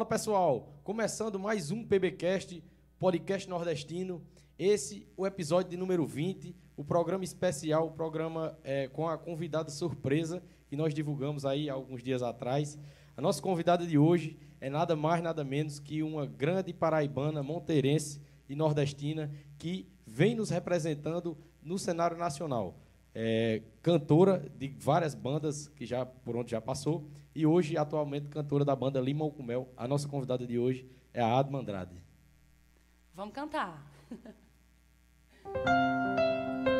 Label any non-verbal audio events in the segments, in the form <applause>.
Fala pessoal, começando mais um PBcast, podcast nordestino. Esse o episódio de número 20, o programa especial, o programa é, com a convidada surpresa que nós divulgamos aí alguns dias atrás. A nossa convidada de hoje é nada mais nada menos que uma grande paraibana, monteirense e nordestina que vem nos representando no cenário nacional é, cantora de várias bandas que já por onde já passou e hoje atualmente cantora da banda Limão com Mel. A nossa convidada de hoje é a Adma Andrade. Vamos cantar. <laughs>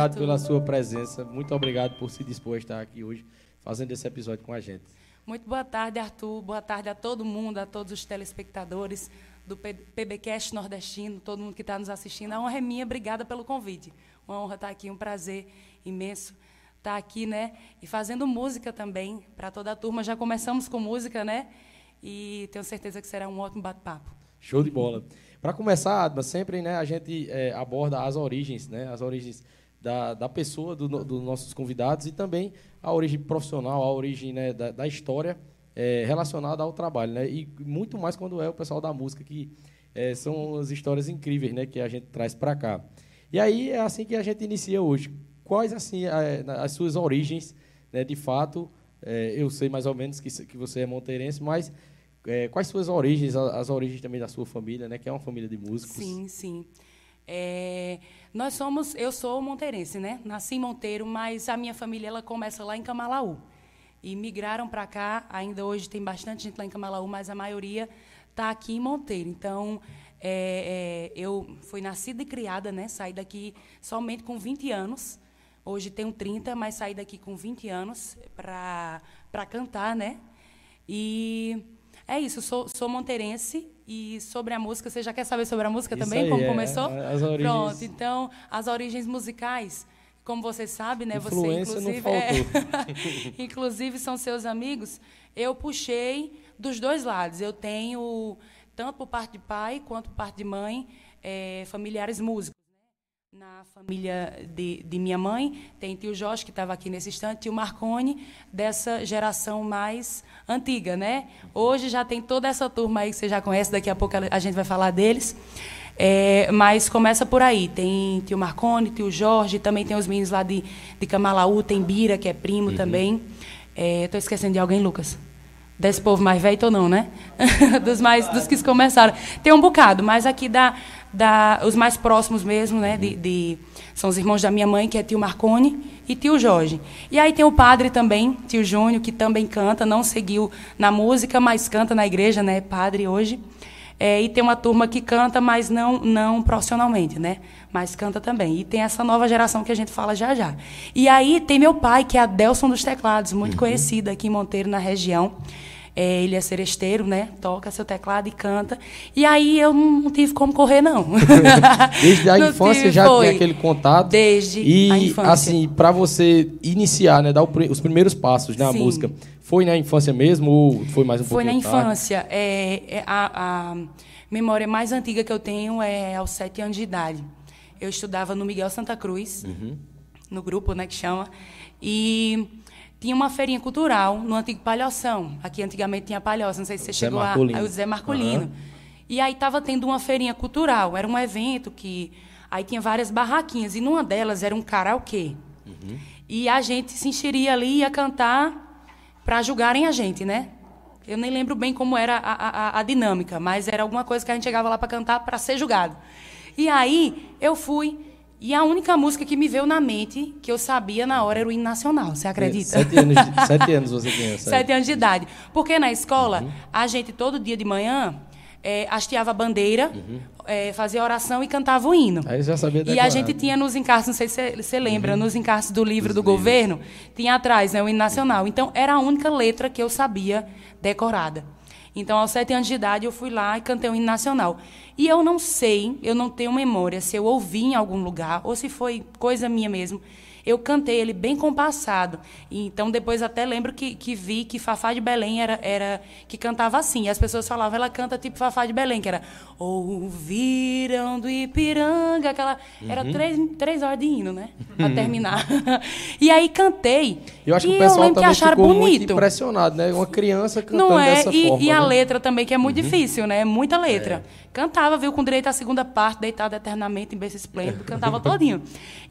obrigado pela sua presença. Muito obrigado por se dispor a estar aqui hoje fazendo esse episódio com a gente. Muito boa tarde, Arthur. Boa tarde a todo mundo, a todos os telespectadores do PBcast Nordestino, todo mundo que está nos assistindo. A honra é minha, obrigada pelo convite. Uma honra estar aqui, um prazer imenso estar aqui, né? E fazendo música também para toda a turma. Já começamos com música, né? E tenho certeza que será um ótimo bate-papo. Show de bola. Para começar, Adma, sempre né, a gente é, aborda as origens, né, as origens da, da pessoa, do dos nossos convidados e também a origem profissional, a origem né, da, da história é, relacionada ao trabalho. Né, e muito mais quando é o pessoal da música, que é, são as histórias incríveis né, que a gente traz para cá. E aí é assim que a gente inicia hoje. Quais assim é, as suas origens, né, de fato? É, eu sei mais ou menos que, que você é monteirense, mas é, quais suas origens, a- as origens também da sua família, né? Que é uma família de músicos. Sim, sim. É, nós somos, eu sou monteirense, né? Nasci em Monteiro, mas a minha família ela começa lá em Camalaú. E migraram para cá, ainda hoje tem bastante gente lá em Camalaú, mas a maioria está aqui em Monteiro. Então, é, é, eu fui nascida e criada, né? Saí daqui somente com 20 anos. Hoje tenho 30, mas saí daqui com 20 anos para cantar, né? E é isso, sou, sou monteirense e sobre a música, você já quer saber sobre a música Isso também, aí, como é, começou? as origens- Pronto, então, as origens musicais, como você sabe, né, você Influência não inclusive, é, <laughs> inclusive são seus amigos, eu puxei dos dois lados. Eu tenho tanto por parte de pai quanto por parte de mãe, é, familiares músicos. Na família de, de minha mãe, tem tio Jorge, que estava aqui nesse instante, tio Marconi, dessa geração mais antiga, né? Hoje já tem toda essa turma aí que você já conhece, daqui a pouco a gente vai falar deles. É, mas começa por aí. Tem tio Marconi, tio Jorge, também tem os meninos lá de, de Camalaú, tem Bira, que é primo também. Estou esquecendo de alguém, Lucas? Desse povo mais velho ou não, né? <laughs> dos mais dos que começaram. Tem um bocado, mas aqui da, da os mais próximos mesmo, né? De, de- são os irmãos da minha mãe, que é tio Marconi e tio Jorge. E aí tem o padre também, tio Júnior, que também canta, não seguiu na música, mas canta na igreja, né? Padre hoje. É, e tem uma turma que canta, mas não, não profissionalmente, né? Mas canta também. E tem essa nova geração que a gente fala já já. E aí tem meu pai, que é Adelson dos Teclados, muito conhecido aqui em Monteiro, na região. É, ele é seresteiro, né? Toca seu teclado e canta. E aí eu não tive como correr, não. <laughs> <laughs> Desde a Não infância tive, já foi. tinha aquele contato. Desde e, a infância. assim, para você iniciar, né, dar os primeiros passos na Sim. música, foi na infância mesmo ou foi mais um Foi na pouquinho tarde? infância. É, é, a, a memória mais antiga que eu tenho é aos sete anos de idade. Eu estudava no Miguel Santa Cruz, Uhum. no grupo, né, que chama, e tinha uma feirinha cultural no antigo Palhoção. Aqui antigamente tinha Palhoça, não sei se você Zé chegou Marcolino. a... aí O Zé Marcolino. Aham. E aí estava tendo uma feirinha cultural. Era um evento que... Aí tinha várias barraquinhas, e numa delas era um karaokê. Uhum. E a gente se encheria ali e ia cantar para julgarem a gente, né? Eu nem lembro bem como era a, a- a dinâmica, mas era alguma coisa que a gente chegava lá para cantar para ser julgado. E aí eu fui, e a única música que me veio na mente, que eu sabia na hora, era o hino nacional. Você acredita? Sete anos, de- sete anos você tinha. sete. <laughs> Sete anos de idade. Porque na escola, a gente todo dia de manhã eh, hasteava a bandeira, eh, fazia oração e cantava o hino. Aí você já sabia E a gente tinha nos encarces, não sei se você- lembra, nos encarces do livro do governo, tinha atrás né, o hino nacional. Então, era a única letra que eu sabia decorada. Então, aos sete anos de idade, eu fui lá e cantei o hino nacional. E eu não sei, eu não tenho memória se eu ouvi em algum lugar ou se foi coisa minha mesmo. Eu cantei ele bem compassado. E, então, depois até lembro que, que vi que Fafá de Belém era, era que cantava assim. E as pessoas falavam, ela canta tipo Fafá de Belém, que era Ouviram do Ipiranga, aquela. Era Uhum. três, três horas de hino, né? Pra terminar. <laughs> e aí cantei. Eu acho e que o pessoal também ficou muito bonito. impressionado, né? Uma criança cantando Não é? dessa E, forma. e a né? letra também, que é muito difícil, né? Muita letra. É. Cantava, viu, com direito à segunda parte, deitado eternamente em berço esplêndido, cantava <laughs> todinho.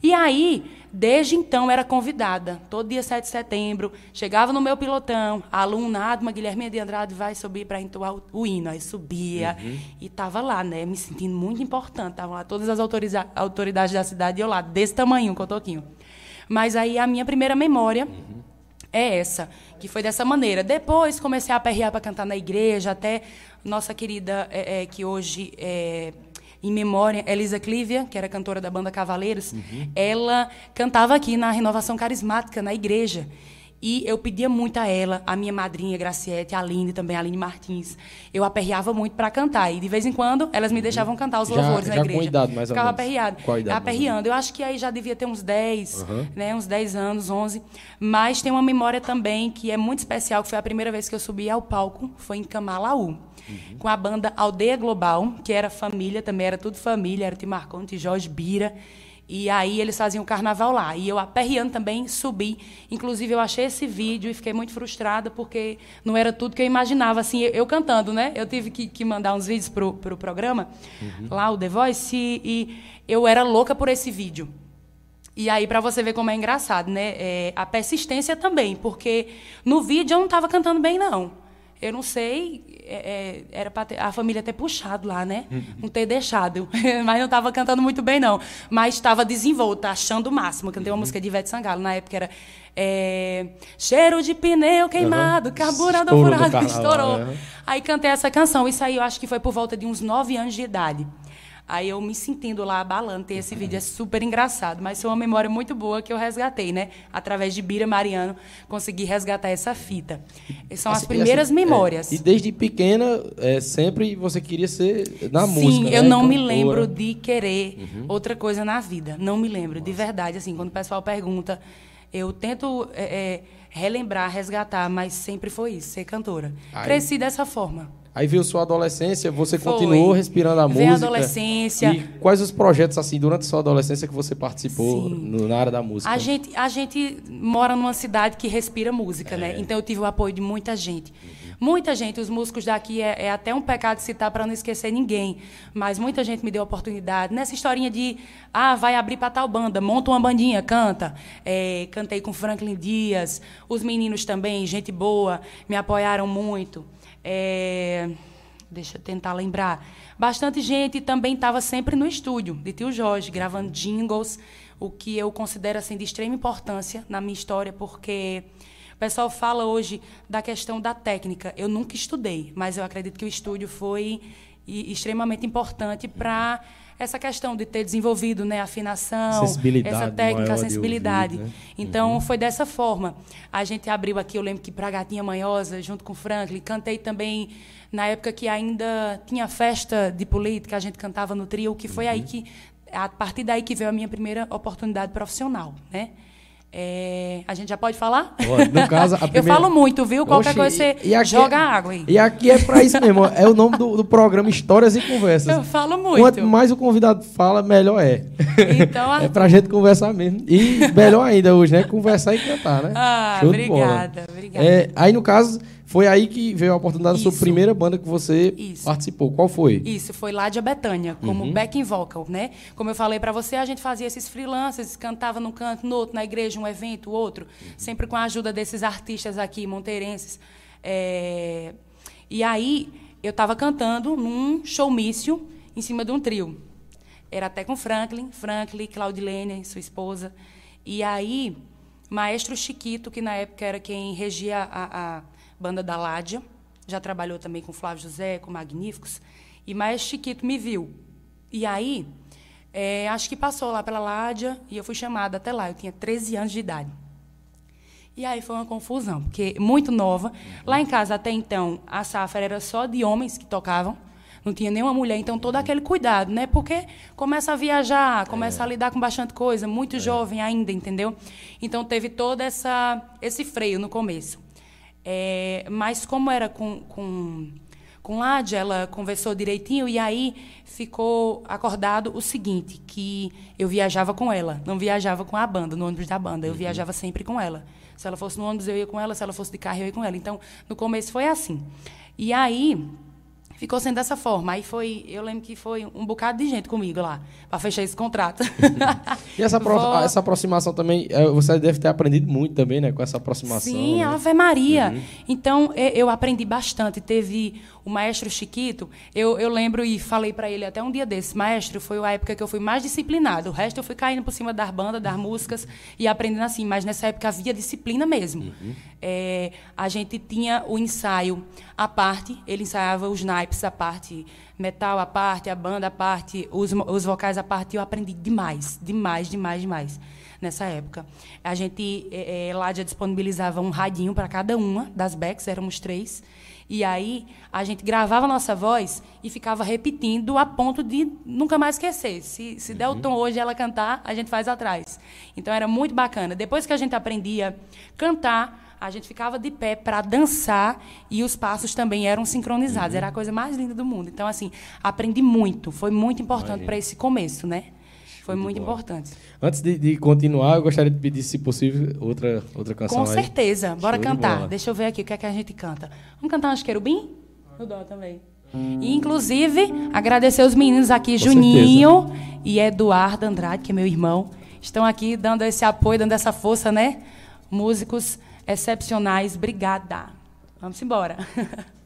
E aí, desde então, era convidada. Todo dia 7 de setembro, chegava no meu pilotão, a aluna Adma Guilherme de Andrade vai subir para entoar o, hino. Aí subia Uhum. e estava lá, né? Me sentindo muito importante. Estavam lá todas as autoridades da cidade e eu lá, desse tamanho, com o toquinho. Mas aí a minha primeira memória é essa, que foi dessa maneira. Depois comecei a aperrear para cantar na igreja, até nossa querida, é, é, que hoje é em memória, Elisa Clívia, que era cantora da banda Cavaleiros, uhum. ela cantava aqui na Renovação Carismática, na igreja. E eu pedia muito a ela, a minha madrinha Graciete, a Aline também, a Aline Martins. Eu aperreava muito para cantar. E de vez em quando elas me deixavam cantar os já, louvores já na igreja. Com idade, mais Ficava aperreado. Qual idade? Aperreando. Eu acho que aí já devia ter uns 10, uhum. né, uns 10 anos, 11. Mas tem uma memória também que é muito especial, que foi a primeira vez que eu subi ao palco, foi em Camalaú. Uhum. Com a banda Aldeia Global, que era família, também era tudo família, era Timarconte, Jorge Bira. E aí eles faziam o carnaval lá. E eu, aperreando também, subi. Inclusive, eu achei esse vídeo e fiquei muito frustrada, porque não era tudo que eu imaginava. Assim, eu, eu cantando, né? Eu tive que, que, mandar uns vídeos para o pro programa, uhum. lá, o The Voice, e, e eu era louca por esse vídeo. E aí, para você ver como é engraçado, né? É, a persistência também, porque no vídeo eu não estava cantando bem, não. Eu não sei, é, é era para a família ter puxado lá, né? Uhum. Não ter deixado. <laughs> Mas não estava cantando muito bem, não. Mas estava desenvolta, achando o máximo. Cantei uma uhum. música de Ivete Sangalo, na época era é, Cheiro de pneu queimado, uhum. carburador furado, <laughs> estourou. É. Aí cantei essa canção. Isso aí eu acho que foi por volta de uns nove anos de idade. Aí eu me sentindo lá abalando, tem esse vídeo, é super engraçado, mas foi uma memória muito boa que eu resgatei, né? Através de Bira Mariano, consegui resgatar essa fita. São assim, as primeiras assim, memórias. É, e desde pequena, é, sempre você queria ser na Sim, música, Sim, eu né? não Cantora. me lembro de querer uhum. outra coisa na vida. Não me lembro, Nossa. de verdade. Assim, quando o pessoal pergunta, eu tento é, é, relembrar, resgatar, mas sempre foi isso, ser cantora. Aí. Cresci dessa forma. Aí veio sua adolescência, você Foi. continuou respirando a Veio música. a adolescência. E quais os projetos, assim, durante a sua adolescência que você participou no, na área da música? A gente, a gente mora numa cidade que respira música, né? é. né? Então eu tive o apoio de muita gente. Uhum. Muita gente, os músicos daqui, é, é até um pecado citar para não esquecer ninguém. Mas muita gente me deu oportunidade. Nessa historinha de, ah, vai abrir para tal banda, monta uma bandinha, canta. É, cantei com Franklin Dias, os meninos também, gente boa, me apoiaram muito. É, deixa eu tentar lembrar. Bastante gente também estava sempre no estúdio de Tio Jorge, gravando jingles, o que eu considero assim, de extrema importância na minha história, porque o pessoal fala hoje da questão da técnica. Eu nunca estudei, mas eu acredito que o estúdio foi extremamente importante para essa questão de ter desenvolvido né, afinação, essa técnica, a sensibilidade. Ouvir, né? Então, uhum. foi dessa forma. A gente abriu aqui, eu lembro que para Gatinha Manhosa, junto com o Franklin, cantei também na época que ainda tinha festa de política, a gente cantava no trio, que foi uhum. aí que, a partir daí que veio a minha primeira oportunidade profissional, né? É, a gente já pode falar? No caso, <laughs> primeira... Eu falo muito, viu? Qualquer Oxi, coisa você aqui, joga água aí. E aqui é para isso mesmo. É o nome do, do, programa Histórias e Conversas. Eu falo muito. Quanto mais o convidado fala, melhor é. Então, <laughs> a... É pra gente conversar mesmo. E melhor ainda hoje, né? Conversar e cantar, né? Ah, Show obrigada, obrigada. É, aí, no caso, foi aí que veio a oportunidade Isso. da sua primeira banda que você Isso. participou. Qual foi? Isso, foi lá de Betânia, como uhum. backing vocal, né? Como eu falei para você, a gente fazia esses freelancers, cantava num canto, no outro, na igreja, um evento, outro, uhum. sempre com a ajuda desses artistas aqui, monteirenses. É... E aí, eu estava cantando num showmício em cima de um trio. Era até com Franklin, Franklin, Claudilene, sua esposa. E aí, Maestro Chiquito, que na época era quem regia a, a banda da Ládia, já trabalhou também com Flávio José, com Magníficos, e mais Chiquito me viu. E aí, é, acho que passou lá pela Ládia e eu fui chamada até lá. Eu tinha 13 anos de idade. E aí foi uma confusão, porque muito nova. Lá em casa, até então, a safra era só de homens que tocavam. Não tinha nenhuma mulher, então todo aquele cuidado, né? Porque começa a viajar, começa é. a lidar com bastante coisa, muito é. jovem ainda, entendeu? Então teve todo essa, esse freio no começo. É, mas como era com, com, com Ládia, ela conversou direitinho e aí ficou acordado o seguinte, que eu viajava com ela, não viajava com a banda, no ônibus da banda, eu uhum. viajava sempre com ela. Se ela fosse no ônibus, eu ia com ela, se ela fosse de carro, eu ia com ela. Então, no começo foi assim. E aí, ficou sendo dessa forma. Aí foi, eu lembro que foi um bocado de gente comigo lá, para fechar esse contrato. <laughs> e essa, Vou... essa aproximação também, é, você deve ter aprendido muito também, né, com essa aproximação. Sim, né? Ave Maria. Uhum. Então, eu aprendi bastante. Teve o maestro Chiquito, eu, eu lembro e falei para ele até um dia desses, maestro, foi a época que eu fui mais disciplinado. O resto eu fui caindo por cima das bandas, das músicas e aprendendo assim. Mas nessa época havia disciplina mesmo. Uhum. É, a gente tinha o ensaio à parte, ele ensaiava os naipes à parte, metal à parte, a banda à parte, os, os vocais à parte. Eu aprendi demais, demais, demais, demais nessa época. A gente é, lá já disponibilizava um radinho para cada uma das backs, éramos três. E aí a gente gravava a nossa voz e ficava repetindo a ponto de nunca mais esquecer. Se, se uhum. der o uhum. tom hoje ela cantar, a gente faz atrás. Então era muito bacana. Depois que a gente aprendia a cantar, a gente ficava de pé para dançar e os passos também eram sincronizados. Uhum. Era a coisa mais linda do mundo. Então, assim, aprendi muito. Foi muito importante para esse começo, né? Foi muito, muito importante. Antes de, de, continuar, eu gostaria de pedir, se possível, outra, outra canção. Com certeza. Bora Show cantar. De Deixa eu ver aqui o que é que a gente canta. Vamos cantar uns querubim? No dó também. E, inclusive, agradecer os meninos aqui, Com Juninho certeza. e Eduardo Andrade, que é meu irmão. Estão aqui dando esse apoio, dando essa força, né? Músicos excepcionais. Obrigada. Vamos embora. <laughs>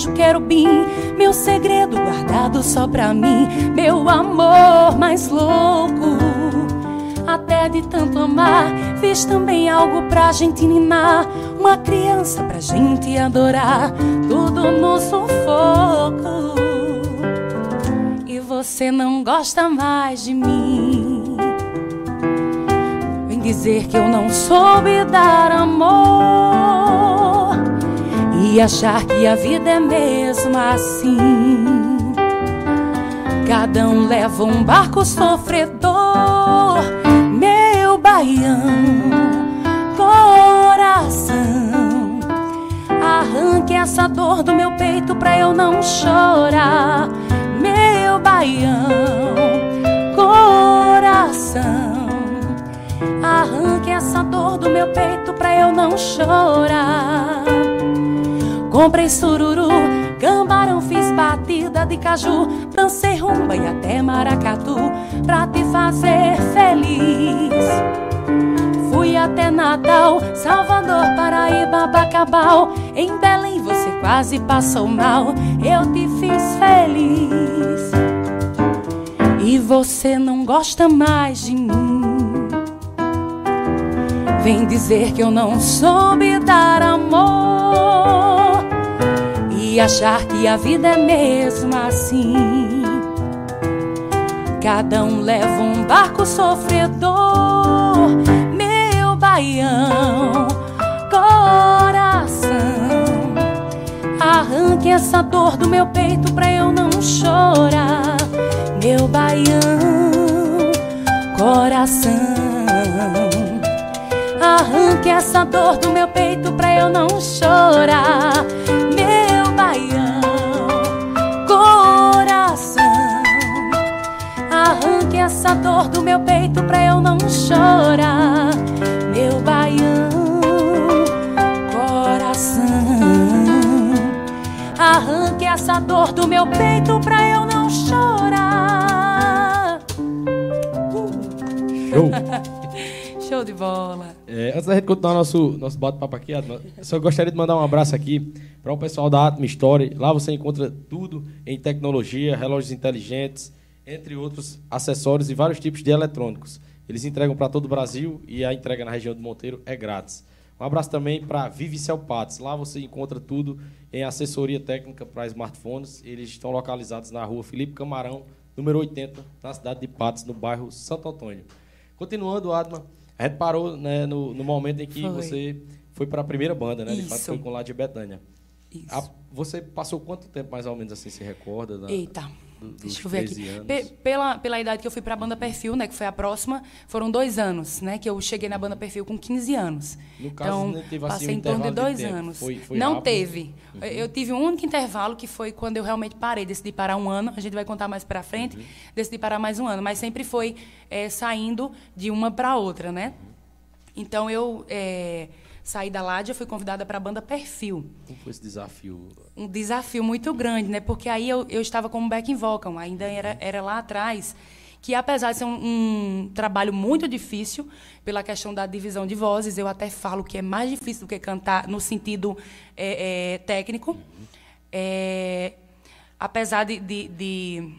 anjo querubim, meu segredo guardado só pra mim, meu amor mais louco. Até de tanto amar, fiz também algo pra gente ninar, uma criança pra gente adorar, tudo no sufoco. E você não gosta mais de mim. Vem dizer que eu não soube dar amor e achar que a vida é mesmo assim. Cada um leva um barco sofredor, meu baião, coração. Arranque essa dor do meu peito pra eu não chorar, meu baião, coração. Arranque essa dor do meu peito pra eu não chorar. Comprei sururu, camarão, fiz batida de caju, dancei rumba e até maracatu pra te fazer feliz. Fui até Natal, Salvador, Paraíba, Bacabal. Em Belém você quase passou mal, eu te fiz feliz. E você não gosta mais de mim. Vem dizer que eu não soube dar amor e achar que a vida é mesmo assim. Cada um leva um barco sofredor, meu baião, coração. Arranque essa dor do meu peito pra eu não chorar, meu baião, coração. Arranque essa dor do meu peito pra eu não chorar essa dor do meu peito pra eu não chorar, meu baião, coração. Arranque essa dor do meu peito pra eu não chorar. Show! <laughs> Show de bola. É, antes da gente continuar nosso, nosso bate-papo aqui, só gostaria de mandar um abraço aqui para o pessoal da Atma Story. Lá você encontra tudo em tecnologia, relógios inteligentes, entre outros acessórios e vários tipos de eletrônicos. Eles entregam para todo o Brasil e a entrega na região do Monteiro é grátis. Um abraço também para Vivicel Patos. Lá você encontra tudo em assessoria técnica para smartphones. Eles estão localizados na rua Felipe Camarão, número 80, na cidade de Patos, no bairro Santo Antônio. Continuando, Adma, a gente parou né, no, no momento em que foi. você foi para a primeira banda, né? De fato, foi com lá de Betânia. Isso. A, você passou quanto tempo, mais ou menos, assim, se recorda? Da, Eita. Do- Deixa eu ver 13 aqui. Pe- pela, pela idade que eu fui para a banda Perfil, né, que foi a próxima, foram dois anos, né, que eu cheguei na banda Perfil com 15 anos. No caso, então, não teve, assim, passei um em torno de de dois tempo. anos. Foi- foi não rápido? teve. Eu tive um único intervalo que foi quando eu realmente parei, decidi parar um ano. A gente vai contar mais para frente. Uhum. Decidi parar mais um ano, mas sempre foi eh, saindo de uma para outra, né? Então eu eh, saí da Ládia, fui convidada para a banda Perfil Como foi esse desafio? um desafio muito grande, né? Porque aí eu, eu estava como backing vocal, ainda era, era lá atrás, que apesar de ser um, um trabalho muito difícil, pela questão da divisão de vozes, eu até falo que é mais difícil do que cantar no sentido é, é, técnico. É, apesar de, de, de,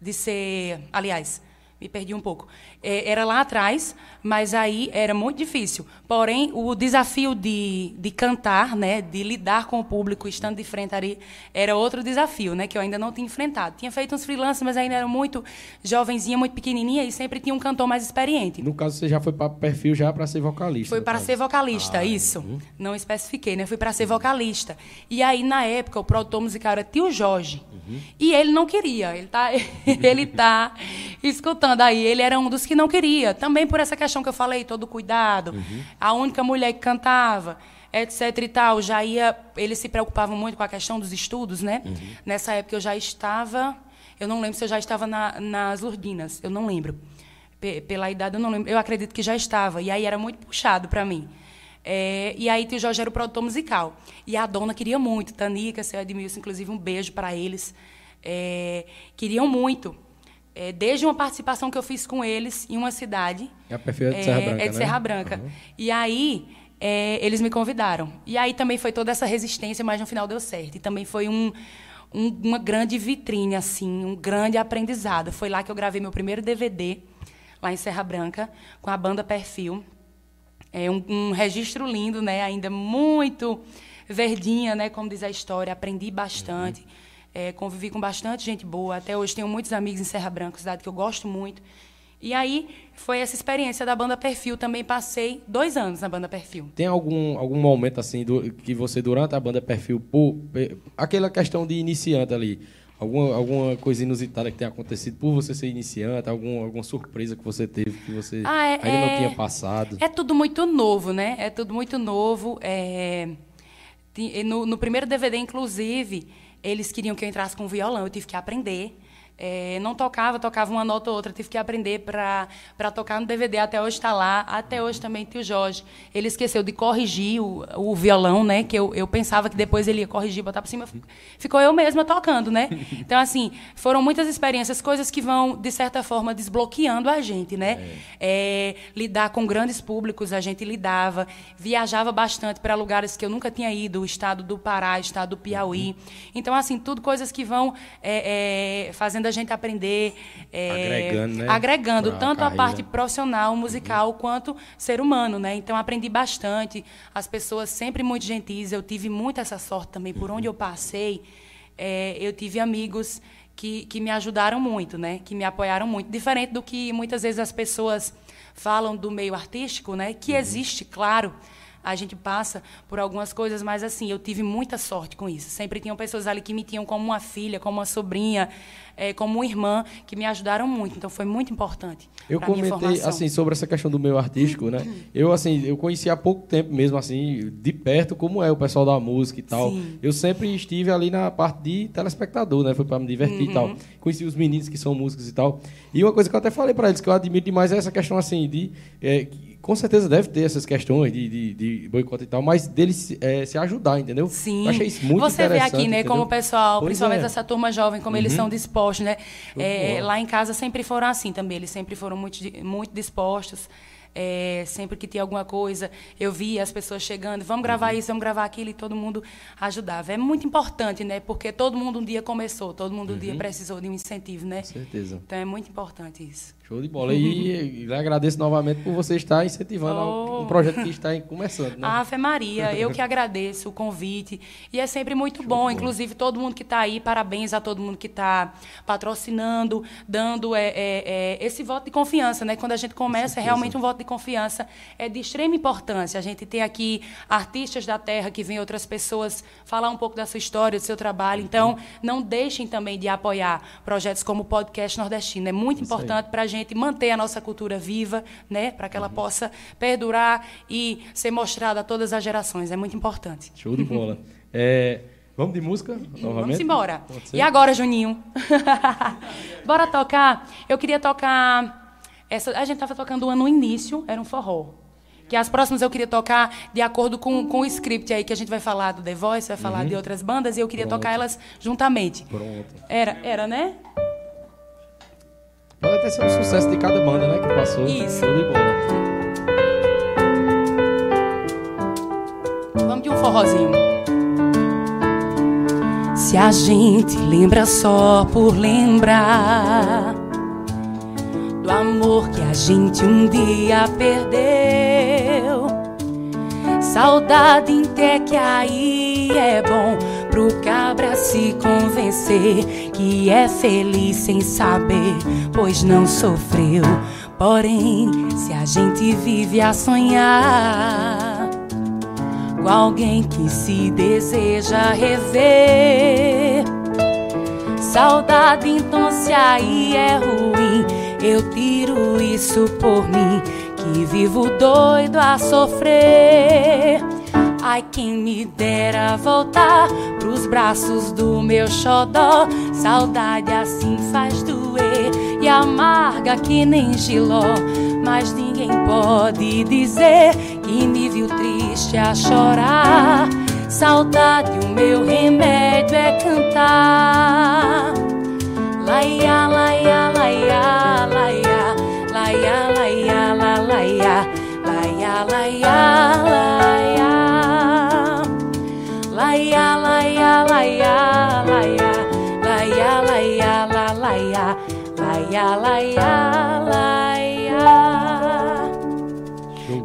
de ser. Aliás, me perdi um pouco. É, era lá atrás, mas aí era muito difícil. Porém, o desafio de, de cantar, né, de lidar com o público estando de frente ali, era outro desafio, né, que eu ainda não tinha enfrentado. Tinha feito uns freelancers, mas ainda era muito jovenzinha, muito pequenininha e sempre tinha um cantor mais experiente. No caso, você já foi para perfil já para ser vocalista. Foi para ser vocalista, isso. Não especifiquei, né? Fui para ser vocalista. E aí, na época, o produtor musical era Tio Jorge. E ele não queria. Ele tá, <laughs> ele tá escutando aí. Ele era um dos que não queria. Também por essa questão que eu falei, todo cuidado. A única mulher que cantava, etc e tal. Já ia... Eles se preocupavam muito com a questão dos estudos, né? Nessa época, eu já estava... Eu não lembro se eu já estava na, nas Lourdinas. Eu não lembro. Pe- pela idade, eu não lembro. Eu acredito que já estava. E aí era muito puxado para mim. É, e aí tio Jorge era o produtor musical. E a dona queria muito. Tanica, seu Edmilson, inclusive, um beijo para eles. É, queriam muito. É, desde uma participação que eu fiz com eles em uma cidade. É a perfil de Serra Branca, É de né? Serra Branca. E aí, é, eles me convidaram. E aí também foi toda essa resistência, mas no final deu certo. E também foi um, um- uma grande vitrine, assim, um grande aprendizado. Foi lá que eu gravei meu primeiro DVD, lá em Serra Branca, com a banda Perfil. É um, um registro lindo, né? Ainda muito verdinha, né? Como diz a história. Aprendi bastante. É, convivi com bastante gente boa. Até hoje tenho muitos amigos em Serra Branca, cidade que eu gosto muito. E aí foi essa experiência da banda Perfil. Também passei dois anos na banda Perfil. Tem algum, algum momento assim do- que você, durante a banda perfil, por, pe- aquela questão de iniciante ali, alguma, alguma coisa inusitada que tenha acontecido por você ser iniciante, algum, alguma surpresa que você teve que você Ah, é- ainda não é- tinha passado? É tudo muito novo, né? É tudo muito novo. é, No, no primeiro DVD, inclusive, eles queriam que eu entrasse com violão. Eu tive que aprender. É, não tocava, tocava uma nota ou outra. Tive que aprender para tocar no DVD. Até hoje está lá. Até hoje também tio Jorge. Ele esqueceu de corrigir o, o violão, né? Que eu, eu pensava que depois ele ia corrigir, botar por cima. Ficou eu mesma tocando, né? <laughs> Então, assim, foram muitas experiências, coisas que vão, de certa forma, desbloqueando a gente, né? É, lidar com grandes públicos, a gente lidava. Viajava bastante para lugares que eu nunca tinha ido, o estado do Pará, o estado do Piauí. Então, assim, tudo coisas que vão é, é, fazendo a gente aprender. é, Agregando, né? Agregando Pra tanto a parte profissional, musical, quanto ser humano, né? Então aprendi bastante. As pessoas sempre muito gentis. Eu tive muito essa sorte também por onde eu passei. é, eu tive amigos que, que me ajudaram muito, né? Que me apoiaram muito. Diferente do que muitas vezes as pessoas falam do meio artístico, né? Que existe, claro. A gente passa por algumas coisas, mas assim, eu tive muita sorte com isso. Sempre tinham pessoas ali que me tinham como uma filha, como uma sobrinha, eh, como uma irmã, que me ajudaram muito. Então foi muito importante. Eu comentei assim sobre essa questão do meio artístico, né? Eu assim, eu conheci há pouco tempo mesmo assim, de perto como é o pessoal da música e tal. Sim. Eu sempre estive ali na parte de telespectador, né? Foi para me divertir e tal. Uhum. Conheci os meninos que são músicos e tal. E uma coisa que eu até falei para eles que eu admiro demais é essa questão assim de é, com certeza deve ter essas questões de, de, de boicote e tal, mas deles é, se ajudar, entendeu? Sim. Eu achei isso muito Você vê interessante. aqui, né, entendeu? como o pessoal, Pois principalmente é. Uhum. essa turma jovem, como eles são dispostos, né? É, lá em casa sempre foram assim também, eles sempre foram muito, muito dispostos. É, sempre que tinha alguma coisa, eu via as pessoas chegando, vamos gravar Uhum. isso, vamos gravar aquilo, e todo mundo ajudava. É muito importante, né? Porque todo mundo um dia começou, todo mundo um dia Uhum. precisou de um incentivo, né? Com certeza. Então é muito importante isso. Show de bola. E, e agradeço novamente por você estar incentivando Oh. um projeto que está começando, né? Ave Maria, eu que agradeço o convite. E é sempre muito de bom. Inclusive, todo mundo que está aí, parabéns a todo mundo que está patrocinando, dando é, é, é, esse voto de confiança. Né? Quando a gente começa, é realmente um voto de confiança é de extrema importância. A gente tem aqui artistas da terra que vêm outras pessoas falar um pouco da sua história, do seu trabalho. Então, não deixem também de apoiar projetos como o Podcast Nordestino. É muito Isso importante para a gente manter a nossa cultura viva, né? para que ela uhum. possa perdurar e ser mostrada a todas as gerações. É muito importante. Show de bola. é... Vamos de música novamente? Vamos embora. E agora, Juninho? <laughs> Bora tocar? Eu queria tocar... Essa, a gente estava tocando uma no início, era um forró. Que as próximas eu queria tocar de acordo com, com o script aí, que a gente vai falar do The Voice, vai falar uhum. de outras bandas, e eu queria Pronto. tocar elas juntamente. Pronto. Era, era, né? Pode até ser um sucesso de cada banda, né? Que passou. Isso. Show de bola. Vamos de um forrozinho. Se a gente lembra só por lembrar do amor que a gente um dia perdeu, saudade até que aí é bom pro cabra se convencer que é feliz sem saber, pois não sofreu. Porém, se a gente vive a sonhar com alguém que se deseja rever. Saudade, então, se aí é ruim, eu tiro isso por mim, que vivo doido a sofrer. Ai, quem me dera voltar pros braços do meu xodó. Saudade assim faz doer e amarga que nem giló. Mas ninguém pode dizer que me viu triste a chorar. Saudade, o meu remédio é cantar. Laia, laia, laia, laia, laia, laia, laia, laia, laia, laia, laia, laia, laia, laia.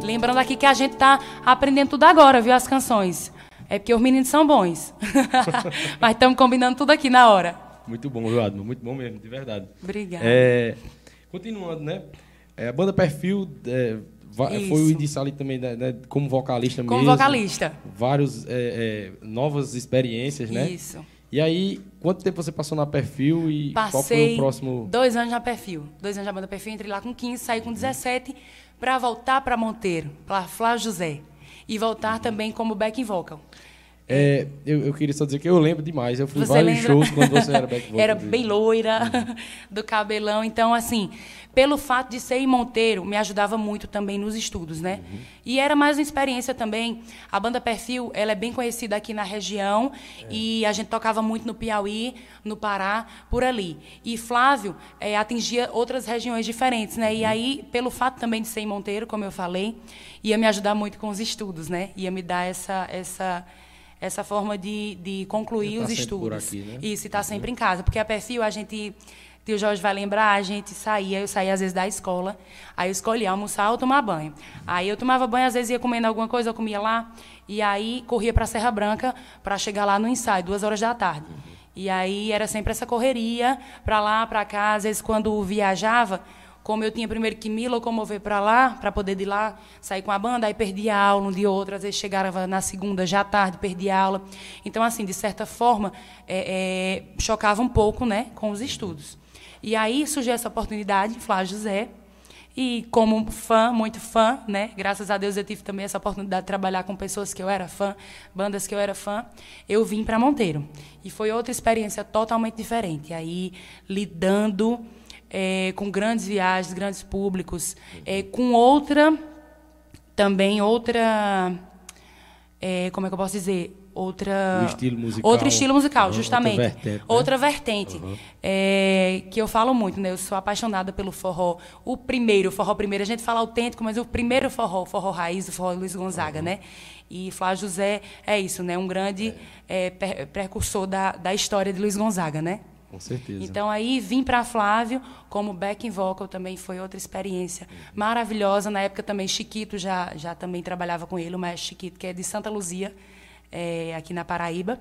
Lembrando aqui que a gente tá aprendendo tudo agora, viu, as canções. É porque os meninos são bons. <laughs> Mas estamos combinando tudo aqui na hora. Muito bom, viu, Admo? Muito bom mesmo, de verdade. Obrigada. É, continuando, né? É, a banda Perfil é, foi o início ali também, né, né, como vocalista como mesmo. Como vocalista. Várias é, é, novas experiências, né? Isso. E aí, quanto tempo você passou na Perfil e Passei qual foi o próximo? dois anos na Perfil. Dois anos na banda Perfil, entrei lá com 15, saí com 17 para voltar para Monteiro, para Flávio José. E voltar também como backing vocal. É, eu, eu, queria só dizer que eu lembro demais. Eu fui você vários lembra? shows quando você era back. <laughs> Era bem loira, <laughs> do cabelão. Então, assim, pelo fato de ser em Monteiro, me ajudava muito também nos estudos, né? Uhum. E era mais uma experiência também. A banda Perfil, ela é bem conhecida aqui na região é. e a gente tocava muito no Piauí, no Pará, por ali. E Flávio é, atingia outras regiões diferentes, né? Uhum. E aí, pelo fato também de ser em Monteiro, como eu falei, ia me ajudar muito com os estudos, né? Ia me dar essa essa essa forma de, de concluir tá os estudos. Aqui, né? Isso, e estar tá sempre em casa. Porque a perfil, a gente Tio Jorge vai lembrar, a gente saía, eu saía às vezes da escola, aí eu escolhia almoçar ou tomar banho. Aí eu tomava banho, às vezes ia comendo alguma coisa, eu comia lá, e aí corria para Serra Branca para chegar lá no ensaio, duas horas da tarde. E aí era sempre essa correria, para lá, para cá, às vezes quando viajava, como eu tinha primeiro que me locomover para lá, para poder de lá sair com a banda, aí perdia aula um de outro, às vezes chegava na segunda já tarde, perdia aula. Então, assim, de certa forma, é, é, chocava um pouco né, com os estudos. E aí surgiu essa oportunidade, Flávio José. E como fã, muito fã, né? Graças a Deus eu tive também essa oportunidade de trabalhar com pessoas que eu era fã, bandas que eu era fã. Eu vim para Monteiro. E foi outra experiência totalmente diferente. Aí lidando é, com grandes viagens, grandes públicos, é, com outra também outra é, como é que eu posso dizer outra estilo musical, outro estilo musical uhum, justamente outra vertente, né? outra vertente uhum. é, que eu falo muito né eu sou apaixonada pelo forró o primeiro o forró primeiro a gente fala autêntico mas o primeiro forró o forró raiz o forró Luiz Gonzaga uhum. né e Flávio José é isso né um grande é. É, precursor da, da história de Luiz Gonzaga né com certeza. Então aí vim para Flávio como backing vocal também foi outra experiência uhum. maravilhosa. Na época também Chiquito já já também trabalhava com ele, o Maestro Chiquito que é de Santa Luzia é, aqui na Paraíba.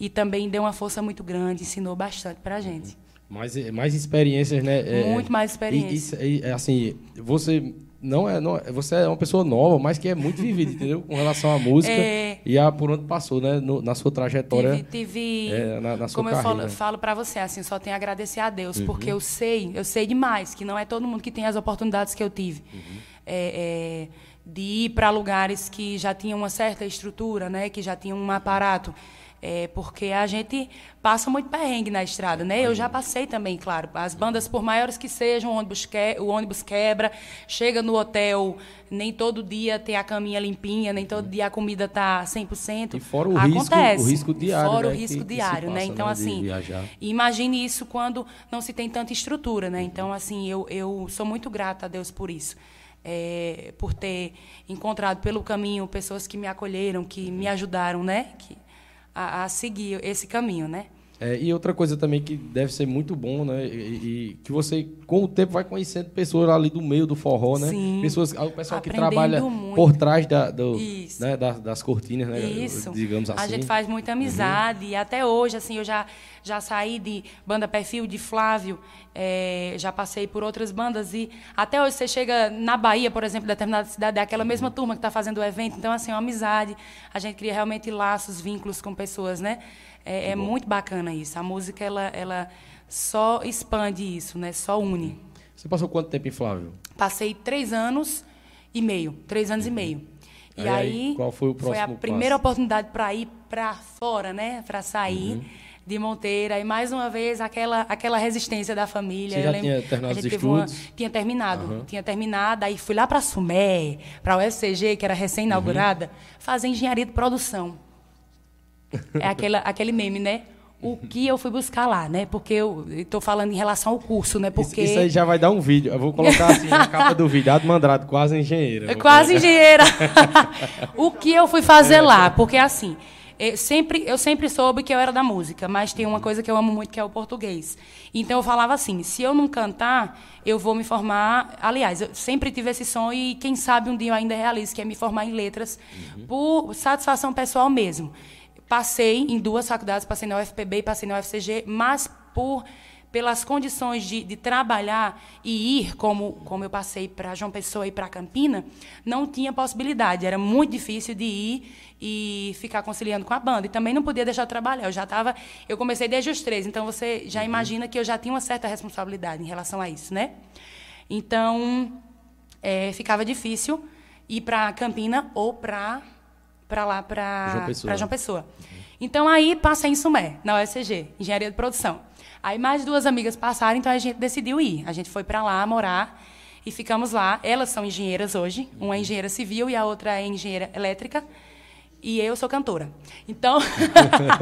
E também deu uma força muito grande, ensinou bastante para a gente. Mais, mais experiências, né? É, muito mais experiências. E, e, assim, você não é, não é- você é uma pessoa nova, mas que é muito vivida, entendeu? Com relação à música É. e a por onde passou, né? No- na sua trajetória, Tive, tive é, na, na sua como eu carreira. falo, falo para você, assim, só tenho a agradecer a Deus, Uhum. porque eu sei, eu sei demais que não é todo mundo que tem as oportunidades que eu tive. Uhum. É, é, de ir para lugares que já tinham uma certa estrutura, né, que já tinham um aparato. É, porque a gente passa muito perrengue na estrada, né? Eu já passei também, claro. As bandas, por maiores que sejam, o ônibus, que, o ônibus quebra, chega no hotel, nem todo dia tem a caminha limpinha, nem todo dia a comida tá 100%. E fora o risco- Acontece. o risco diário, Fora né, o risco que- que diário, né? passa, Então, né, assim, viajar. imagine isso quando não se tem tanta estrutura, né? Então, assim, eu, eu sou muito grata a Deus por isso. É, por ter encontrado pelo caminho pessoas que me acolheram, que me ajudaram, né? Que, a, a seguir esse caminho, né? É, e outra coisa também que deve ser muito bom, né? E, e que você, com o tempo, vai conhecendo pessoas ali do meio do forró, né? Sim. Pessoas, o pessoal que Aprendendo trabalha muito. por trás da, do, né, das, das cortinas, né? Isso. Digamos assim. A gente faz muita amizade. E até hoje, assim, eu já, já saí de banda Perfil, de Flávio, eh, já passei por outras bandas. E até hoje você chega na Bahia, por exemplo, determinada cidade, é aquela mesma turma que está fazendo o evento. Então, assim, é uma amizade. A gente cria realmente laços, vínculos com pessoas, né? É, é muito bacana isso. A música, ela, ela só expande isso, né? Só une. Você passou quanto tempo em Flávio? Passei três anos e meio, três anos e meio. E Aí, aí, qual foi o a próximo primeira passo? oportunidade para ir para fora, né? Para sair Uhum. de Monteira. E mais uma vez aquela, aquela resistência da família. Você Eu já lembro- tinha terminado a os teve uma- estudos? tinha terminado. Tinha terminado. Aí fui lá para Sumé, para o UFCG, que era recém-inaugurada, Uhum. fazer engenharia de produção. É aquela, aquele meme, né? O que eu fui buscar lá, né? Porque eu estou falando em relação ao curso, né? Isso, Porque isso aí já vai dar um vídeo. Eu vou colocar assim na capa do vídeo. Ado Mandrado, quase engenheira. É quase engenheira. <laughs> o que eu fui fazer lá? Porque assim, eu sempre, eu sempre soube que eu era da música, mas tem uma coisa que eu amo muito que é o português. Então eu falava assim: se eu não cantar, eu vou me formar. Aliás, eu sempre tive esse sonho e quem sabe um dia eu ainda realizo, que é me formar em letras por satisfação pessoal mesmo. Passei em duas faculdades, passei na UFPB e passei na UFCG, mas por pelas condições de, de trabalhar e ir, como, como eu passei para João Pessoa e para Campina, não tinha possibilidade. Era muito difícil de ir e ficar conciliando com a banda. E também não podia deixar de trabalhar. Eu já estava. Eu comecei desde os três, então você já imagina que eu já tinha uma certa responsabilidade em relação a isso, né? Então, é, ficava difícil ir para Campina ou para para lá João para Pessoa. para João Pessoa. Então aí passei em Sumé, na UFCG, Engenharia de Produção. Aí mais duas amigas passaram, então a gente decidiu ir. A gente foi para lá morar e ficamos lá. Elas são engenheiras hoje, uma é engenheira civil e a outra é engenheira elétrica. E eu sou cantora. Então,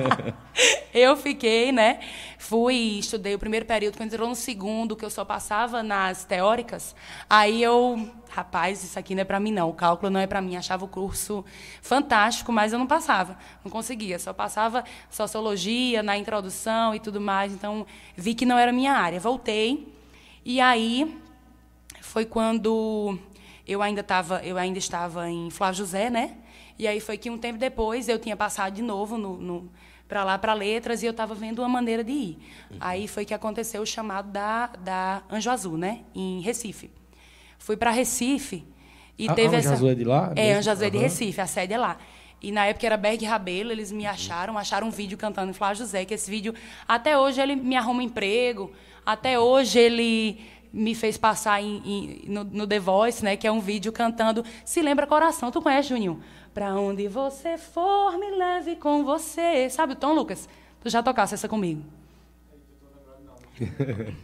<laughs> eu fiquei, né? Fui, estudei o primeiro período, quando entrou no segundo, que eu só passava nas teóricas, aí eu, rapaz, isso aqui não é para mim não, o cálculo não é para mim. Achava o curso fantástico, mas eu não passava, não conseguia. Só passava sociologia na introdução e tudo mais, então vi que não era minha área. Voltei e aí foi quando eu ainda estava eu ainda estava em Flávio José, né? E aí foi que um tempo depois eu tinha passado de novo no, no para lá para letras e eu estava vendo uma maneira de ir. Aí foi que aconteceu o chamado da da Anjo Azul, né? Em Recife. Fui para Recife e A- a teve Anjo essa Azul é de lá É, mesmo? Anjo Azul é de. Recife, a sede é lá. E na época era Berg Rabelo, eles me acharam, acharam um vídeo cantando em Flávio José, que esse vídeo, até hoje ele me arruma emprego, até hoje ele me fez passar em- em- no, no The Voice, né, que é um vídeo cantando Se Lembra Coração. Tu conhece, Juninho? Pra onde você for, me leve com você. Sabe o Tom, Lucas? Tu já tocasse essa comigo? <laughs>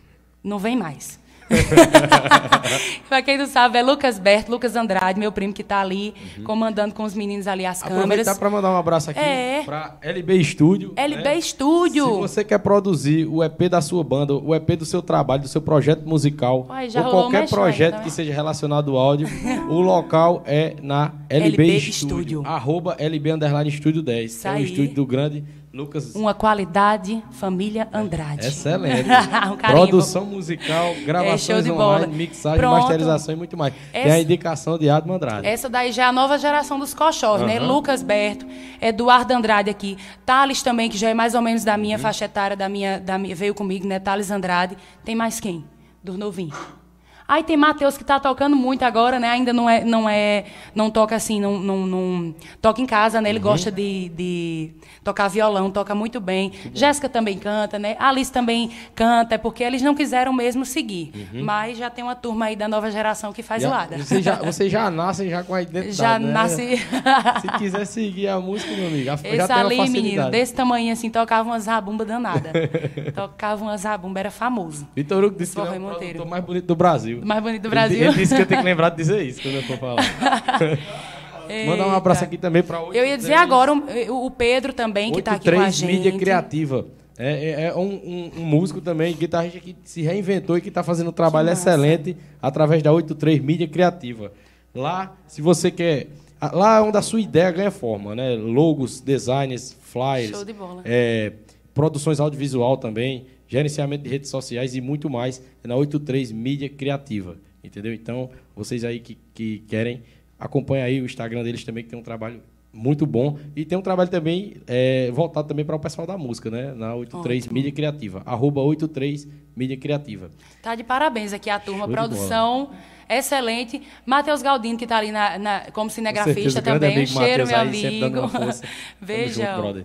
Não vem mais. <laughs> pra quem não sabe, é Lucas Berto, Lucas Andrade, meu primo que tá ali, comandando com os meninos ali as câmeras. Aproveitar para mandar um abraço aqui É. para LB Studio. LB né? Estúdio. Se você quer produzir o EP da sua banda, o EP do seu trabalho, do seu projeto musical, Uai, ou qualquer projeto tá que seja relacionado ao áudio, <laughs> o local é na LB, LB Studio. Studio. Arroba LB Underline Estúdio 10. Isso que é o aí. estúdio do grande Lucas. Uma qualidade, família Andrade. Excelente. <laughs> um. Produção musical, gravações show de bola. online, mixagem, Pronto. masterização e muito mais. Tem a Essa- indicação de Admo Andrade. Essa daí já é a nova geração dos coxós, né? Aham. Lucas Berto, Eduardo Andrade aqui, Thales também, que já é mais ou menos da minha Uhum. faixa etária, da minha, da minha, veio comigo, né? Thales Andrade. Tem mais quem? Dos novinhos. Aí tem Matheus que está tocando muito agora, né? Ainda não é, não é, não toca assim, não, não, não toca em casa, né? Ele uhum. gosta de, de tocar violão, toca muito bem. Jéssica também canta, né? Alice também canta, é porque eles não quiseram mesmo seguir. Uhum. Mas já tem uma turma aí da nova geração que faz zoada. Você já, você já <laughs> nasce já com a identidade, Já né? nasce... <laughs> Se quiser seguir a música, meu amigo, Esse já tem ali, menino, desse tamanho assim, tocava umas rabumba danada. <laughs> tocava umas rabumba, era famoso. Vitor Hugo disse que é o mais bonito do Brasil. Brasil. Mais bonito do Brasil. Ele, ele disse que eu tenho que lembrar de dizer isso quando eu for falar. <laughs> Mandar um abraço aqui também para o. Eu ia dizer agora o, o Pedro também, que está aqui com a gente. Mídia Criativa. É, é, é um, um, um, músico também, guitarrista que se reinventou e que está fazendo um trabalho excelente através da 83 Mídia Criativa. Lá, se você quer. Lá é onde a sua ideia ganha forma, né? Logos, designs, flyers. Show de bola. É, produções audiovisual também gerenciamento de redes sociais e muito mais na 83 Mídia Criativa. Entendeu? Então, vocês aí que, que querem, acompanha aí o Instagram deles também, que tem um trabalho muito bom. E tem um trabalho também é, voltado também para o pessoal da música, né? Na 83 Ótimo. Mídia Criativa. Arroba 83 Mídia Criativa. Tá de parabéns aqui a turma. Show Produção excelente. Matheus Galdino, que está ali na, na, como cinegrafista também. Um cheiro, meu amigo. <laughs> Beijão.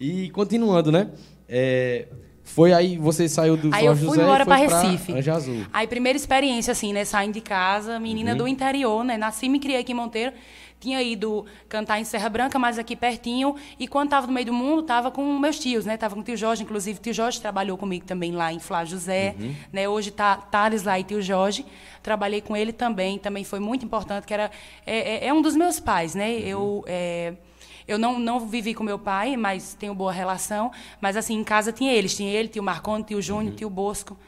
E continuando, né? É, foi aí, você saiu do Aí fui José embora para Recife. Anja Azul. Aí, primeira experiência, assim, né? Saindo de casa, menina uhum. do interior, né? Nasci e me criei aqui em Monteiro. Tinha ido cantar em Serra Branca, mas aqui pertinho. E quando estava no meio do mundo, estava com meus tios, né? Tava com o tio Jorge, inclusive. O tio Jorge trabalhou comigo também lá em Flávio José. Uhum. Né? Hoje tá Thales lá e tio Jorge. Trabalhei com ele também. Também foi muito importante, que era... É, é, é um dos meus pais, né? Uhum. Eu... É, eu não, não vivi com meu pai, mas tenho boa relação. Mas, assim, em casa tinha eles. Tinha ele, tio Marconi, tio Júnior, uhum. tio Bosco,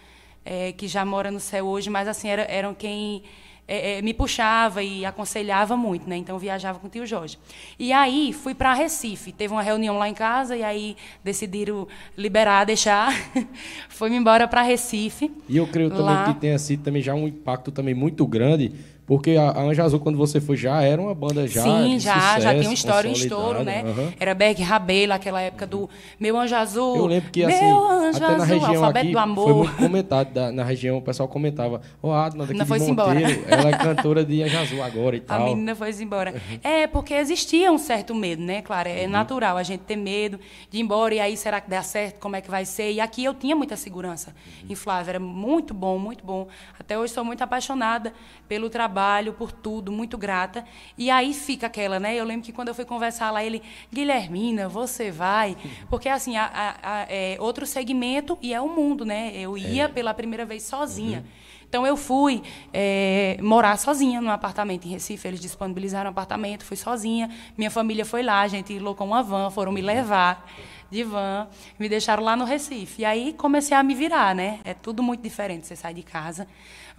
é, que já mora no céu hoje. Mas, assim, era, eram quem é, é, me puxava e aconselhava muito, né? Então, viajava com o tio Jorge. E aí, fui para Recife. Teve uma reunião lá em casa e aí decidiram liberar, deixar. <laughs> Fui-me embora para Recife. E eu creio também lá... que tenha sido também já um impacto também muito grande porque a, Anja Azul, quando você foi, já era uma banda já. Sim, já, sucesso, já tem uma história, um estouro, né? Uhum. Era Berg Rabelo, aquela época do Meu Anjo Azul. Eu lembro que, assim, até azul, na região aqui, do amor. foi muito comentado, da, na região o pessoal comentava, ô, oh, Adma, daqui de Monteiro, embora. ela é cantora de Anja Azul agora e <laughs> tal. A menina foi embora. Uhum. É, porque existia um certo medo, né? Claro, é uhum. natural a gente ter medo de ir embora, e aí, será que dá certo? Como é que vai ser? E aqui eu tinha muita segurança uhum. em Flávia, era muito bom, muito bom. Até hoje sou muito apaixonada pelo trabalho, por tudo, muito grata. E aí fica aquela, né? Eu lembro que quando eu fui conversar lá, ele, Guilhermina, você vai. <laughs> Porque, assim, a, a, a, é outro segmento e é o mundo, né? Eu ia é. pela primeira vez sozinha. Uhum. Então eu fui é, morar sozinha num apartamento em Recife. Eles disponibilizaram um apartamento, fui sozinha. Minha família foi lá, a gente locou uma van, foram me levar de van, me deixaram lá no Recife. E aí comecei a me virar, né? É tudo muito diferente. Você sai de casa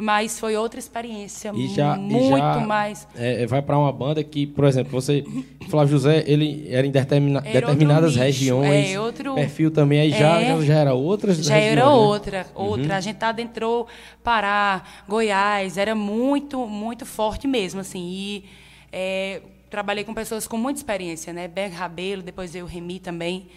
mas foi outra experiência e já, muito já, mais. É, é vai para uma banda que, por exemplo, você, Flávio José, ele era em determina, era determinadas regiões, é, outro, perfil também, aí já, é, já, era outras Já regiões, era né? outra, outra. Uhum. A gente adentrou Pará, Goiás, era muito, muito forte mesmo, assim, e é, trabalhei com pessoas com muita experiência, né? Berg Rabelo, depois eu Remi também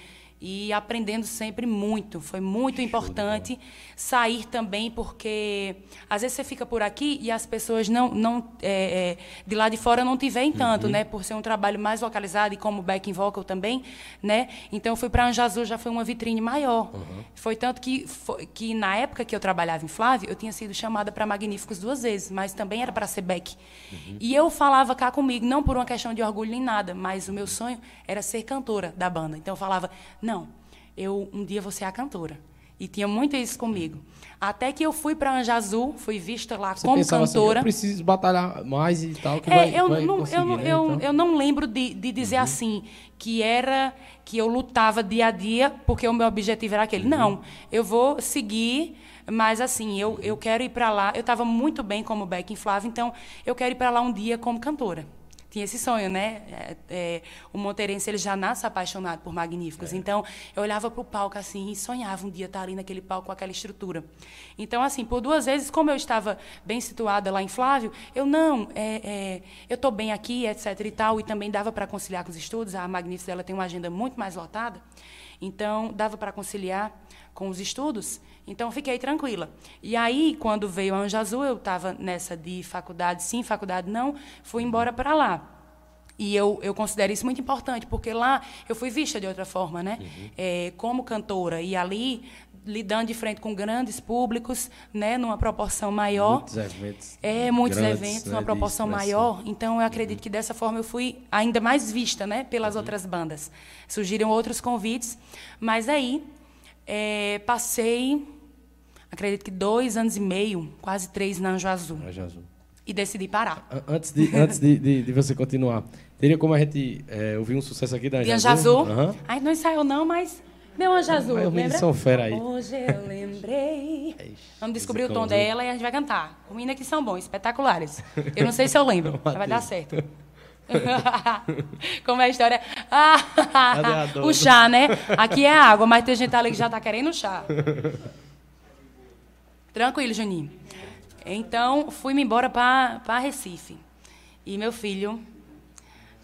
e aprendendo sempre muito. Foi muito importante sair também, porque às vezes você fica por aqui e as pessoas não, não é, é, de lá de fora não te veem tanto, uhum. né? Por ser um trabalho mais localizado e como backing vocal também, né? Então eu fui para Anja Azul já foi uma vitrine maior. Uhum. Foi tanto que foi, que na época que eu trabalhava em Flávio eu tinha sido chamada para Magníficos duas vezes, mas também era para ser back. Uhum. E eu falava cá comigo não por uma questão de orgulho nem nada, mas o meu sonho era ser cantora da banda. Então eu falava não não, eu um dia vou ser a cantora. E tinha muito isso comigo. Até que eu fui para Anja Azul, fui vista lá Você como cantora. Assim, eu preciso batalhar mais e tal. Que é, vai, eu, vai não, eu, né, eu, então. eu, não lembro de, de dizer uhum. assim que era que eu lutava dia a dia porque o meu objetivo era aquele. Uhum. Não, eu vou seguir, mas assim eu, eu quero ir para lá. Eu estava muito bem como Beck Flávia, então eu quero ir para lá um dia como cantora tinha esse sonho, né? É, é, o monteirense ele já nasce apaixonado por magníficos. É. Então, eu olhava para o palco assim e sonhava um dia estar ali naquele palco com aquela estrutura. Então, assim, por duas vezes, como eu estava bem situada lá em Flávio, eu não, é, é eu estou bem aqui, etc. e tal, e também dava para conciliar com os estudos. A Magníficos ela tem uma agenda muito mais lotada. Então, dava para conciliar com os estudos, então fiquei tranquila. E aí, quando veio a Anja Azul, eu estava nessa de faculdade sim, faculdade não, fui embora para lá. E eu, eu considero isso muito importante, porque lá eu fui vista de outra forma, né? Uhum. É, como cantora. E ali lidando de frente com grandes públicos, né, numa proporção maior. Muitos eventos. É, muitos eventos, né, numa proporção maior. Então, eu acredito uhum. que dessa forma eu fui ainda mais vista, né, pelas uhum. outras bandas. Surgiram outros convites, mas aí é, passei, acredito que dois anos e meio, quase três na Anjo Azul. Anjo Azul. E decidi parar. Antes de, antes de, de, de você continuar, teria como a gente é, ouvir um sucesso aqui da Anjo Azul? Azul. Uhum. Ai, não ensaiou não, mas Deu anjo azul, Mas lembra? são fera aí. Hoje eu lembrei. Vamos descobrir o tom dela e a gente vai cantar. Os meninos aqui são bons, espetaculares. Eu não sei se eu lembro, <laughs> mas vai dar certo. <laughs> Como é a história? Ah, o chá, né? Aqui é água, mas tem gente ali que já está querendo chá. Tranquilo, Juninho. Então, fui-me embora para Recife. E meu filho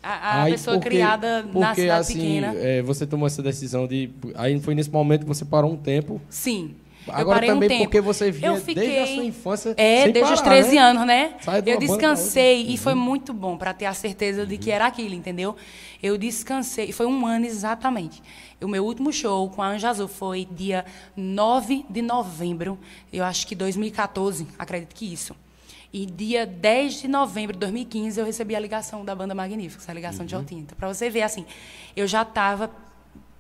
a, a aí, pessoa porque, criada porque, na cidade assim, pequena. É, você tomou essa decisão de. Aí foi nesse momento que você parou um tempo. Sim. Agora também um porque você via fiquei, desde a sua infância. É, desde parar, os 13 né? anos, né? Eu descansei e uhum. foi muito bom para ter a certeza de que era aquilo, entendeu? Eu descansei, foi um ano exatamente. O meu último show com a Anja Azul foi dia 9 de novembro, eu acho que 2014, acredito que isso. E dia 10 de novembro de 2015 eu recebi a ligação da banda Magnífica, essa ligação uhum. de. Então, para você ver, assim, eu já estava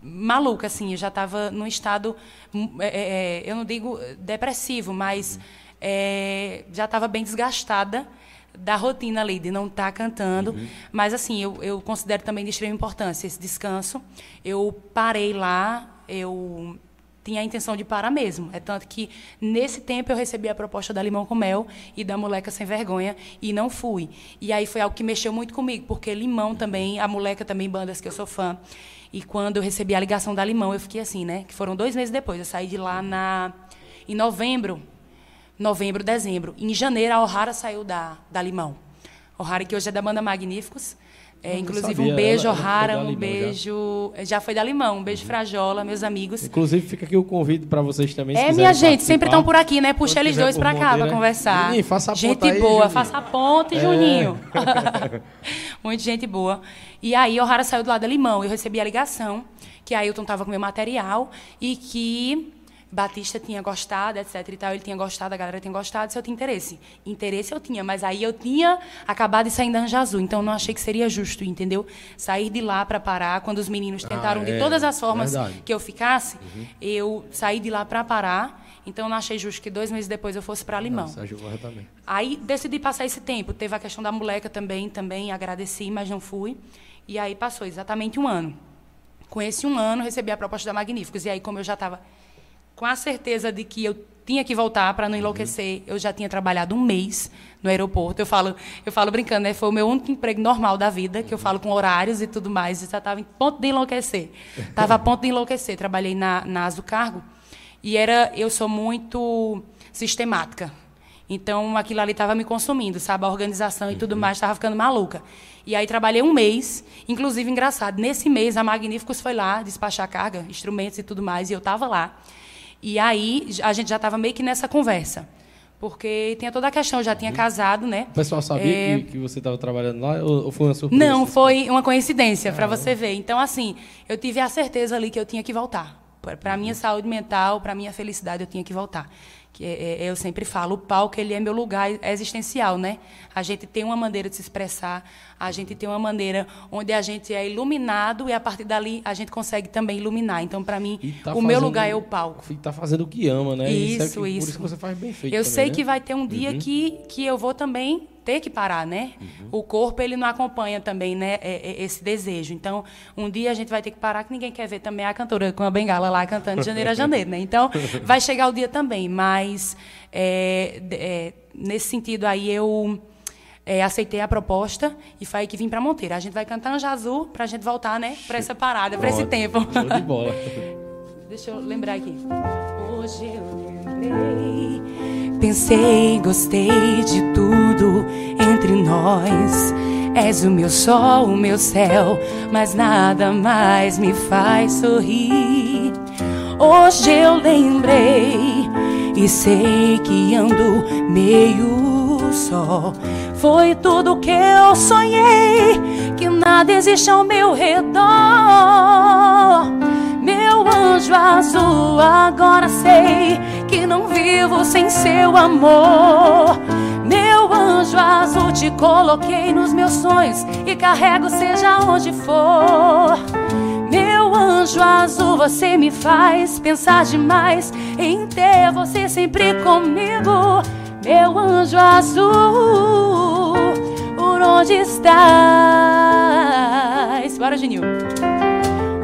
maluca, assim, eu já estava num estado, hum, é, é, é, eu não digo depressivo, mas é, já estava bem desgastada da rotina ali, de não estar tá cantando. Uhum. Mas, assim, eu, eu considero também de extrema importância esse descanso. Eu parei lá, eu tinha a intenção de parar mesmo. É tanto que, nesse tempo, eu recebi a proposta da Limão com Mel e da Moleca Sem Vergonha e não fui. E aí foi algo que mexeu muito comigo, porque Limão também, a Moleca também, bandas que eu sou fã. E quando eu recebi a ligação da Limão, eu fiquei assim, né? Que foram dois meses depois. Eu saí de lá na, em novembro, novembro, dezembro. Em janeiro, a O'Hara saiu da, da Limão. O'Hara, que hoje é da banda Magníficos. É, inclusive, sabia. um beijo, O'Hara, um beijo. Já. já. foi da Limão, um beijo, uhum. Frajola, meus amigos. Inclusive, fica aqui o convite para vocês também. É, minha gente, sempre estão por aqui, né? Puxa eles dois para cá para conversar. Juninho, faça a gente aí, boa, Juninho. faça a ponte, é. Juninho. <laughs> Muita gente boa. E aí, O'Hara saiu do lado da Limão. Eu recebi a ligação que a Ailton estava com meu material e que Batista tinha gostado, etc e tal, ele tinha gostado, a galera tinha gostado, se eu tinha interesse. Interesse eu tinha, mas aí eu tinha acabado de sair da Anja Azul, então não achei que seria justo, entendeu? Sair de lá para parar, quando os meninos ah, tentaram ah, é, de todas as formas verdade. que eu ficasse, uhum. eu saí de lá para parar, então não achei justo que dois meses depois eu fosse para Limão. Nossa, aí decidi passar esse tempo, teve a questão da moleca também, também agradeci, mas não fui. E aí passou exatamente um ano. Com esse um ano, recebi a proposta da Magníficos. E aí, como eu já estava com a certeza de que eu tinha que voltar para não uhum. enlouquecer. Uhum. Eu já tinha trabalhado um mês no aeroporto. Eu falo, eu falo brincando, né? Foi o meu único emprego normal da vida, que eu falo com horários e tudo mais. Eu já estava em ponto de enlouquecer. Estava a ponto de enlouquecer. Trabalhei na, na Aso Cargo e era, eu sou muito sistemática. Então, aquilo ali estava me consumindo, sabe? A organização e tudo uhum. mais estava ficando maluca. E aí trabalhei um mês, inclusive engraçado. Nesse mês a Magníficos foi lá despachar carga, instrumentos e tudo mais, e eu estava lá. E aí a gente já estava meio que nessa conversa. Porque tinha toda a questão, já tinha casado, né? O pessoal sabia é... que, que, você estava trabalhando lá ou, foi uma surpresa? Não, foi uma coincidência, para você ver. Então, assim, eu tive a certeza ali que eu tinha que voltar. Para a minha saúde mental, para a minha felicidade, eu tinha que voltar que é, é, eu sempre falo, o palco ele é meu lugar existencial, né? A gente tem uma maneira de se expressar, a gente tem uma maneira onde a gente é iluminado e a partir dali a gente consegue também iluminar. Então, para mim, tá o meu lugar é o palco. E tá fazendo o que ama, né? Isso, isso. É que, isso. Por isso que você faz bem feito. Eu também, sei né? que vai ter um dia uhum. que, que eu vou também ter que parar, né? Uhum. O corpo ele não acompanha também, né? É, é, esse desejo. Então, um dia a gente vai ter que parar, que ninguém quer ver também a cantora com a bengala lá cantando de janeiro a janeiro, né? Então, vai chegar o dia também. Mas é, é, nesse sentido aí eu é, aceitei a proposta e foi aí que vim para Monteiro. A gente vai cantar Anja Azul para a gente voltar, né? Para essa parada, para esse tempo. Show de bola. <laughs> Deixa eu lembrar aqui. Hoje eu lembrei Pensei, gostei de tudo entre nós. És o meu sol, o meu céu, mas nada mais me faz sorrir. Hoje eu lembrei e sei que ando meio só. Foi tudo que eu sonhei, que nada existe ao meu redor. Meu anjo azul, agora sei que não vivo sem seu amor. Meu anjo azul, te coloquei nos meus sonhos e carrego seja onde for. Meu anjo azul, você me faz pensar demais em ter você sempre comigo. Meu anjo azul, onde estás? Bora, Genil.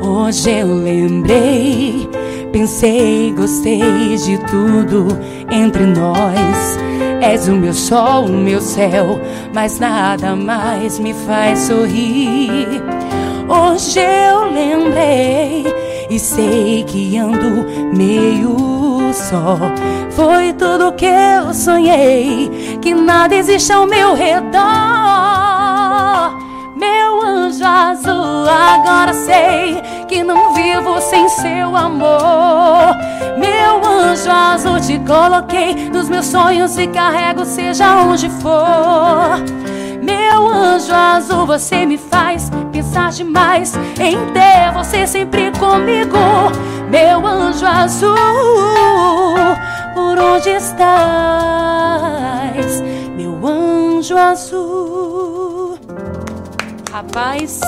Hoje eu lembrei, pensei, gostei de tudo entre nós. És o meu sol, o meu céu, mas nada mais me faz sorrir. Hoje eu lembrei e sei que ando meio só. Foi tudo que eu sonhei, que nada existe ao meu redor. Meu anjo azul, agora sei que não vivo sem seu amor. Meu anjo azul, te coloquei nos meus sonhos e carrego, seja onde for. Meu anjo azul, você me faz pensar demais em ter você sempre comigo. Meu anjo azul, por onde estás? Meu anjo azul. Rapaz,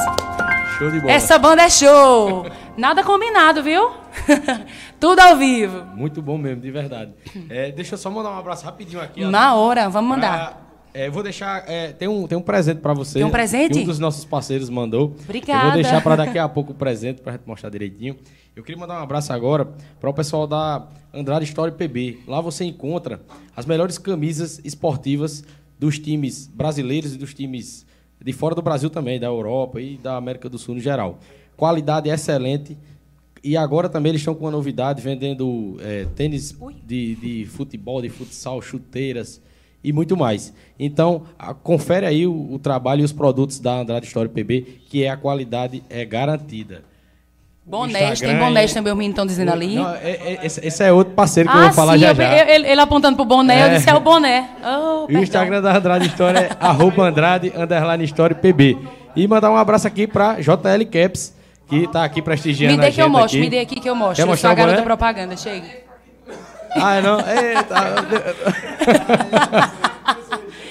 Show de bola. essa banda é show. Nada combinado, viu? <laughs> Tudo ao vivo. Muito bom mesmo, de verdade. É, deixa eu só mandar um abraço rapidinho aqui. ó. Na hora, vamos mandar. Pra- é, eu vou deixar. é, tem, um, tem um presente pra você. Tem um presente? Um dos nossos parceiros mandou. Eu Obrigada. vou deixar pra daqui a pouco o presente gente mostrar direitinho. Eu queria mandar um abraço agora para o pessoal da Andrade História PB. Lá você encontra as melhores camisas esportivas dos times brasileiros e dos times de fora do Brasil também, da Europa e da América do Sul no geral. Qualidade excelente. E agora também eles estão com uma novidade, vendendo é, tênis de, de futebol, de futsal, chuteiras e muito mais. Então, a- confere aí o, o trabalho e os produtos da Andrade História PB, que é a qualidade é garantida. Bonés, tem bonés também, os meninos estão dizendo ali. Não, é- é- esse, esse é outro parceiro que eu ah, vou falar sim, já eu- já. eu- ele, ele apontando pro boné, eu É. disse é o boné. <laughs> Oh, E o. Instagram da Andrade História é <laughs> arroba Andrade, underline História PB. E mandar um abraço aqui para JL Caps, que está aqui prestigiando Me a dê que eu mostro, aqui. me dê aqui que eu mostro. Quer eu sou mostrar a o garota propaganda, chega. Ah, é não? Eita.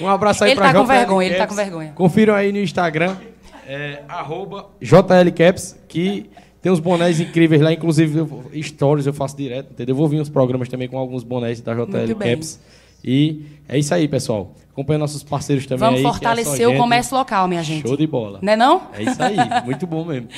<laughs> um abraço aí Ele pra tá com JL vergonha, ele tá com vergonha. Confiram aí no Instagram, é, arroba JL Caps, que tem uns bonés incríveis lá, inclusive eu- stories eu faço direto, entendeu? Eu vou vir uns programas também com alguns bonés da JL. Caps. E é isso aí, pessoal. Acompanha nossos parceiros também Vamos aí. que é fortalecer o gente. comércio local, minha gente. Show de bola. Né não? É isso aí, muito bom mesmo.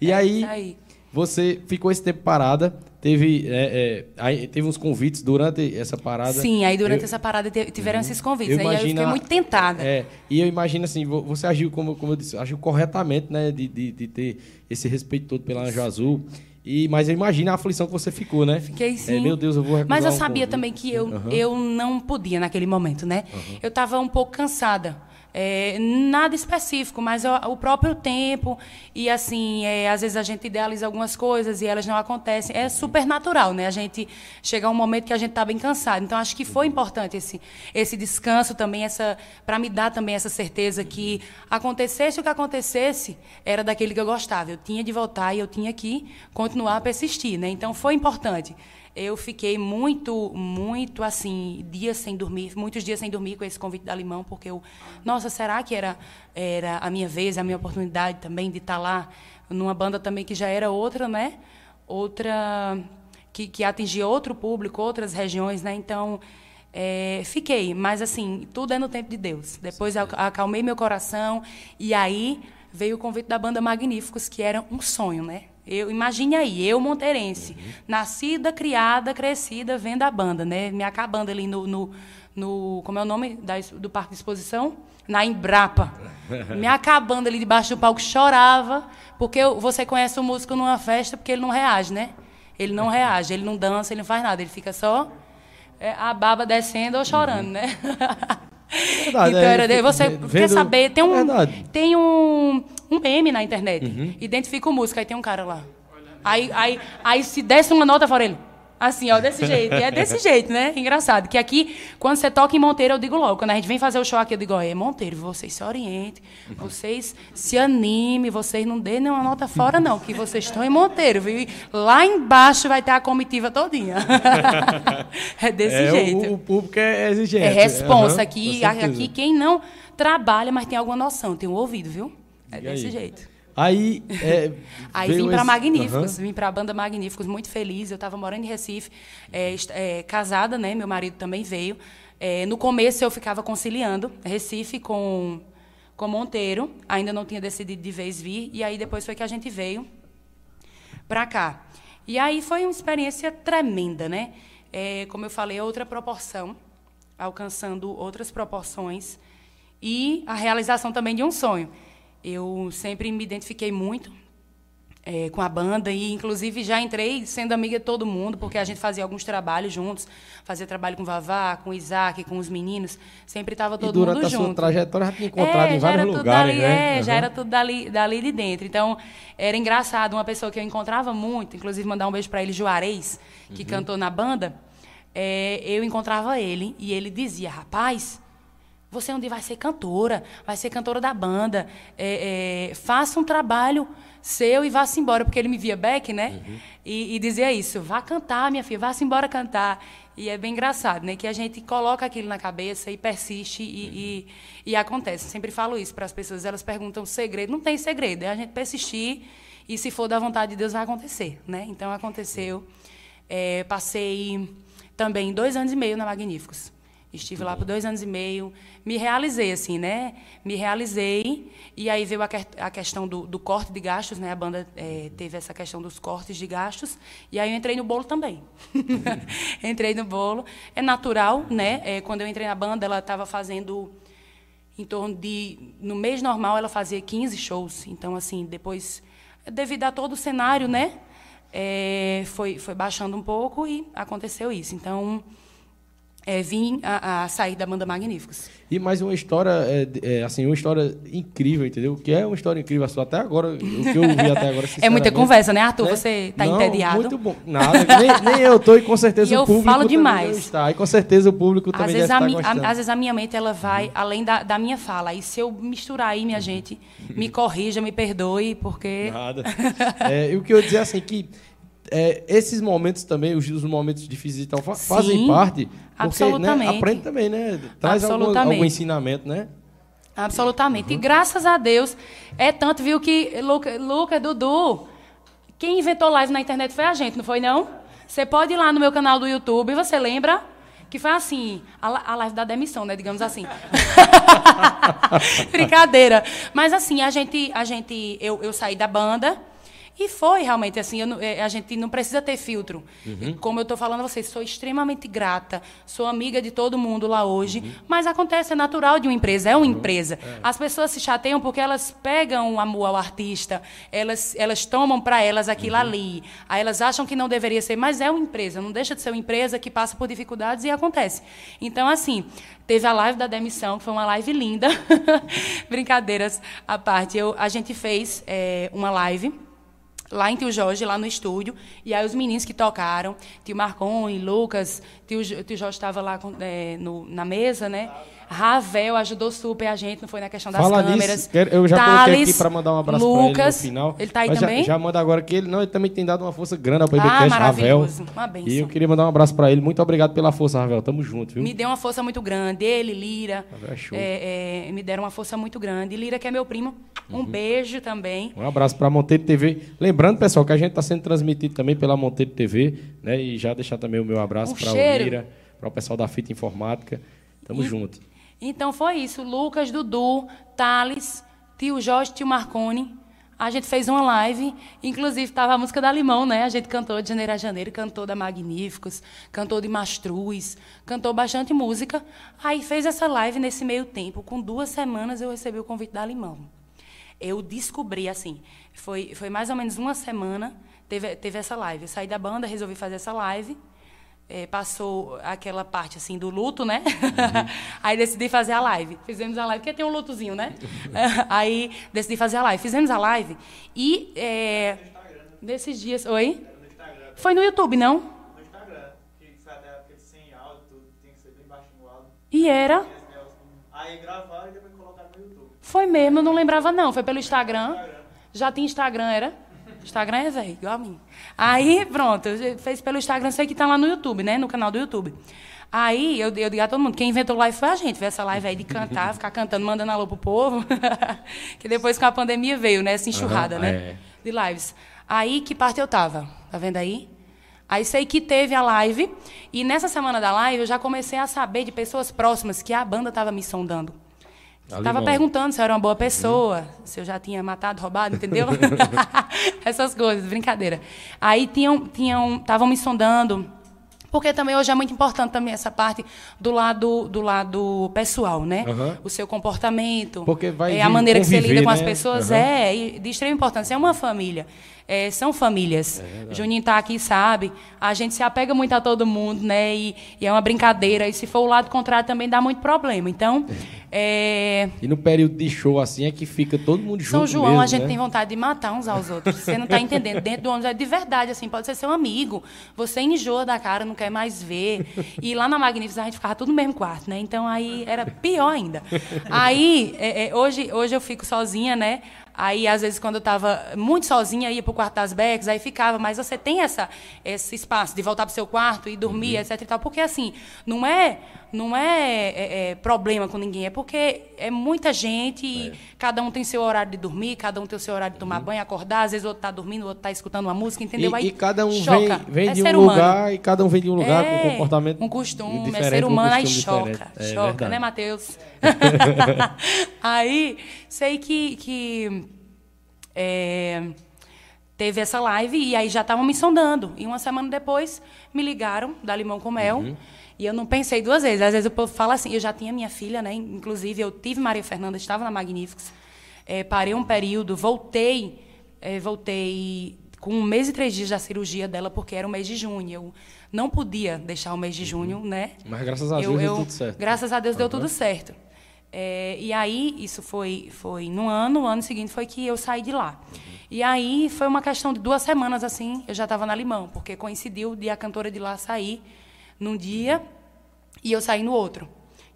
E <laughs> aí, Isso aí. você ficou esse tempo parada, teve, é, é, teve uns convites durante essa parada. Sim, aí durante Eu- essa parada tiveram esses convites. eu aí eu fiquei muito tentada. É, e eu imagino assim, vo- você agiu, como, como eu disse, agiu corretamente, né? De, de, de ter esse respeito todo pela Anjo Azul. E, mas eu imagino a aflição que você ficou, né? Fiquei É, sim. meu Deus, eu vou Mas eu sabia também que eu, Aham. eu não podia naquele momento, né? Eu estava um pouco cansada. É, nada específico, mas o, próprio tempo. E assim, é, às vezes a gente idealiza algumas coisas e elas não acontecem. É super natural, né? A gente chega a um momento que a gente está bem cansado. Então, acho que foi importante esse, esse descanso também, essa para me dar também essa certeza que acontecesse o que acontecesse, era daquele que eu gostava. Eu tinha de voltar e eu tinha que continuar a persistir, né? Então, foi importante. Eu fiquei muito, muito assim, dias sem dormir, muitos dias sem dormir com esse convite da Limão, porque eu, nossa, será que era, era a minha vez, a minha oportunidade também de estar lá numa banda também que já era outra, né? Outra que, que atingia outro público, outras regiões, né? Então, é, fiquei, mas assim, tudo é no tempo de Deus. Depois acalmei meu coração e aí veio o convite da banda Magníficos, que era um sonho, né? Eu imagine aí, eu monteirense, nascida, criada, crescida, vendo a banda, né? Me acabando ali no, no, no como é o nome da, do parque de exposição? Na Embrapa. <laughs> Me acabando ali debaixo do palco, chorava, porque você conhece o músico numa festa porque ele não reage, né? Ele não reage, ele não dança, ele não faz nada, ele fica só é, a baba descendo ou chorando, né? Verdade, <laughs> então é, era. Você vendo- quer saber? Tem um, Verdade. tem um, um meme na internet. Uhum. Identifica o músico, aí tem um cara lá. Aí, aí, aí se desce uma nota fora ele. Assim, ó, desse jeito. E é desse <laughs> jeito, né? Engraçado. Que aqui, quando você toca em Monteiro, eu digo logo. Quando a gente vem fazer o show aqui, eu digo, ó, é Monteiro, vocês se orientem, vocês se animem, vocês não dêem nenhuma nota fora, não, que vocês estão em Monteiro, viu? E lá embaixo vai ter a comitiva todinha. <laughs> é desse É, o- jeito. O, público é exigente. É responsa. Aham, aqui, aqui quem não trabalha, mas tem alguma noção, tem um ouvido, viu? É E desse aí? jeito. Aí, é, <laughs> Aí vim para esse- Magníficos, Aham. vim para a banda Magníficos, muito feliz. Eu estava morando em Recife, é, é, casada, né? Meu marido também veio. É, no começo eu ficava conciliando Recife com, com Monteiro, ainda não tinha decidido de vez vir, e aí depois foi que a gente veio para cá. E aí foi uma experiência tremenda, né? É, como eu falei, outra proporção, alcançando outras proporções e a realização também de um sonho. Eu sempre me identifiquei muito é, com a banda e, inclusive, já entrei sendo amiga de todo mundo, porque a gente fazia alguns trabalhos juntos, fazia trabalho com o Vavá, com o Isaac, com os meninos, sempre estava E todo durante mundo a sua junto. trajetória já tinha encontrado É, em já vários lugares, dali, né? É, já Aham. era tudo dali, dali de dentro. Então, era engraçado. Uma pessoa que eu encontrava muito, inclusive mandar um beijo para ele, Juarez, que Uhum. cantou na banda, é, eu encontrava ele e ele dizia, rapaz, você um dia vai ser cantora, vai ser cantora da banda, é, é, faça um trabalho seu e vá-se embora, porque ele me via back, né? E, e dizia isso, vá cantar, minha filha, vá-se embora cantar. E é bem engraçado, né? Que a gente coloca aquilo na cabeça e persiste e, e, e acontece. Sempre falo isso para as pessoas, elas perguntam segredo, não tem segredo, é a gente persistir e se for da vontade de Deus vai acontecer, né? Então aconteceu. É, passei também dois anos e meio na Magníficos. Estive lá por dois anos e meio, me realizei, assim, né? Me realizei, e aí veio a, que- a questão do, do corte de gastos, né? A banda eh, teve essa questão dos cortes de gastos, e aí eu entrei no bolo também. <laughs> entrei no bolo. É natural, né? Eh, quando eu entrei na banda, ela estava fazendo em torno de. No mês normal, ela fazia 15 shows. Então, assim, depois, devido a todo o cenário, né? eh, foi, foi baixando um pouco e aconteceu isso. Então, eh, vim a, a sair da banda Magníficos. E mais uma história, é, é, assim, uma história incrível, entendeu? Que é uma história incrível, a sua, até agora, o que eu vi até agora, <laughs> É muita conversa, né, Arthur? né? Você está entediado? muito bom. Nada, nem, nem eu tô e com certeza E o eu público falo também demais. estar. E com certeza o público Às também vezes, deve a estar a- às vezes a minha mente ela vai além da, da minha fala. E se eu misturar aí, minha gente, me corrija, me perdoe, porque. Nada. <laughs> É, e o que eu ia dizer assim que é, esses momentos também, os, os momentos difíceis e tal, fa- fazem Sim, parte. Porque. Né, aprende também, né? Traz algum, algum ensinamento, né? Absolutamente. Uhum. E graças a Deus, é tanto, viu, que Luca, Luca, Dudu, quem inventou live na internet foi a gente, não foi não? Você pode ir lá no meu canal do YouTube, você lembra? Que foi assim, a, a live da demissão, né? Digamos assim. <laughs> Brincadeira. Mas assim, a gente, a gente eu, eu saí da banda. E foi realmente assim, não- eh, a gente não precisa ter filtro. Como eu estou falando a vocês, sou extremamente grata, sou amiga de todo mundo lá hoje, mas acontece, é natural de uma empresa, é uma empresa. As pessoas se chateiam porque elas pegam o amor ao artista, elas, elas tomam para elas aquilo ali, aí elas acham que não deveria ser, mas é uma empresa, não deixa de ser uma empresa que passa por dificuldades e acontece. Então, assim, teve a live da demissão, que foi uma live linda, <laughs> brincadeiras à parte, eu, a gente fez eh, uma live lá em Tio Jorge, lá no estúdio. E aí os meninos que tocaram, tio Marcon e Lucas, tio, tio Jorge estava lá é, no- na mesa, né? Ravel ajudou super a gente, não foi na questão das Fala câmeras. eu já coloquei Thales, aqui para mandar um abraço para ele no final. Ele tá aí Mas já- também? Já, manda agora que ele, não, ele também tem dado uma força grande ao Ah, PBcast, Ravel. maravilhoso. Uma benção. E eu queria mandar um abraço para ele. Muito obrigado pela força, Ravel. Tamo junto, viu? Me deu uma força muito grande. Ele, Lira, é é, é, me deram uma força muito grande. Lira, que é meu primo, um Uhum. beijo também. Um abraço para Monteiro TV. Lembrando, pessoal, que a gente está sendo transmitido também pela Monteiro TV, né? E já deixar também o meu abraço Um para o. Lira, para o pessoal da Fita Informática. Tamo E- junto. Então foi isso. Lucas, Dudu, Thales, tio Jorge, tio Marconi. A gente fez uma live, inclusive estava a música da Limão, né? A gente cantou de janeiro a janeiro, cantou da Magníficos, cantou de Mastruz, cantou bastante música. Aí fez essa live nesse meio tempo. Com duas semanas eu recebi o convite da Limão. Eu descobri, assim, foi, foi mais ou menos uma semana, teve, teve essa live. Eu saí da banda, resolvi fazer essa live. É, passou aquela parte assim do luto, né? Uhum. <laughs> aí decidi fazer a live. Fizemos a live, porque tem um lutozinho, né? <laughs> aí decidi fazer a live. Fizemos a live e é, desses dias, oi? No foi no YouTube, não? No Instagram, que foi até sem áudio, tudo tem que ser bem baixinho o áudio. E era? Aí gravaram e depois colocaram no YouTube. Foi mesmo, eu não lembrava não. Foi pelo Instagram. Instagram. Já tinha Instagram, era? Instagram é velho, igual a mim. Aí, pronto, fez pelo Instagram, sei que tá lá no YouTube, né? No canal do YouTube. Aí eu, eu digo a todo mundo, quem inventou live foi a gente, ver essa live aí de cantar, ficar cantando, mandando alô pro povo. <laughs> que depois com a pandemia veio, né? Essa enxurrada, uhum, né? É. De lives. Aí que parte eu tava? Tá vendo aí? Aí sei que teve a live, e nessa semana da live eu já comecei a saber de pessoas próximas que a banda estava me sondando. Estava perguntando se eu era uma boa pessoa, uhum. se eu já tinha matado, roubado, entendeu? <laughs> <laughs> Essas coisas, brincadeira. Aí tinham, tinham, estavam me sondando, porque também hoje é muito importante também essa parte do lado do lado pessoal, né? Uhum. O seu comportamento, porque vai é, a maneira que você lida com né? as pessoas uhum. é de extrema importância. É uma família é, são famílias. É Juninho está aqui, sabe? A gente se apega muito a todo mundo, né? E, e, é uma brincadeira. E se for o lado contrário, também dá muito problema. Então. É... E no período de show, assim, é que fica todo mundo junto. São João, mesmo, a gente né? tem vontade de matar uns aos outros. Você não está entendendo. Dentro do ônibus é de verdade, assim, pode ser seu amigo. Você enjoa da cara, não quer mais ver. E lá na Magnífica a gente ficava tudo no mesmo quarto, né? Então aí era pior ainda. Aí, é, é, hoje, hoje eu fico sozinha, né? Aí, às vezes, quando eu estava muito sozinha, ia para o quarto das becas, aí ficava. Mas você tem essa, esse espaço de voltar para o seu quarto e dormir, uhum. etc. E tal, porque, assim, não é não é, é, é, problema com ninguém, é porque é muita gente e é. cada um tem seu horário de dormir, cada um tem o seu horário de tomar uhum. banho, acordar, às vezes o outro está dormindo, o outro está escutando uma música, entendeu? E, Aí e cada um choca. vem, vem é de um lugar e cada um vem de um lugar com um é, comportamento Um costume, é ser humano, um aí choca, é choca, né, Matheus? <laughs> <laughs> aí, sei que, que teve essa live e aí já estavam me sondando. E uma semana depois me ligaram da Limão com Mel. Uhum e eu não pensei duas vezes. Às vezes o povo fala assim, eu já tinha minha filha, né? Inclusive, eu tive Maria Fernanda, estava na Magníficos. É, parei um período, voltei, é, voltei com um mês e três dias da cirurgia dela, porque era o mês de junho. Eu não podia deixar o mês de junho, uhum. né? Mas graças a Deus eu, deu tudo certo. Graças a Deus uhum. deu tudo certo. É, e aí, isso foi, foi no ano, o ano seguinte foi que eu saí de lá. Uhum. E aí, foi uma questão de duas semanas, assim, eu já estava na Limão, porque coincidiu de a cantora de lá sair num dia e eu saí no outro.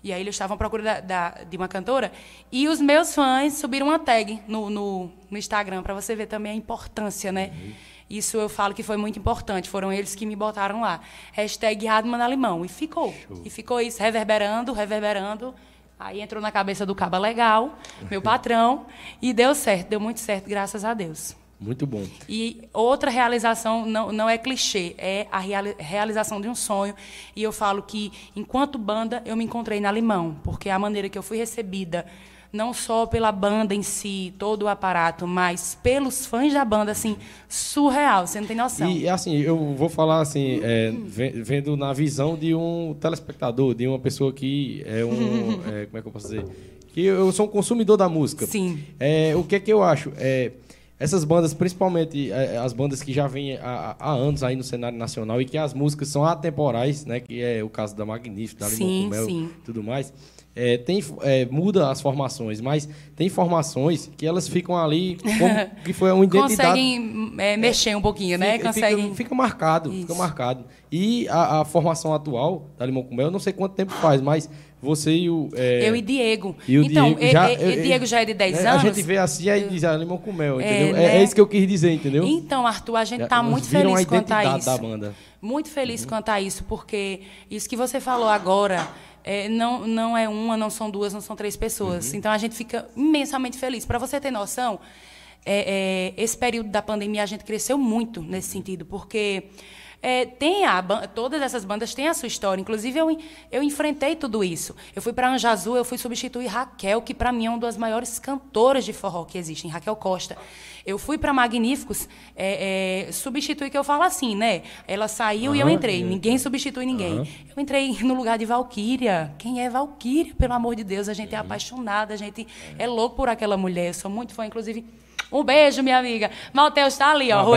E aí eles estavam à procura da, da, de uma cantora. E os meus fãs subiram uma tag no, no, no Instagram, para você ver também a importância, né? Uhum. Isso eu falo que foi muito importante. Foram eles que me botaram lá. Hashtag Radman Alemão. E ficou. Show. E ficou isso, reverberando, reverberando. Aí entrou na cabeça do Caba Legal, meu patrão, <laughs> e deu certo, deu muito certo, graças a Deus. Muito bom. E outra realização não, não é clichê, é a realização de um sonho. E eu falo que, enquanto banda, eu me encontrei na Limão, porque a maneira que eu fui recebida, não só pela banda em si, todo o aparato, mas pelos fãs da banda, assim, surreal, você não tem noção. E, assim, eu vou falar assim, é, vendo na visão de um telespectador, de uma pessoa que é um. <laughs> é, como é que eu posso dizer? Que eu sou um consumidor da música. Sim. É, o que é que eu acho? É essas bandas, principalmente é, é, as bandas que já vêm há, há, anos aí no cenário nacional e que as músicas são atemporais, né? Que é o caso da Magnífica, da Limão com Mel tudo mais. É, tem, é, muda as formações, mas tem formações que elas ficam ali como <laughs> que foi uma identidade. Conseguem é, mexer um pouquinho, né? Fica, Conseguem... fica, fica marcado, Isso. fica marcado. E a, a, formação atual da Limão com Mel, eu não sei quanto tempo faz, mas você e o. É... Eu e Diego. E o então, Diego já, e, e, Diego já é de 10 né, anos. A gente vê assim e diz, ah, limão com mel, é, entendeu? É, né? é, isso que eu quis dizer, entendeu? Então, Arthur, a gente está muito feliz quanto a isso. Da banda. Muito feliz uhum. quanto a isso, porque isso que você falou agora. É, não, não é uma, não são duas, não são três pessoas. Uhum. Então a gente fica imensamente feliz. Para você ter noção, é, é, esse período da pandemia a gente cresceu muito nesse sentido, porque é, tem a, todas essas bandas têm a sua história. Inclusive, eu, eu enfrentei tudo isso. Eu fui para Anja Azul, eu fui substituir Raquel, que para mim é uma das maiores cantoras de forró que existem, Raquel Costa. Eu fui para Magníficos é, é, substituir, que eu falo assim, né? Ela saiu uhum, e eu entrei. Ninguém substitui ninguém. Uhum. Eu entrei no lugar de Valquíria. Quem é Valquíria? Pelo amor de Deus, a gente é apaixonada, a gente é louco por aquela mulher. Eu sou muito fã, inclusive Um beijo, minha amiga. Malteus está ali, ó, Um.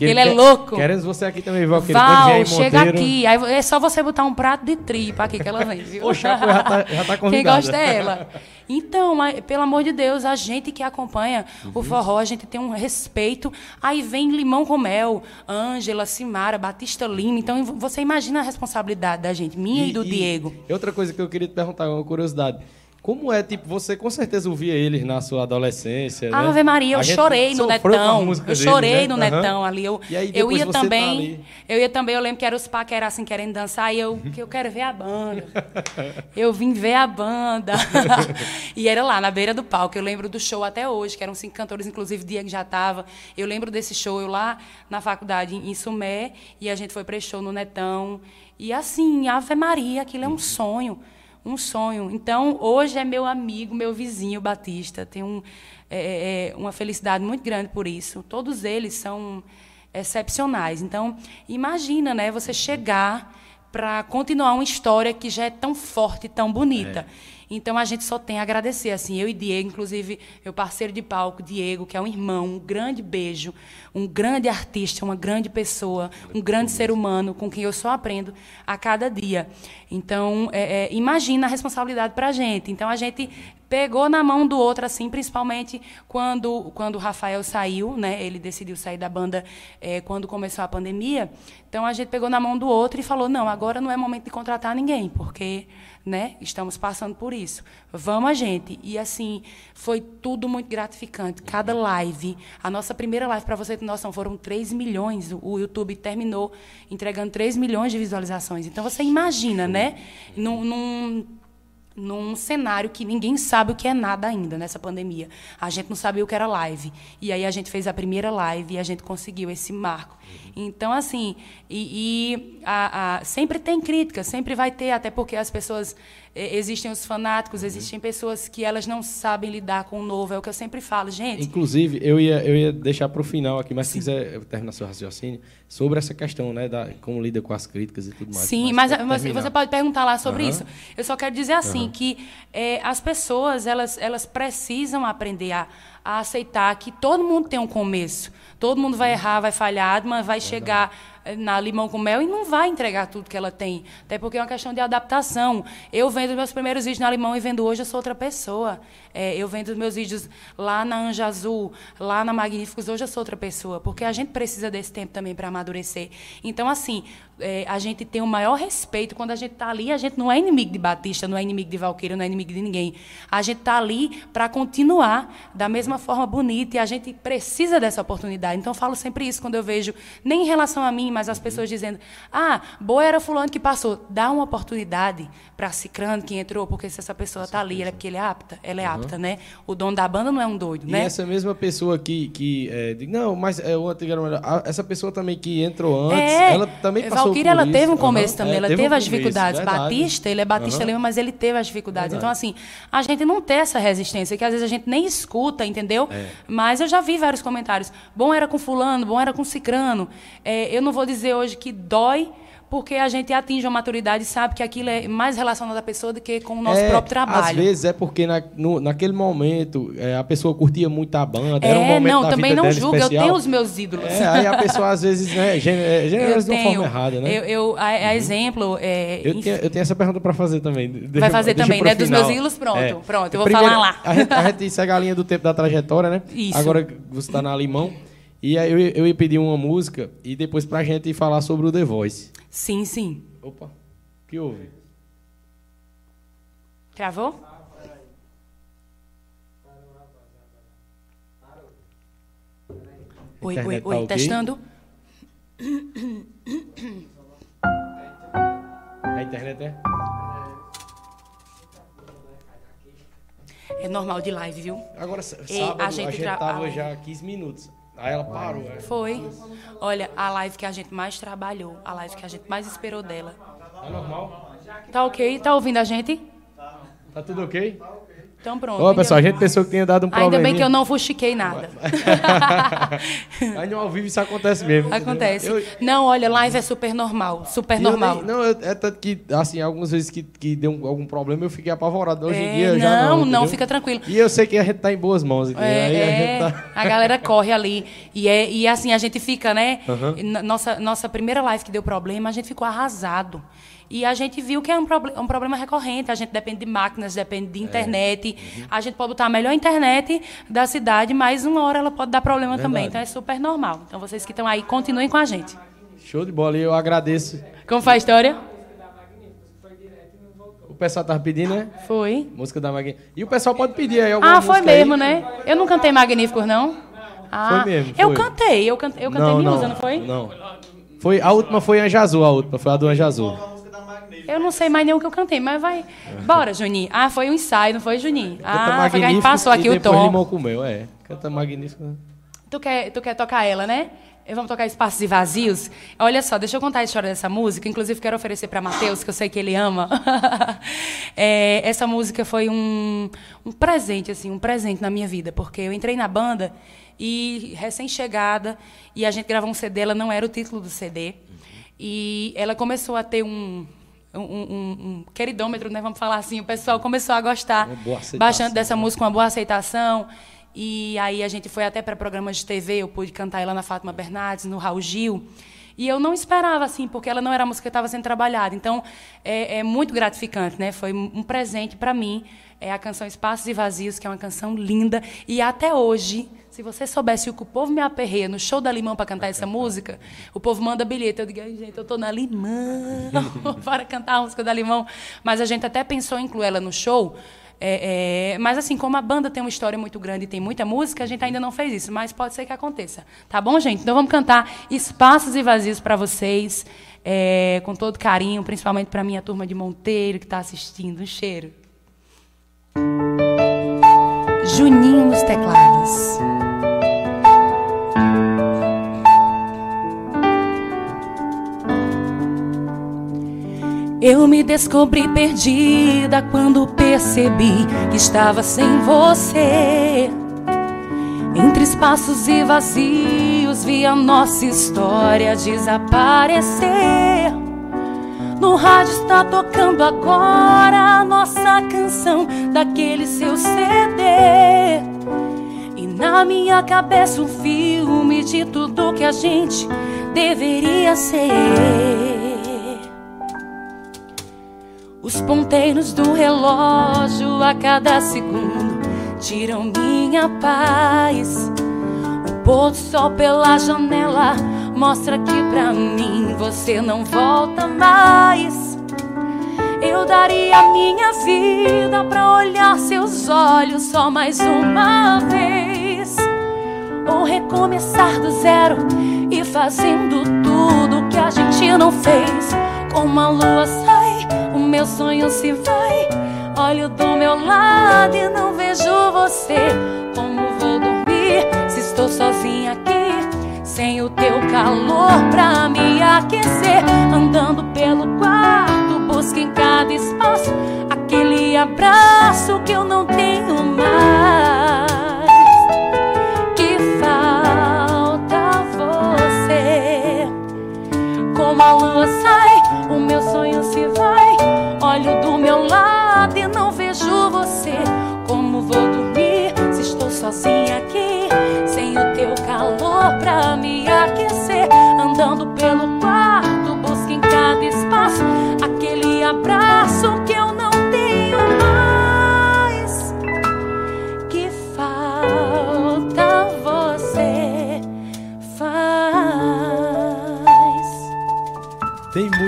Ele é louco. Queremos você aqui também, Valquíria. Val, chega aqui. Aí é só você botar um prato de tripa aqui que ela vem, viu? Chaco já tá- já tá <laughs> Quem convidada. gosta é ela. Então, mas, pelo amor de Deus, a gente que acompanha Uhum. o forró, a gente tem um respeito. Aí vem Limão com Mel, Ângela, Simara, Batista Lima. Então, você imagina a responsabilidade da gente, minha e, do Diego. E outra coisa que eu queria te perguntar, uma curiosidade. Como é, tipo, você com certeza ouvia eles na sua adolescência, né? Ave Maria, eu chorei no Netão. Eu chorei né? no Aham. Netão ali. Eu, E aí eu ia tá também. ali. eu ia também, eu lembro que eram os paqueras assim querendo dançar e eu que eu quero ver a banda. eu vim ver a banda. <laughs> e era lá na beira do palco. Eu lembro do show até hoje, que eram cinco cantores, inclusive Diego já estava. Eu lembro desse show eu lá na faculdade em Sumé e a gente foi para show no Netão. E assim, Ave Maria, aquilo é um sonho um sonho. Então, hoje é meu amigo, meu vizinho Batista. Tenho um, é, é, uma felicidade muito grande por isso. Todos eles são excepcionais. Então, imagina, né, você chegar para continuar uma história que já é tão forte, tão bonita. Então a gente só tem a agradecer, assim, eu e Diego, inclusive meu parceiro de palco, Diego, que é um irmão, um grande beijo, um grande artista, uma grande pessoa, um grande ser humano com quem eu só aprendo a cada dia. Então, é, é, imagina a responsabilidade para a gente. Então a gente pegou na mão do outro, assim, principalmente quando, quando o Rafael saiu, né? Ele decidiu sair da banda é, quando começou a pandemia. Então a gente pegou na mão do outro e falou: não, agora não é momento de contratar ninguém, porque né, estamos passando por isso. Vamos a gente. E assim, foi tudo muito gratificante. Cada live, a nossa primeira live, para você ter noção, foram 3 milhões. O YouTube terminou entregando 3 milhões de visualizações. Então você imagina, né? Num, num num cenário que ninguém sabe o que é nada ainda nessa pandemia. A gente não sabia o que era live. E aí a gente fez a primeira live e a gente conseguiu esse marco. Então, assim, e, e a, a, sempre tem crítica, sempre vai ter, até porque as pessoas. Existem os fanáticos, existem pessoas que elas não sabem lidar com o novo. É o que eu sempre falo, gente. Inclusive, eu ia, eu ia deixar para o final aqui, mas se quiser terminar seu raciocínio, sobre essa questão, né, da como lida com as críticas e tudo mais. Sim, mas, mas você pode perguntar lá sobre Aham. isso. Eu só quero dizer assim que eh, as pessoas elas, elas precisam aprender a, a aceitar que todo mundo tem um começo. Todo mundo vai errar, vai falhar, mas vai chegar eh, na limão com mel e não vai entregar tudo que ela tem. Até porque é uma questão de adaptação. Eu vendo meus primeiros vídeos na limão e vendo hoje, eu sou outra pessoa. Eh, eu vendo os meus vídeos lá na Anja Azul, lá na Magníficos, hoje eu sou outra pessoa. Porque a gente precisa desse tempo também para amadurecer. Então, assim, eh, a gente tem o maior respeito quando a gente está ali. A gente não é inimigo de Batista, não é inimigo de Valqueira, não é inimigo de ninguém. A gente está ali para continuar da mesma forma bonita e a gente precisa dessa oportunidade. Então, eu falo sempre isso quando eu vejo, nem em relação a mim, mas as pessoas dizendo: ah, boa era fulano que passou. Dá uma oportunidade para Cicrano que entrou, porque se essa pessoa está ali, é porque ele é apta, ela é apta, né? O dono da banda não é um doido, E né? essa mesma pessoa que, que é, não, mas é o antigo Essa pessoa também que entrou antes, É, ela também passou Valquíria, por ela teve um começo Aham, também, é, ela um teve, as começo, dificuldades. verdade. Batista, ele é Batista Aham. Lima, mas ele teve as dificuldades. Verdade. Então, assim, a gente não tem essa resistência, que às vezes a gente nem escuta, entendeu? É. Mas eu já vi vários comentários. Bom era com fulano, bom era com cicrano. É, eu não vou dizer hoje que dói, porque a gente atinge uma maturidade e sabe que aquilo é mais relacionado à pessoa do que com o nosso É, próprio trabalho. Às vezes é porque na, no- naquele momento é, a pessoa curtia muito a banda. era um é, momento não, da também vida não dela julga, eu especial. tenho os meus ídolos. É, aí a pessoa às vezes, né, gen- é, <laughs> generaliza de uma forma errada, né? Eu, eu, a, a exemplo, é, Eu tenho, eu tenho essa pergunta para fazer também. Deixa Vai fazer também, né? Dos final. meus ídolos, pronto, pronto, eu vou Primeiro, falar lá. A gente, a gente segue a linha do tempo da trajetória, né? <laughs> Isso. Agora você está na Limão. E aí eu, eu ia pedir uma música e depois pra gente falar sobre o The Voice. sim, sim. Opa, o que houve? Travou? Oi, oi, tá oi, ok? testando. A internet é? É normal de live, viu? Agora, sábado, a a gente gente, tra- tava a- já 15 minutos. Aí ela parou. é. Foi. Olha, a live que a gente mais trabalhou, a live que a gente mais esperou dela. Tá normal? Tá ok? Tá ouvindo a gente? Tá tudo ok? Então pronto. Ó, pessoal, a gente pensou que tinha dado um problema. Ainda bem que eu não fuxiquei nada. <laughs> Aí no ao vivo isso acontece mesmo. Acontece. Eu- Não, olha, live é super normal. Super e eu normal. nem- não, eu- é tanto que, assim, algumas vezes que, que deu um- algum problema eu fiquei apavorado. Hoje em É, dia eu já não. não, não, fica tranquilo. E eu sei que a gente tá em boas mãos, entendeu? É, Aí a é, gente tá. a galera corre ali. E, é, e assim, a gente fica, né? Na- Nossa, nossa primeira live que deu problema, a gente ficou arrasado. E a gente viu que é um, proble- um problema recorrente. A gente depende de máquinas, depende É. de internet. Uhum. A gente pode botar a melhor internet da cidade, mas uma hora ela pode dar problema também. Verdade. Então é super normal. Então vocês que estão aí, continuem com a gente. Show de bola, e eu agradeço. Como foi a história? O pessoal tava pedindo, né? Foi. Música da Magnífica. E o pessoal pode pedir aí alguma Ah, foi música aí. mesmo, né? Eu não cantei Magníficos, não? Ah, Foi mesmo, Eu foi. cantei, eu cantei, eu cantei Miúza, não foi? Não. Foi, a última foi Anja Azul, a última foi a do Anja Azul. Eu não sei mais nem o que eu cantei, mas vai. Bora, Juninho. Ah, foi um ensaio, não foi, Juninho? Ah, foi que a gente passou aqui o tom. Limão com mel, é. Canta magnífico. Tu quer, tu quer tocar ela, né? Vamos tocar Espaços e Vazios. Olha só, deixa eu contar a história dessa música. Inclusive, quero oferecer para Matheus, que eu sei que ele ama. <laughs> É, essa música foi um, um presente, assim, um presente na minha vida, porque eu entrei na banda e recém-chegada, e a gente gravou um CD, ela não era o título do CD. E ela começou a ter um, um, um- um queridômetro, né? Vamos falar assim. O pessoal começou a gostar bastante dessa música, uma boa aceitação. E aí a gente foi até para programas de TV, eu pude cantar ela na Fátima Bernardes, no Raul Gil. E eu não esperava, assim, porque ela não era a música que estava sendo trabalhada. Então, é, é muito gratificante, né? Foi um presente para mim. É a canção Espaços e Vazios, que é uma canção linda. E até hoje, se você soubesse o que o povo me aperreia no show da Limão para cantar essa música, o povo manda bilhete. Eu digo, "Ai, gente, eu tô na Limão <laughs> para cantar a música da Limão. Mas a gente até pensou em incluir ela no show. É, é, mas assim, como a banda tem uma história muito grande e tem muita música, a gente ainda não fez isso, mas pode ser que aconteça. Tá bom, gente? Então vamos cantar Espaços e Vazios para vocês, é, com todo carinho, principalmente para minha turma de Monteiro que está assistindo. Um cheiro. Juninho nos teclados. Eu me descobri perdida quando percebi que estava sem você. Entre espaços e vazios vi a nossa história desaparecer. No rádio está tocando agora a nossa canção daquele seu CD. E na minha cabeça um filme de tudo que a gente deveria ser. Os ponteiros do relógio a cada segundo tiram minha paz. O pôr do sol pela janela mostra que pra mim você não volta mais. Eu daria minha vida pra olhar seus olhos só mais uma vez. Ou recomeçar do zero e fazendo tudo que a gente não fez. Como a lua meu sonho se vai. Olho do meu lado e não vejo você. Como vou dormir se estou sozinha aqui? Sem o teu calor pra me aquecer. Andando pelo quarto, busco em cada espaço aquele abraço que eu não tenho mais. Que falta você. Como a lua sai, sozinha aqui? Sem o teu calor pra me aquecer. Andando pelo quarto, busco em cada espaço aquele abraço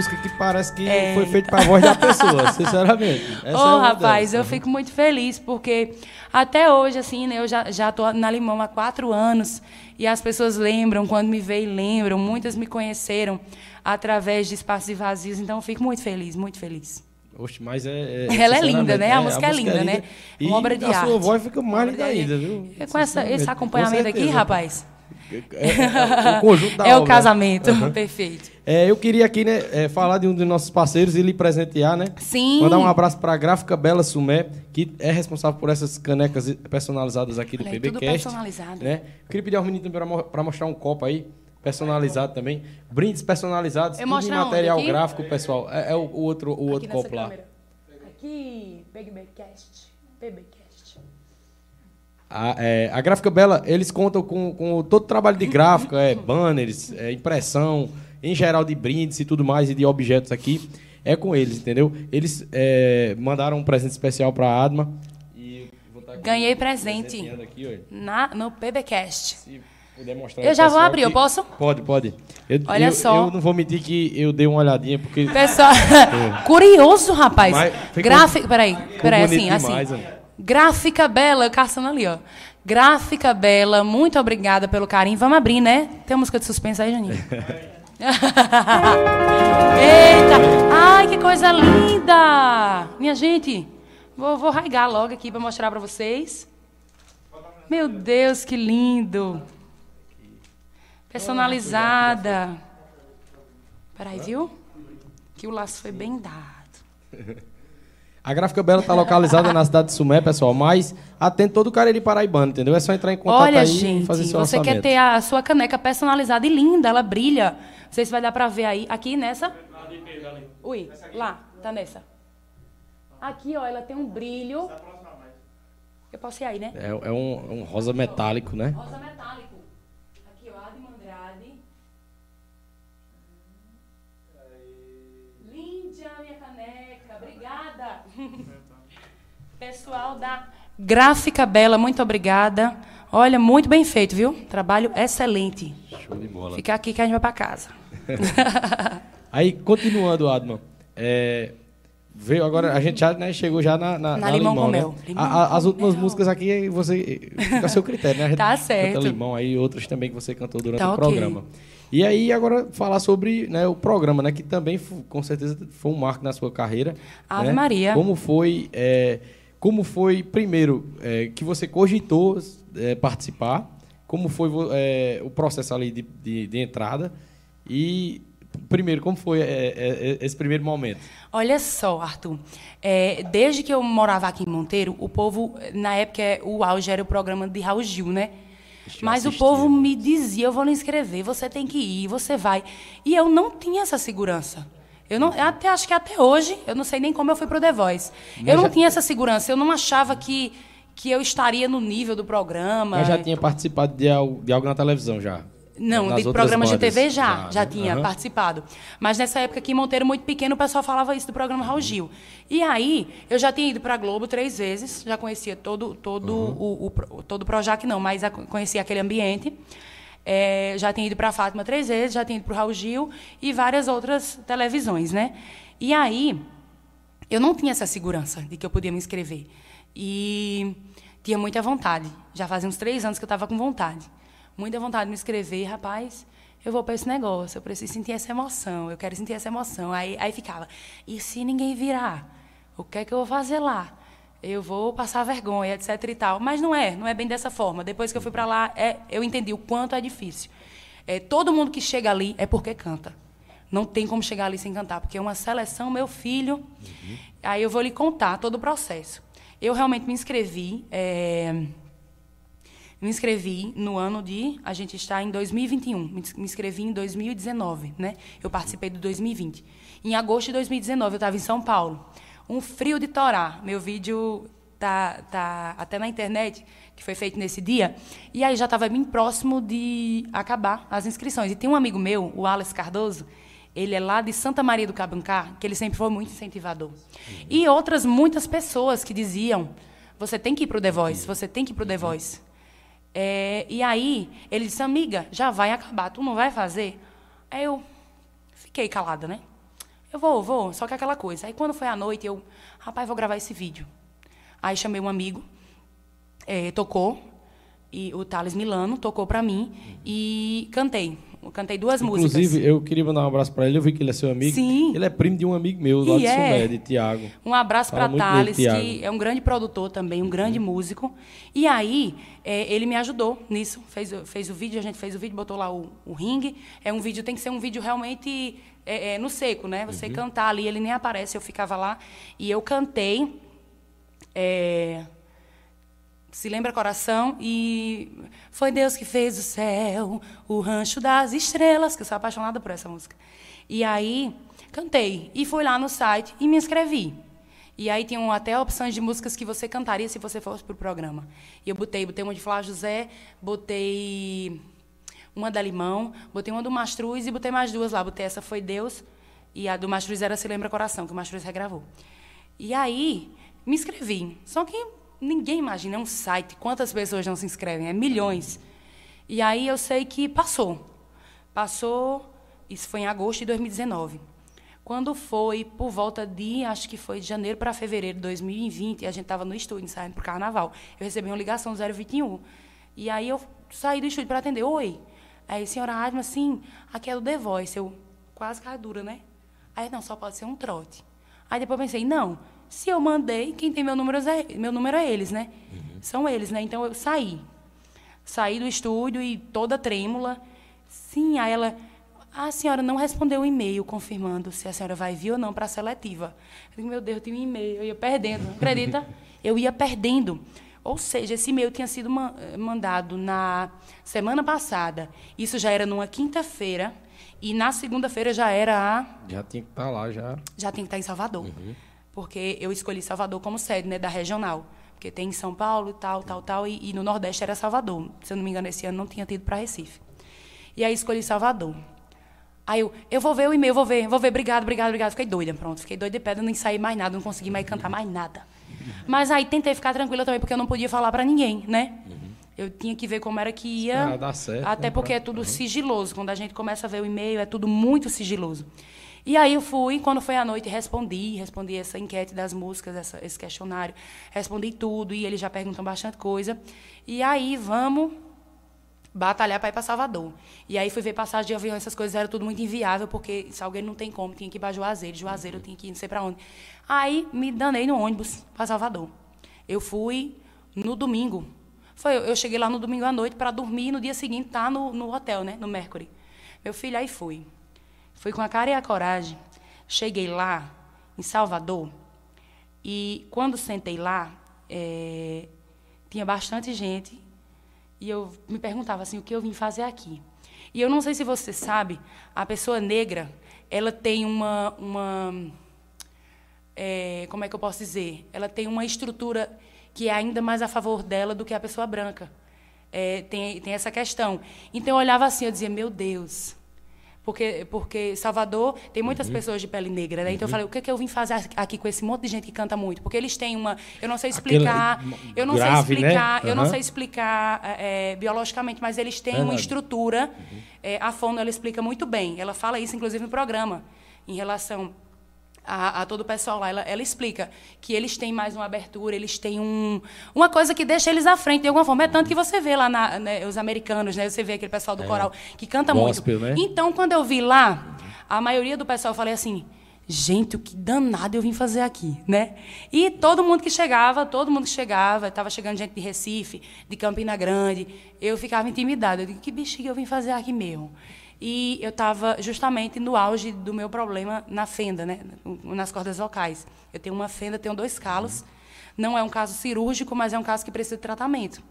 música que parece que É. foi feita pra voz da pessoa, <laughs> sinceramente. Essa Ô, é rapaz, delas. eu fico muito feliz, porque até hoje, assim, né, eu já, já tô na Limão há quatro anos, e as pessoas lembram, quando me veem, lembram. Muitas me conheceram através de Espaços Vazios, então eu fico muito feliz, muito feliz. Oxe, mas é. é, Ela é linda, né? A música é linda, né? E Uma obra de a sua arte. voz fica mais linda ainda, viu? E Com essa, esse acompanhamento com aqui, rapaz, É, é, o <laughs> conjunto da É o obra. casamento, perfeito. É, eu queria aqui né, é, falar de um dos nossos parceiros e lhe presentear, né? Sim. Mandar um abraço para a Gráfica Bela Sumé, que é responsável por essas canecas personalizadas aqui do Olha aí, tudo PBcast. personalizado. Né? Queria pedir aos meninos para mostrar um copo aí, personalizado também. Brindes personalizados, Eu tudo em material gráfico, pessoal. É, é o, outro, o outro copo lá. Aqui, PBcast. PBcast. A, é, a Gráfica Bela, eles contam com, com todo o trabalho de gráfica, é, banners, é, impressão, em geral de brindes e tudo mais, e de objetos aqui. É com eles, entendeu? Eles é, mandaram um presente especial para a Adma. E tá Ganhei presente. Aqui. Na, no PBcast. Se puder mostrar Eu já vou abrir, eu posso? Pode, pode. Eu, Olha eu- só. Eu não vou mentir que eu dei uma olhadinha, porque Pessoal, <laughs> <laughs> curioso, rapaz. Mas ficou- Gráfica, peraí, peraí, bonito assim, demais, assim. ó. Gráfica Bela, eu caçando ali, ó. Gráfica Bela, muito obrigada pelo carinho. Vamos abrir, né? Tem uma música de suspense aí, Janinho? <laughs> Eita! Ai, que coisa linda! Minha gente, vou, vou raigar logo aqui para mostrar para vocês. Meu Deus, que lindo! Personalizada. Peraí, viu? Que o laço foi bem dado. <laughs> a Gráfica Bela está localizada na cidade de Sumé, pessoal, mas atende todo o Cariri Paraibano, entendeu? É só entrar em contato Olha, aí gente, e fazer seu você orçamento. quer ter a sua caneca personalizada e linda, ela brilha. Não sei se vai dar pra ver aí. Aqui nessa? Ui, lá, tá nessa. Aqui, ó, ela tem um brilho. Eu posso ir aí, né? É, é um, é um rosa metálico, né? Rosa metálico. <laughs> Pessoal da Gráfica Bela, muito obrigada. Olha, muito bem feito, viu? Trabalho excelente. Show de bola. Fica aqui que a gente vai pra casa. <laughs> Aí, continuando, Adman, é, veio agora, a gente já né, chegou já na, na, Na na Limão limão, com né? Mel. Limão A- a- as últimas Mel. músicas aqui, você fica a seu critério, né? A gente Tá canta certo. Limão aí, outras também que você cantou durante Tá o ok. programa. E aí, agora, falar sobre né, o programa, né? Que também, com certeza, foi um marco na sua carreira. Ave né? Maria. Como foi, é, como foi primeiro, é, que você cogitou é, participar? Como foi é, o processo ali de, de, de entrada? E, primeiro, como foi é, é, esse primeiro momento? Olha só, Arthur. é, desde que eu morava aqui em Monteiro, o povo, na época, o auge era o programa de Raul Gil, né? Mas o povo me dizia, eu vou lhe inscrever, você tem que ir, você vai. E eu não tinha essa segurança. Eu não, eu até acho que até hoje, eu não sei nem como eu fui pro The Voice. eu não já- tinha essa segurança, eu não achava que, que eu estaria no nível do programa. Mas já tinha participado de algo, de algo na televisão já? Não, de outras programas de? TV já, já, né? tinha participado. Mas nessa época aqui em Monteiro, muito pequeno, o pessoal falava isso do programa Raul Gil. E aí, eu já tinha ido para a Globo três vezes, já conhecia todo, todo o, o, pro- todo o Projac, não, mas a- conhecia aquele ambiente. É, já tinha ido para a Fátima três vezes, já tinha ido para o Raul Gil e várias outras televisões, né? E aí, eu não tinha essa segurança de que eu podia me inscrever. E tinha muita vontade. Já fazia uns três anos que eu estava com vontade. Muita vontade de me inscrever. Rapaz, eu vou para esse negócio, eu preciso sentir essa emoção, eu quero sentir essa emoção. Aí, aí ficava, e se ninguém virar? O que é que eu vou fazer lá? Eu vou passar vergonha, etc e tal. Mas não é, não é bem dessa forma. Depois que eu fui para lá, é, eu entendi o quanto é difícil. É, todo mundo que chega ali é porque canta. Não tem como chegar ali sem cantar, porque é uma seleção, meu filho. Aí eu vou lhe contar todo o processo. Eu realmente me inscrevi. é, me inscrevi no ano de. A gente está em 2021. Me ins- me inscrevi em 2019, né? Eu participei do 2020. Em agosto de 2019, eu estava em São Paulo. Um frio de torar. Meu vídeo tá, tá até na internet, que foi feito nesse dia. E aí já estava bem próximo de acabar as inscrições. E tem um amigo meu, o Alex Cardoso, ele é lá de Santa Maria do Cabancá, que ele sempre foi muito incentivador. E outras muitas pessoas que diziam: você tem que ir para o The Voice, você tem que ir para o The Voice. É, e aí, ele disse, amiga, já vai acabar, tu não vai fazer? Aí eu fiquei calada, né? Eu vou, vou, só que aquela coisa. Aí quando foi à noite, eu, rapaz, vou gravar esse vídeo. Aí chamei um amigo, eh, tocou, e o Thales Milano tocou para mim, e cantei Eu cantei duas Inclusive, músicas. Inclusive, eu queria mandar um abraço para ele. Eu vi que ele é seu amigo. Sim. Ele é primo de um amigo meu, lá E de é. Sumé, de Tiago. Um abraço para Thales, dele, que é um grande produtor também, um grande músico. E aí, é, ele me ajudou nisso. Fez, o- fez o vídeo, a gente fez o vídeo, botou lá o, o ringue. É um vídeo, tem que ser um vídeo realmente é, é, no seco, né? Você Uhum. cantar ali, ele nem aparece, eu ficava lá. E eu cantei. é, se lembra coração e foi Deus que fez o céu, o rancho das estrelas, que eu sou apaixonada por essa música. E aí cantei e fui lá no site e me inscrevi. E aí tinham até opções de músicas que você cantaria se você fosse pro programa. E eu botei, botei uma de Flávio José, botei uma da Limão, botei uma do Mastruz e botei mais duas lá. Botei essa foi Deus e a do Mastruz era Se Lembra Coração, que o Mastruz regravou. E aí me inscrevi. Só que ninguém imagina, é um site, quantas pessoas não se inscrevem? É milhões. E aí eu sei que passou. Passou, isso foi em agosto de 2019. Quando foi por volta de, acho que foi de janeiro para fevereiro de 2020, a gente estava no estúdio, saindo para o carnaval. Eu recebi uma ligação 021. E aí eu saí do estúdio para atender. Oi. Aí, senhora Adma, sim, aqui é do The Voice. Eu quase caí dura, né? Aí, não, só pode ser um trote. Aí depois pensei, não, se eu mandei, quem tem meu número é, meu número é eles, né? São eles, né? Então eu saí. Saí do estúdio e toda trêmula. Sim, aí ela. A senhora não respondeu o e-mail confirmando se a senhora vai vir ou não para a seletiva. Eu digo, meu Deus, eu tinha um e-mail, eu ia perdendo. Acredita? <laughs> Eu ia perdendo. Ou seja, esse e-mail tinha sido ma- eh, mandado na semana passada. Isso já era numa quinta-feira. E na segunda-feira já era a Já tinha que estar lá, já. já tem que estar em Salvador. Porque eu escolhi Salvador como sede, né, da regional. Porque tem em São Paulo tal, tal, tal, e, e no Nordeste era Salvador. Se eu não me engano, esse ano não tinha tido para Recife. E aí escolhi Salvador. Aí eu, eu vou ver o e-mail, vou ver, vou ver, obrigado, obrigado, obrigado. Fiquei doida, pronto. Fiquei doida de pedra, nem saí mais nada, não consegui mais cantar mais nada. Mas aí tentei ficar tranquila também, porque eu não podia falar para ninguém, né? Eu tinha que ver como era que ia. Ah, dá certo, Até né, porque é tudo sigiloso. Quando a gente começa a ver o e-mail, é tudo muito sigiloso. E aí eu fui, quando foi à noite, respondi, respondi essa enquete das músicas, essa- esse questionário, respondi tudo, e eles já perguntam bastante coisa. E aí vamos batalhar para ir para Salvador. E aí fui ver passagem de avião, essas coisas era tudo muito inviável, porque Salgueiro não tem como, tinha que ir para Juazeiro, Juazeiro eu tinha que ir não sei para onde. Aí me danei no ônibus para Salvador. Eu fui no domingo. Foi, eu cheguei lá no domingo à noite para dormir e no dia seguinte estar no, no hotel, né, no Mercury. Meu filho aí fui. Fui com a cara e a coragem. Cheguei lá, em Salvador, e quando sentei lá, eh, tinha bastante gente e eu me perguntava assim, o que eu vim fazer aqui? E eu não sei se você sabe, a pessoa negra, ela tem uma, uma é, como é que eu posso dizer? Ela tem uma estrutura que é ainda mais a favor dela do que a pessoa branca. É, tem, tem essa questão. Então eu olhava assim, eu dizia, meu Deus. Porque, porque Salvador tem muitas Uhum. pessoas de pele negra, né? Então eu falei, o que, é que eu vim fazer aqui com esse monte de gente que canta muito? Porque eles têm uma. Eu não sei explicar. Eu não grave, sei né? explicar. Eu não sei explicar é, biologicamente, mas eles têm uma estrutura. é, a Fono ela explica muito bem. Ela fala isso, inclusive, no programa, em relação a, a todo o pessoal lá. Ela, ela explica que eles têm mais uma abertura, eles têm um, uma coisa que deixa eles à frente de alguma forma. É tanto que você vê lá na- né, os americanos, né? Você vê aquele pessoal do coral que canta Gospel, muito. né? Então, quando eu vi lá, a maioria do pessoal eu falei assim. Gente, o que danado eu vim fazer aqui, né? E todo mundo que chegava, todo mundo que chegava, estava chegando gente de Recife, de Campina Grande, eu ficava intimidada. Eu digo, que bexiga eu vim fazer aqui mesmo? E eu estava justamente no auge do meu problema na fenda, né? nas cordas vocais. Eu tenho uma fenda, tenho dois calos. Não é um caso cirúrgico, mas é um caso que precisa de tratamento.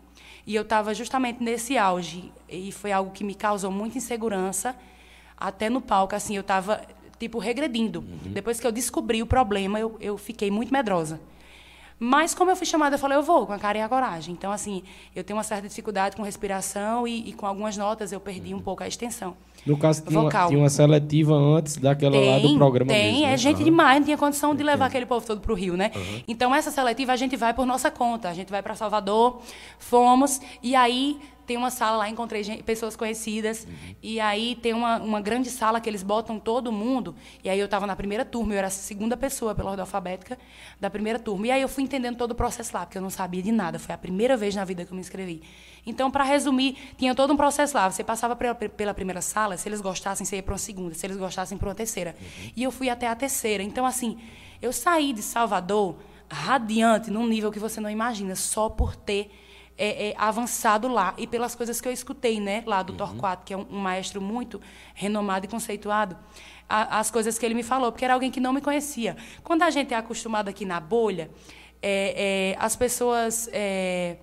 E eu estava justamente nesse auge. E foi algo que me causou muita insegurança. Até no palco, assim, eu estava, tipo, regredindo. Depois que eu descobri o problema, eu, eu fiquei muito medrosa. Mas como eu fui chamada, eu falei, eu vou, com a cara e a coragem. Então, assim, eu tenho uma certa dificuldade com respiração e, e com algumas notas eu perdi um pouco a extensão. No caso, tinha uma, Vocal. tinha uma seletiva antes daquela lá do programa tem, mesmo, né? é gente Aham. demais, não tinha condição de levar aquele povo todo para o Rio, né? Então, essa seletiva a gente vai por nossa conta. A gente vai para Salvador, fomos, e aí tem uma sala lá, encontrei gente, pessoas conhecidas. Uhum. E aí tem uma, uma grande sala que eles botam todo mundo. E aí eu estava na primeira turma, eu era a segunda pessoa pela ordem alfabética da primeira turma. E aí eu fui entendendo todo o processo lá, porque eu não sabia de nada. Foi a primeira vez na vida que eu me inscrevi. Então, para resumir, tinha todo um processo lá. Você passava pela primeira sala, se eles gostassem, você ia para uma segunda. Se eles gostassem, para uma terceira. Uhum. E eu fui até a terceira. Então, assim, eu saí de Salvador radiante, num nível que você não imagina, só por ter é, é, avançado lá e pelas coisas que eu escutei, né, lá do uhum. Torquato, que é um, um, maestro muito renomado e conceituado, a, as coisas que ele me falou, porque era alguém que não me conhecia. Quando a gente é acostumado aqui na bolha, é, é as pessoas é,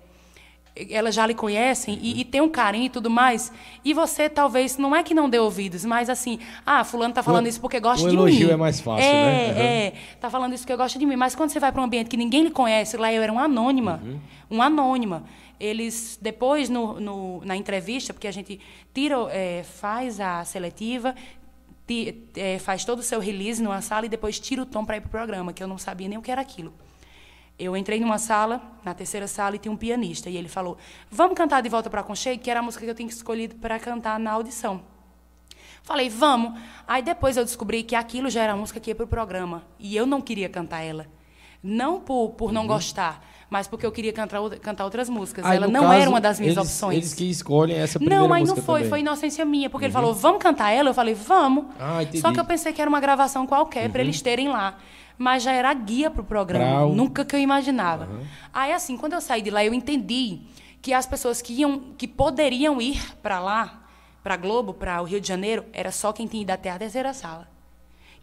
elas já lhe conhecem e, e, tem um carinho e tudo mais. E você talvez não é que não dê ouvidos, mas assim, ah, fulano tá falando o, isso porque gosta de mim. O elogio é mais fácil, é, né? Uhum. É, tá falando isso porque gosta de mim. Mas quando você vai para um ambiente que ninguém lhe conhece, lá eu era uma anônima, uhum. uma anônima. Eles depois no, no, na entrevista, porque a gente tira, é, faz a seletiva, é, faz todo o seu release numa sala e depois tira o tom para ir para o programa, que eu não sabia nem o que era aquilo. Eu entrei numa sala, na terceira sala, e tinha um pianista. E ele falou: Vamos cantar de volta para Aconchego, que era a música que eu tinha escolhido para cantar na audição. Falei, vamos. Aí depois eu descobri que aquilo já era a música que ia para o programa. E eu não queria cantar ela. Não por, por não uhum. gostar, mas porque eu queria cantar, cantar outras músicas. Aí, ela não caso, era uma das minhas eles, opções. Eles que escolhem essa primeira Não, mas não foi, também. foi inocência minha, porque uhum. ele falou, vamos cantar ela? Eu falei, vamos. Ah, Só que eu pensei que era uma gravação qualquer uhum. para eles terem lá mas já era guia para o programa. Nunca que eu imaginava. Uhum. Aí, assim, quando eu saí de lá, eu entendi que as pessoas que, iam, que poderiam ir para lá, para Globo, para o Rio de Janeiro, era só quem tinha ido até a terceira sala.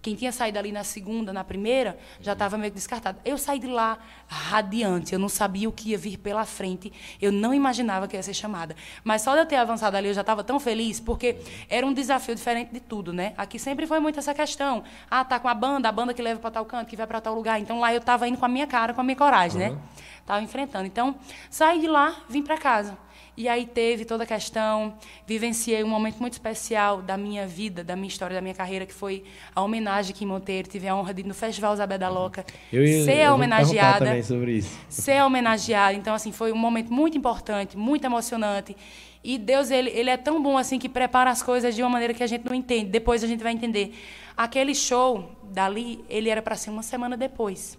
Quem tinha saído ali na segunda, na primeira, já estava meio descartado. Eu saí de lá radiante, eu não sabia o que ia vir pela frente, eu não imaginava que ia ser chamada. Mas só de eu ter avançado ali, eu já estava tão feliz, porque era um desafio diferente de tudo, né? Aqui sempre foi muito essa questão. Ah, tá com a banda, a banda que leva para tal canto, que vai para tal lugar. Então lá eu estava indo com a minha cara, com a minha coragem, uhum. né? Estava enfrentando. Então, saí de lá, vim para casa. E aí teve toda a questão, vivenciei um momento muito especial da minha vida, da minha história, da minha carreira, que foi a homenagem que Monteiro. Tive a honra de ir no Festival Zabé da Loca, eu ser eu homenageada. Também sobre isso. Ser homenageada. Então, assim, foi um momento muito importante, muito emocionante. E Deus, ele, ele é tão bom assim que prepara as coisas de uma maneira que a gente não entende. Depois a gente vai entender. Aquele show dali, ele era para ser uma semana depois.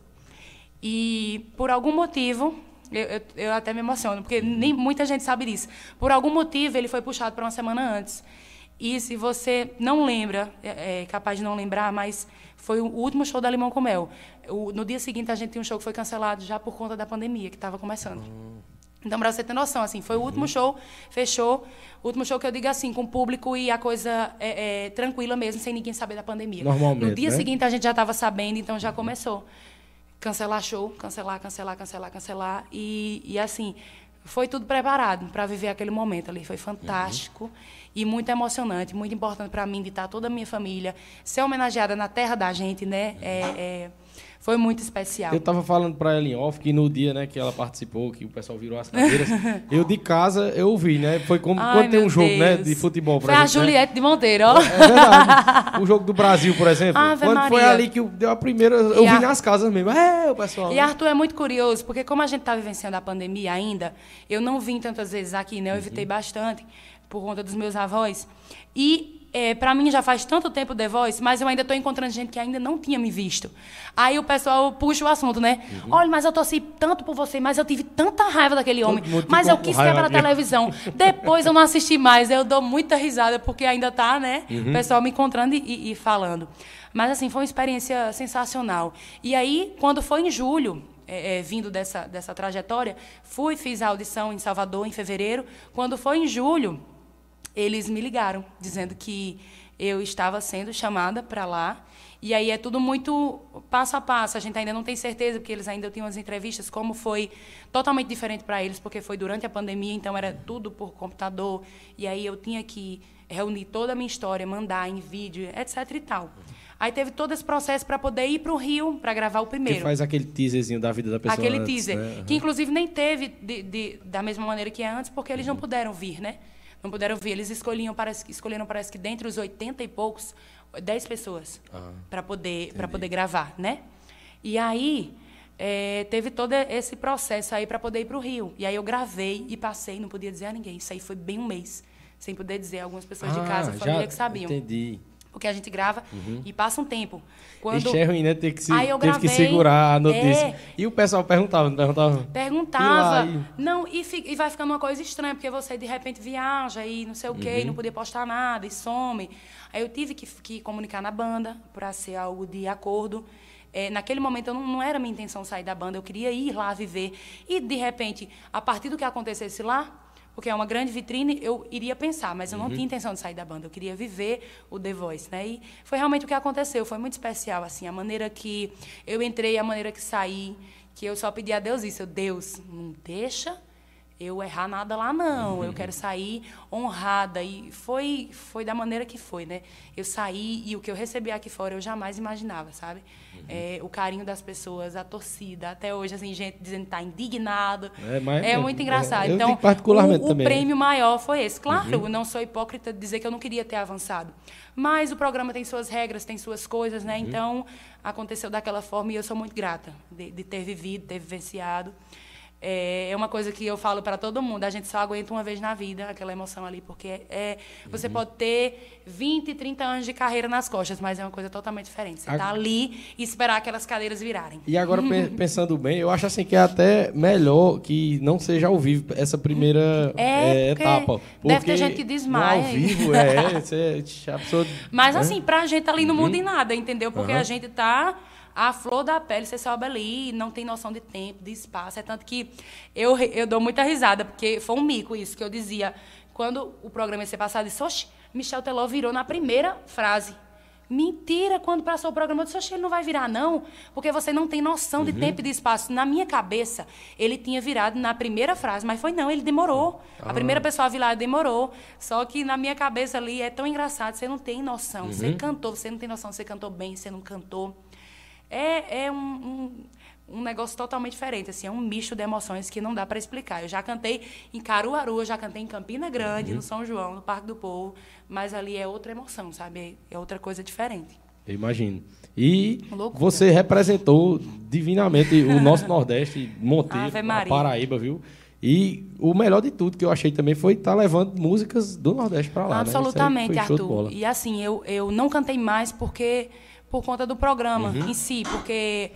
E por algum motivo, eu, eu, eu, até me emociono, porque nem muita gente sabe disso. Por algum motivo, ele foi puxado para uma semana antes. E se você não lembra, é, é, capaz de não lembrar, mas foi o último show da Limão com Mel. O, no dia seguinte, a gente tinha um show que foi cancelado já por conta da pandemia, que estava começando. Uhum. Então, para você ter noção, assim, foi o último uhum. show, fechou. O último show que eu digo assim, com público e a coisa é, é, tranquila mesmo, sem ninguém saber da pandemia. Normalmente, No dia né? seguinte, a gente já estava sabendo, então já começou cancelar show, cancelar, cancelar, cancelar, cancelar. E, e assim, foi tudo preparado para viver aquele momento ali. Foi fantástico uhum. e muito emocionante, muito importante para mim de estar toda a minha família, ser homenageada na terra da gente, né? É, é, foi muito especial. Eu estava falando para ela em off que no dia né, que ela participou, que o pessoal virou as cadeiras, <laughs> eu de casa eu ouvi, né? Foi como Ai, quando tem um jogo né, de futebol. Foi a né? Juliette né? de Monteiro, ó. É, é verdade. <laughs> o jogo do Brasil, por exemplo. Ave quando Maria. foi ali que deu a primeira. Eu e vi nas casas mesmo. É, o pessoal. E né? Arthur é muito curioso, porque como a gente está vivenciando a pandemia ainda, eu não vim tantas vezes aqui, né? Eu evitei uhum. bastante por conta dos meus avós. E é, para mim já faz tanto tempo The Voice, mas eu ainda estou encontrando gente que ainda não tinha me visto. Aí o pessoal puxa o assunto, né? Uhum. Olha, mas eu torci tanto por você, mas eu tive tanta raiva daquele homem, mas eu quis quebrar a televisão. Depois eu não assisti mais, eu dou muita risada, porque ainda tá, né? Uhum. O pessoal me encontrando e, e falando. Mas assim, foi uma experiência sensacional. E aí, quando foi em julho, é, é, vindo dessa, dessa trajetória, fui, fiz a audição em Salvador em fevereiro. Quando foi em julho, eles me ligaram dizendo que eu estava sendo chamada para lá. E aí é tudo muito passo a passo. A gente ainda não tem certeza, porque eles ainda tinham as entrevistas, como foi totalmente diferente para eles, porque foi durante a pandemia, então era tudo por computador. E aí eu tinha que reunir toda a minha história, mandar em vídeo, etc e tal. Aí teve todo esse processo para poder ir para o Rio para gravar o primeiro. Que faz aquele teaserzinho da vida da pessoa. Aquele antes, teaser. Né? Que inclusive nem teve de, de, da mesma maneira que é antes, porque eles uhum. não puderam vir, né? Não puderam vir. Eles escolhiam, parece, escolheram, parece que dentre os 80 e poucos, 10 pessoas ah, para poder, poder gravar, né? E aí, é, teve todo esse processo aí para poder ir para o Rio. E aí eu gravei e passei, não podia dizer a ninguém. Isso aí foi bem um mês, sem poder dizer. Algumas pessoas Ah, de casa, já família que sabiam. Entendi. Porque a gente grava e passa um tempo. Quando Ixi, é ruim, né? Ter que se, Aí eu teve que segurar a notícia. é. E o pessoal perguntava, não perguntava? Perguntava. E lá, Não, e, fi- e vai ficando uma coisa estranha, porque você de repente viaja e não sei o quê, e não podia postar nada, e some. Aí eu tive que, que comunicar na banda para ser algo de acordo. É, naquele momento eu não, não era minha intenção sair da banda, eu queria ir lá viver. E de repente, a partir do que acontecesse lá, porque é uma grande vitrine, eu iria pensar, mas eu não tinha intenção de sair da banda, eu queria viver o The Voice, né? E foi realmente o que aconteceu, foi muito especial, assim, a maneira que eu entrei, a maneira que saí, que eu só pedi a Deus isso, eu, Deus, não deixa eu errar nada lá não, eu quero sair honrada e foi foi da maneira que foi, né? Eu saí e o que eu recebi aqui fora eu jamais imaginava, sabe? É, o carinho das pessoas, a torcida, até hoje assim gente dizendo que tá indignado, É, mas- é muito engraçado. é, eu então particularmente o, o também. Uhum. prêmio maior foi esse. Claro, eu não sou hipócrita de dizer que eu não queria ter avançado, mas o programa tem suas regras, tem suas coisas, Uhum. né? Então aconteceu daquela forma e eu sou muito grata de, de ter vivido, ter vivenciado. É é uma coisa que eu falo para todo mundo. A gente só aguenta uma vez na vida aquela emoção ali, porque é, você Uhum. pode ter 20, 30 anos de carreira nas costas, mas é uma coisa totalmente diferente. Você A- tá ali e esperar aquelas cadeiras virarem. E agora, pe- <laughs> pensando bem, eu acho assim que é até melhor que não seja ao vivo essa primeira É, eh, porque etapa. deve ter Porque gente que desmaia. Ao vivo, é, <laughs> você, a pessoa... Mas né? assim, pra gente ali não muda em nada, entendeu? Porque Aham. a gente tá à flor da pele, você sobe ali, não tem noção de tempo, de espaço. É tanto que eu, eu dou muita risada, porque foi um mico isso que eu dizia. Quando o programa ia ser passado, eu disse, oxe, Michel Teló virou na primeira frase. Mentira, quando passou o programa, eu disse, oxe, ele não vai virar, não, porque você não tem noção Uhum. de tempo e de espaço. Na minha cabeça, ele tinha virado na primeira frase, mas foi não, ele demorou. Ah. A primeira pessoa a virar demorou. Só que na minha cabeça ali é tão engraçado, você não tem noção. Você Uhum. cantou, você não tem noção, você cantou bem, você não cantou. É, é um, um, um negócio totalmente diferente, assim, é um misto de emoções que não dá para explicar. Eu já cantei em Caruaru, eu já cantei em Campina Grande, Uhum. no São João, no Parque do Povo, mas ali é outra emoção, sabe? É outra coisa diferente. Eu imagino. E Loucura. você representou divinamente o nosso <laughs> Nordeste, Monteiro. Paraíba, viu? E o melhor de tudo que eu achei também foi estar levando músicas do Nordeste para lá. né? Absolutamente, de Arthur. E assim, eu, eu não cantei mais porque por conta do programa Uhum. em si, porque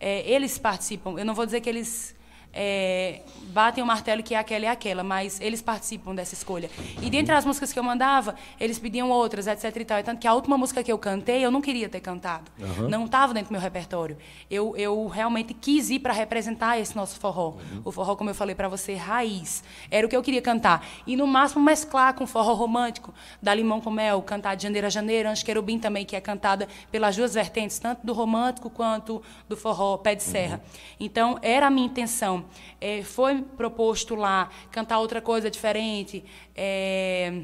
é, eles participam. Eu não vou dizer que eles é, batem o martelo que é aquela e aquela, mas eles participam dessa escolha. E dentre as músicas que eu mandava, eles pediam outras, etc e tal. É Tanto que a última música que eu cantei, eu não queria ter cantado. Aham. Não estava dentro do meu repertório. Eu, eu realmente quis ir para representar esse nosso forró. O forró, como eu falei para você, raiz. Era o que eu queria cantar. E no máximo mesclar com forró romântico, da Limão com Mel, cantar de janeiro a janeiro, Anjo Querubim também, que é cantada pelas duas vertentes, tanto do romântico quanto do forró pé de serra. Então, era a minha intenção. Eh, foi proposto lá cantar outra coisa diferente. eh,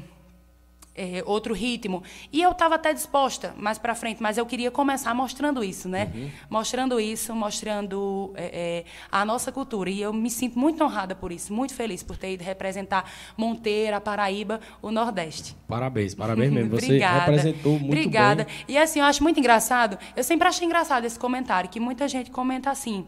é, outro ritmo. E eu estava até disposta mais para frente, mas eu queria começar mostrando isso, né? Mostrando isso, mostrando é, é, a nossa cultura. E eu me sinto muito honrada por isso, muito feliz por ter ido representar Monteira, Paraíba, o Nordeste. Parabéns, parabéns <laughs> mesmo. Você Obrigada. representou muito Obrigada. bem. E assim, eu acho muito engraçado. Eu sempre achei engraçado esse comentário, que muita gente comenta assim.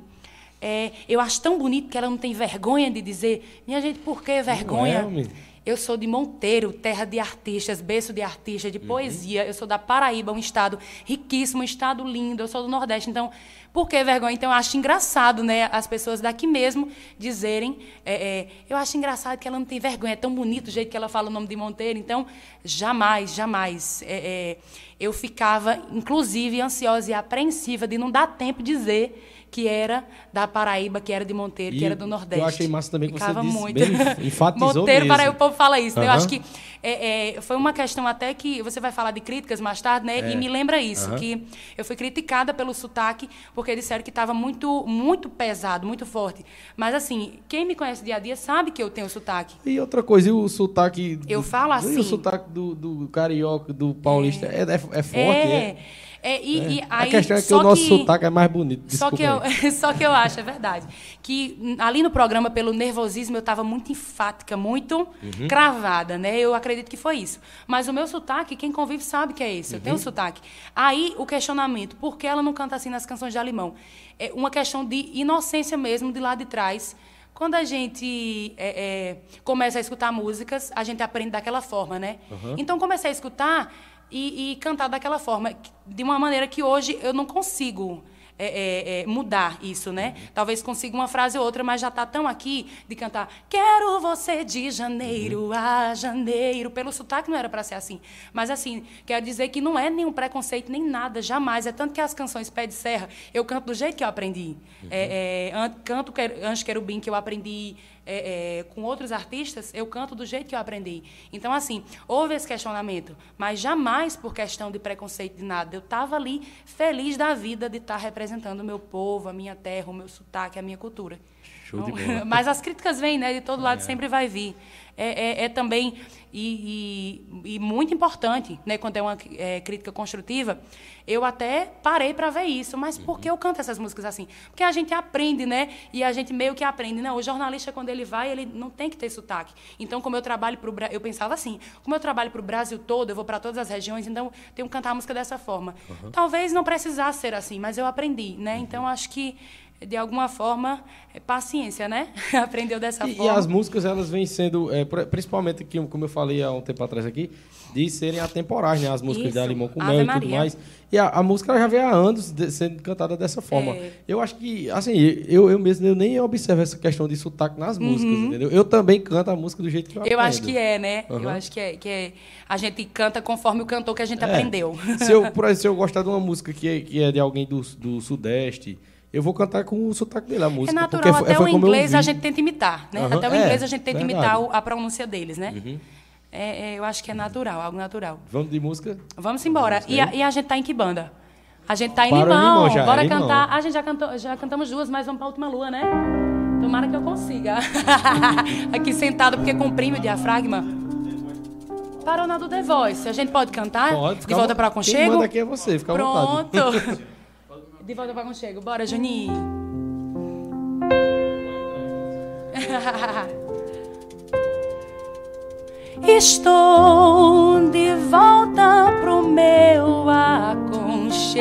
É, eu acho tão bonito que ela não tem vergonha de dizer. Minha gente, por que vergonha? homem. eu sou de Monteiro, terra de artistas, berço de artistas, de poesia. Eu sou da Paraíba, um estado riquíssimo, um estado lindo. Eu sou do Nordeste. Então, por que vergonha? Então, eu acho engraçado, né, as pessoas daqui mesmo dizerem. é, é, eu acho engraçado que ela não tem vergonha. É tão bonito o jeito que ela fala o nome de Monteiro. Então, jamais, jamais. é, é, eu ficava, inclusive, ansiosa e apreensiva de não dar tempo de dizer que era da Paraíba, que era de Monteiro, E que era do eu Nordeste. achei massa também que você Ficava disse muito. bem, enfatizou Monteiro, mesmo. Paraíba, o povo fala isso. né? Eu acho que é, é, foi uma questão até que você vai falar de críticas mais tarde, né? É. E me lembra isso, que eu fui criticada pelo sotaque, porque disseram que estava muito, muito pesado, muito forte. Mas assim, quem me conhece dia a dia sabe que eu tenho sotaque. E outra coisa, e o sotaque... Eu do- falo E assim. o sotaque do, do carioca, do paulista, é, é, é forte, é? É, e, É. e a aí, questão é que o nosso que- sotaque é mais bonito. Só que, eu, <laughs> só que eu acho, é verdade, que ali no programa, pelo nervosismo, eu estava muito enfática, muito Uhum. cravada, né? Eu acredito que foi isso. Mas o meu sotaque, quem convive sabe que é esse. Eu tenho Uhum. sotaque. Aí, o questionamento, por que ela não canta assim nas canções de Alimão? É uma questão de inocência mesmo, de lá de trás. Quando a gente é, é, começa a escutar músicas, a gente aprende daquela forma, né? Então, comecei a escutar e, e cantar daquela forma, de uma maneira que hoje eu não consigo é, é, é, mudar isso, né? Talvez consiga uma frase ou outra, mas já está tão aqui de cantar Quero você de janeiro a janeiro. Pelo sotaque não era para ser assim. Mas assim, quero dizer que não é nenhum preconceito, nem nada, jamais. É tanto que as canções Pé de Serra, eu canto do jeito que eu aprendi. É, é, an- canto Anjo Querubim, que eu aprendi é, é, com outros artistas, eu canto do jeito que eu aprendi. Então, assim, houve esse questionamento, mas jamais por questão de preconceito de nada. Eu estava ali feliz da vida de estar representando o meu povo, a minha terra, o meu sotaque, a minha cultura. Show de Então, bola. <laughs> mas as críticas vêm, né? De todo lado sempre vai vir. É, é- é também e, e- e muito importante, né? Quando é uma é, crítica construtiva, eu até parei para ver isso. Mas por que eu canto essas músicas assim? Porque a gente aprende, né? E a gente meio que aprende. Não, o jornalista quando ele vai, ele não tem que ter sotaque. Então, como eu trabalho para o eu pensava assim, como eu trabalho para o Brasil todo, eu vou para todas as regiões, então tenho que cantar a música dessa forma. Talvez não precisasse ser assim, mas eu aprendi, né? Então acho que de alguma forma, é paciência, né? <laughs> Aprendeu dessa E, e forma. as músicas, elas vêm sendo, é, pr- principalmente, aqui, como eu falei há um tempo atrás aqui, de serem atemporais, né? As músicas Isso. da Limão com Mel e tudo mais. E a, a música ela já vem há anos de- sendo cantada dessa forma. É. Eu acho que, assim, eu, eu mesmo eu nem observo essa questão de sotaque nas músicas, Uhum. entendeu? Eu também canto a música do jeito que eu Eu acho aprendo. que é, né? Eu Aham. acho que é, que é. A gente canta conforme o cantor que a gente É. aprendeu. Se eu, <laughs> por exemplo, se eu gostar de uma música que é, que é de alguém do, do Sudeste, eu vou cantar com o sotaque dele, a É música. natural, porque foi- até foi o inglês a gente tenta imitar, né? Aham, Até o é, inglês a gente tenta verdade. Uhum. imitar o- a pronúncia deles, né? É, é, eu acho que é natural, algo natural. Vamos de música? Vamos embora. E a, e a gente tá em que banda? A gente tá em Para o Limão. Limão já, Bora é Limão. cantar. Ah, a gente já, cantou, já cantamos duas, mas vamos pra última lua, né? Tomara que eu consiga. <laughs> Aqui sentado, porque comprime o diafragma. Parou na do The Voice. A gente pode cantar? Pode, De volta para Quem aconchego? manda aqui é você, fica à vontade. Pronto. <laughs> De volta para aconchego. Bora, Juninho. <laughs> Estou de volta pro meu aconchego.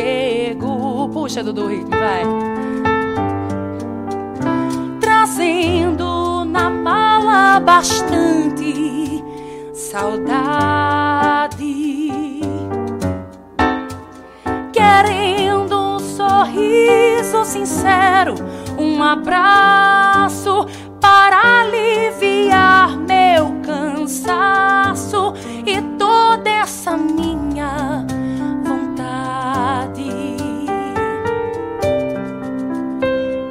Puxa, Dudu, ritmo, vai. Trazendo na mala bastante saudade. Querendo sorriso sincero, um abraço para aliviar meu cansaço e toda essa minha vontade.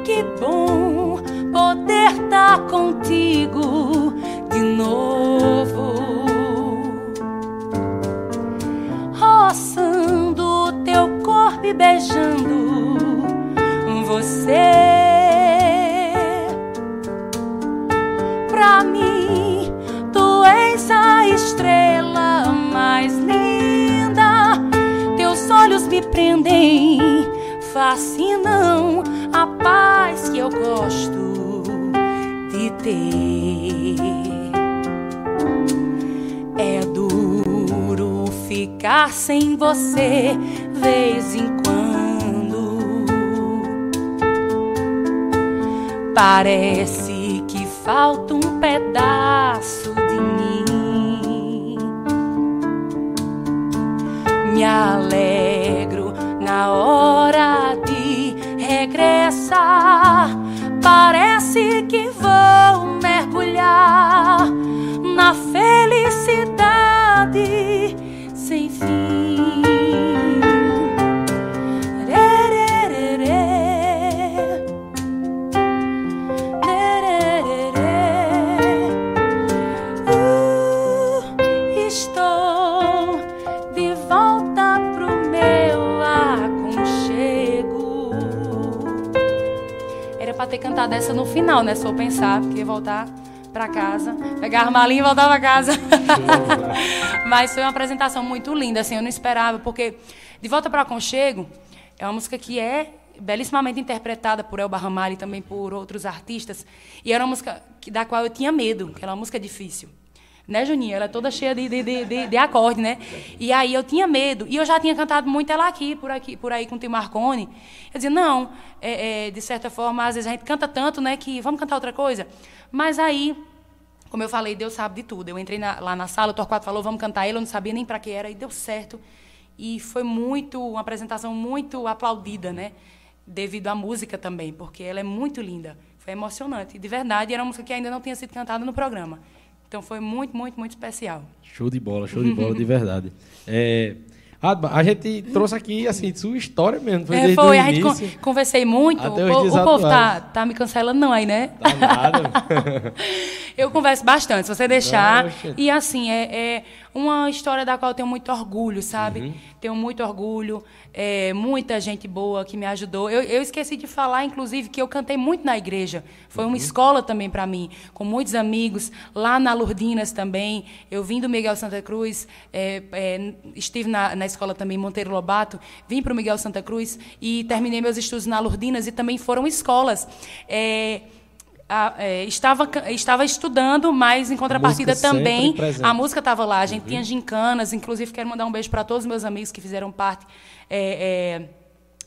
Que bom poder estar contigo de novo teu corpo e beijando você. Pra mim, tu és a estrela mais linda. Teus olhos me prendem, fascinam a paz que eu gosto de ter. Ficar sem você, vez em quando. Parece que falta um pedaço de mim. Me alegro na hora de regressar. Parece que vou mergulhar na aconchego. Era pra ter cantado essa no final, né? Se eu pensar, porque voltar para casa, pegava a malinha e voltava para casa. <laughs> Mas foi uma apresentação muito linda, assim, eu não esperava, porque De Volta para o Aconchego é uma música que é belíssimamente interpretada por Elba Ramalho e também por outros artistas, e era uma música da qual eu tinha medo, que era uma música difícil. Né, Juninho? Ela é toda cheia de, de, de, de, de acorde, né? E aí eu tinha medo. E eu já tinha cantado muito ela aqui, por aqui, por aí com o Tio Marconi. Eu dizia, não, é, é, de certa forma, às vezes a gente canta tanto, né, que vamos cantar outra coisa. Mas aí, como eu falei, Deus sabe de tudo. Eu entrei na, lá na sala, o Torquato falou, vamos cantar ele, eu não sabia nem para que era, e deu certo. E foi muito, uma apresentação muito aplaudida, né? Devido à música também, porque ela é muito linda. Foi emocionante. De verdade, era uma música que ainda não tinha sido cantada no programa. Então foi muito, muito, muito especial. Show de bola, show de bola, de verdade. <laughs> É, Adma, a gente trouxe aqui, assim, sua história mesmo. Foi, É, foi, a gente con conversei muito. O, po- o povo tá, tá me cancelando, não, aí, né? Tá nada. <laughs> Eu converso bastante, se você deixar. Oxe. E assim, é, é uma história da qual eu tenho muito orgulho, sabe? Uhum. Tenho muito orgulho. é, muita gente boa que me ajudou. Eu, eu esqueci de falar, inclusive, que eu cantei muito na igreja. Foi Uhum. uma escola também para mim, com muitos amigos. Lá na Lourdinas também. Eu vim do Miguel Santa Cruz, é, é, estive na, na escola também Monteiro Lobato, vim para o Miguel Santa Cruz e terminei meus estudos na Lourdinas e também foram escolas. É, a- é, estava, estava estudando, mas em contrapartida também a música estava lá. A gente tinha gincanas, inclusive quero mandar um beijo para todos os meus amigos que fizeram parte é, é,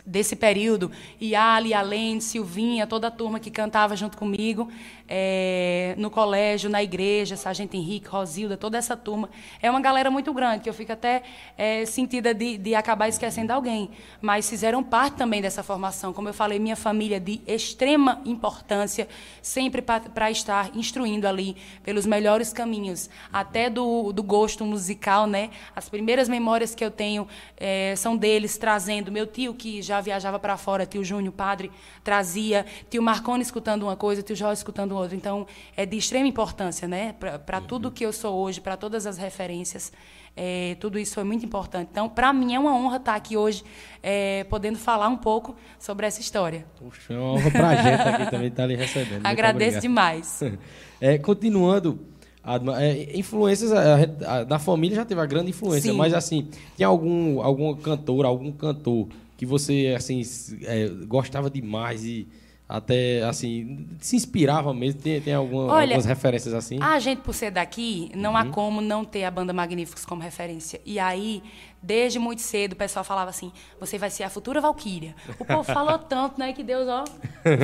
desse período. Yali, Alene, Silvinha, toda a turma que cantava junto comigo é, no colégio, na igreja, Sargento Henrique, Rosilda, toda essa turma. É uma galera muito grande, que eu fico até é, sentida de, de acabar esquecendo alguém. Mas fizeram parte também dessa formação. Como eu falei, minha família de extrema importância, sempre para estar instruindo ali pelos melhores caminhos, até do, do gosto musical, né? As primeiras memórias que eu tenho eh, são deles trazendo. Meu tio, que já viajava para fora, tio Júnior, padre, trazia. Tio Marconi escutando uma coisa, tio Jorge escutando outra. Então, é de extrema importância, né? Para tudo que eu sou hoje, para todas as referências. eh, tudo isso foi muito importante. Então, para mim é uma honra estar aqui hoje, eh, podendo falar um pouco sobre essa história. Puxa, é uma honra pra gente aqui também estar lhe recebendo. Agradeço demais. <laughs> É, continuando, Adma, é, influências a- a- a- da família já teve uma grande influência, Sim. mas assim, tem algum algum cantor, algum cantor que você assim é, gostava demais e até assim se inspirava mesmo? Tem, tem alguma, Olha, algumas referências assim? A gente, por ser daqui, não há como não ter a banda Magníficos como referência. E aí, desde muito cedo, o pessoal falava assim: você vai ser a futura Valquíria. O povo falou <laughs> tanto, né, que Deus, ó,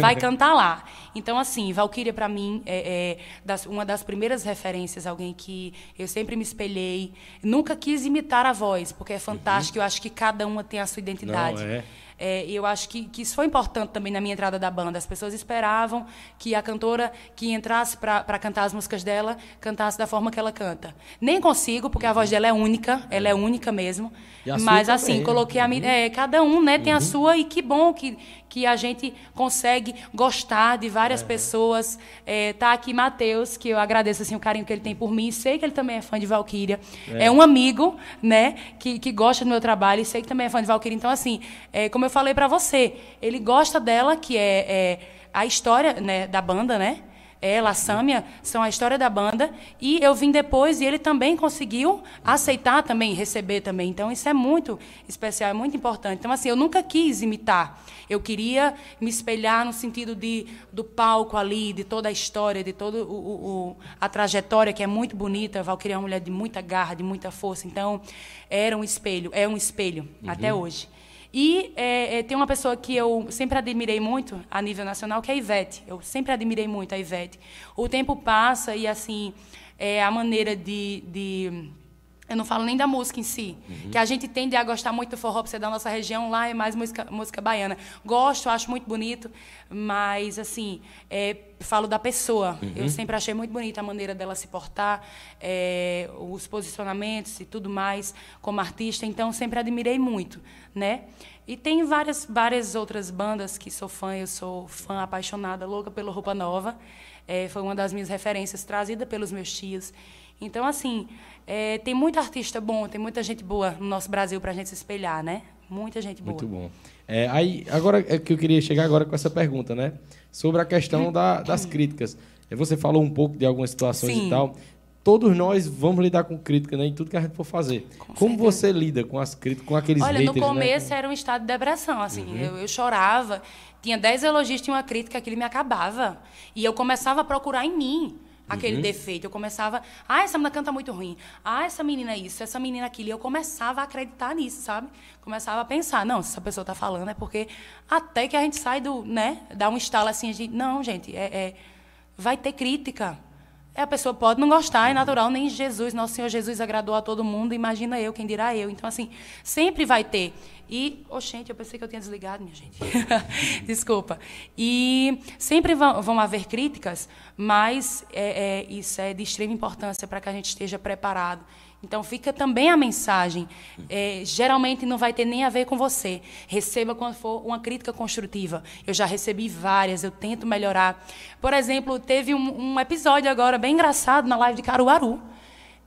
vai cantar lá. Então, assim, Valquíria, para mim, é, é das- uma das primeiras referências, alguém que eu sempre me espelhei. Nunca quis imitar a voz, porque é fantástico. Eu acho que cada uma tem a sua identidade. Não, é. É, e eu acho que, que isso foi importante também na minha entrada da banda. As pessoas esperavam que a cantora que entrasse para cantar as músicas dela cantasse da forma que ela canta. Nem consigo, porque a voz dela é única, ela é única mesmo. Mas também, assim, né? coloquei a minha. É, cada um né, tem a sua, e que bom que, que a gente consegue gostar de várias pessoas. É, tá aqui Matheus, que eu agradeço assim, o carinho que ele tem por mim. Sei que ele também é fã de Valkyria. É, um amigo, né, que, que gosta do meu trabalho e sei que também é fã de Valkyria. Então, assim, é, como eu falei para você, ele gosta dela, que é, é a história né, da banda, né? Ela, a Sâmia, são a história da banda. E eu vim depois e ele também conseguiu aceitar também, receber também. Então, isso é muito especial, é muito importante. Então, assim, eu nunca quis imitar. Eu queria me espelhar no sentido de, do palco ali, de toda a história, de toda a trajetória, que é muito bonita. A Valkyria é uma mulher de muita garra, de muita força. Então, era um espelho, é um espelho, até hoje. E é, é, tem uma pessoa que eu sempre admirei muito a nível nacional, que é a Ivete. Eu sempre admirei muito a Ivete. O tempo passa e, assim, é, a maneira de, de- Eu não falo nem da música em si, que a gente tende a gostar muito do forró, por ser da nossa região, lá é mais música, música baiana. Gosto, acho muito bonito, mas, assim, é, falo da pessoa. Eu sempre achei muito bonita a maneira dela se portar, é, os posicionamentos e tudo mais como artista, então sempre admirei muito, né? E tem várias, várias outras bandas que sou fã, eu sou fã apaixonada, louca pelo Roupa Nova. É, foi uma das minhas referências, trazida pelos meus tios. Então, assim, é, tem muito artista bom, tem muita gente boa no nosso Brasil para a gente se espelhar, né? Muita gente boa. Muito bom. É, aí, agora é que eu queria chegar agora com essa pergunta, né? Sobre a questão da- das críticas. Você falou um pouco de algumas situações Sim. e tal. Todos nós vamos lidar com crítica, né? Em tudo que a gente for fazer. Com Como certeza. você lida com as críticas, com aqueles Olha, haters, no começo né? Uhum. era um estado de depressão, assim. Eu, eu chorava, tinha 10 elogios, tinha uma crítica, aquilo me acabava. E eu começava a procurar em mim aquele Uhum. defeito. Eu começava, ah, essa menina canta muito ruim. Ah, essa menina isso, essa menina aquilo. E eu começava a acreditar nisso, sabe? Começava a pensar, não, se essa pessoa está falando é porque até que a gente sai do, né, dá um estalo assim, a gente, não, gente, é, é- vai ter crítica. É, a pessoa pode não gostar, é natural, nem Jesus, nosso Senhor Jesus agradou a todo mundo, imagina eu, quem dirá eu. Então, assim, sempre vai ter. E, oh, gente, eu pensei que eu tinha desligado, minha gente. <laughs> Desculpa. E sempre vão, vão haver críticas, mas é, é, isso é de extrema importância para que a gente esteja preparado. Então, fica também a mensagem. É, geralmente não vai ter nem a ver com você. Receba quando for uma crítica construtiva. Eu já recebi várias, eu tento melhorar. Por exemplo, teve um, um episódio agora bem engraçado na live de Caruaru.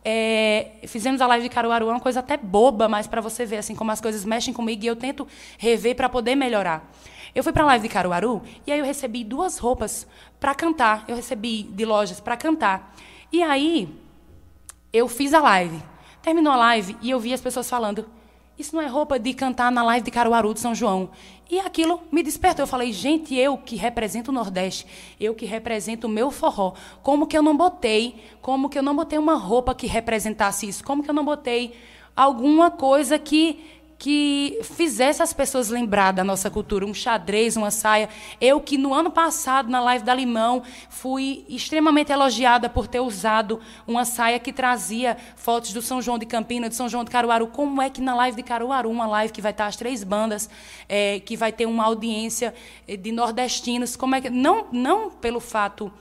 É, fizemos a live de Caruaru, é uma coisa até boba, mas para você ver assim como as coisas mexem comigo e eu tento rever para poder melhorar. Eu fui para a live de Caruaru e aí eu recebi duas roupas para cantar. Eu recebi de lojas para cantar. E aí eu fiz a live. Terminou a live e eu vi as pessoas falando: Isso não é roupa de cantar na live de Caruaru de São João. E aquilo me despertou. Eu falei: Gente, eu que represento o Nordeste, eu que represento o meu forró, como que eu não botei, como que eu não botei uma roupa que representasse isso? Como que eu não botei alguma coisa que que fizesse as pessoas lembrar da nossa cultura, um xadrez, uma saia. Eu que no ano passado, na live da Limão, fui extremamente elogiada por ter usado uma saia que trazia fotos do São João de Campina, de São João de Caruaru. Como é que na live de Caruaru, uma live que vai estar as três bandas, eh, que vai ter uma audiência eh, de nordestinos, como é que não não pelo fato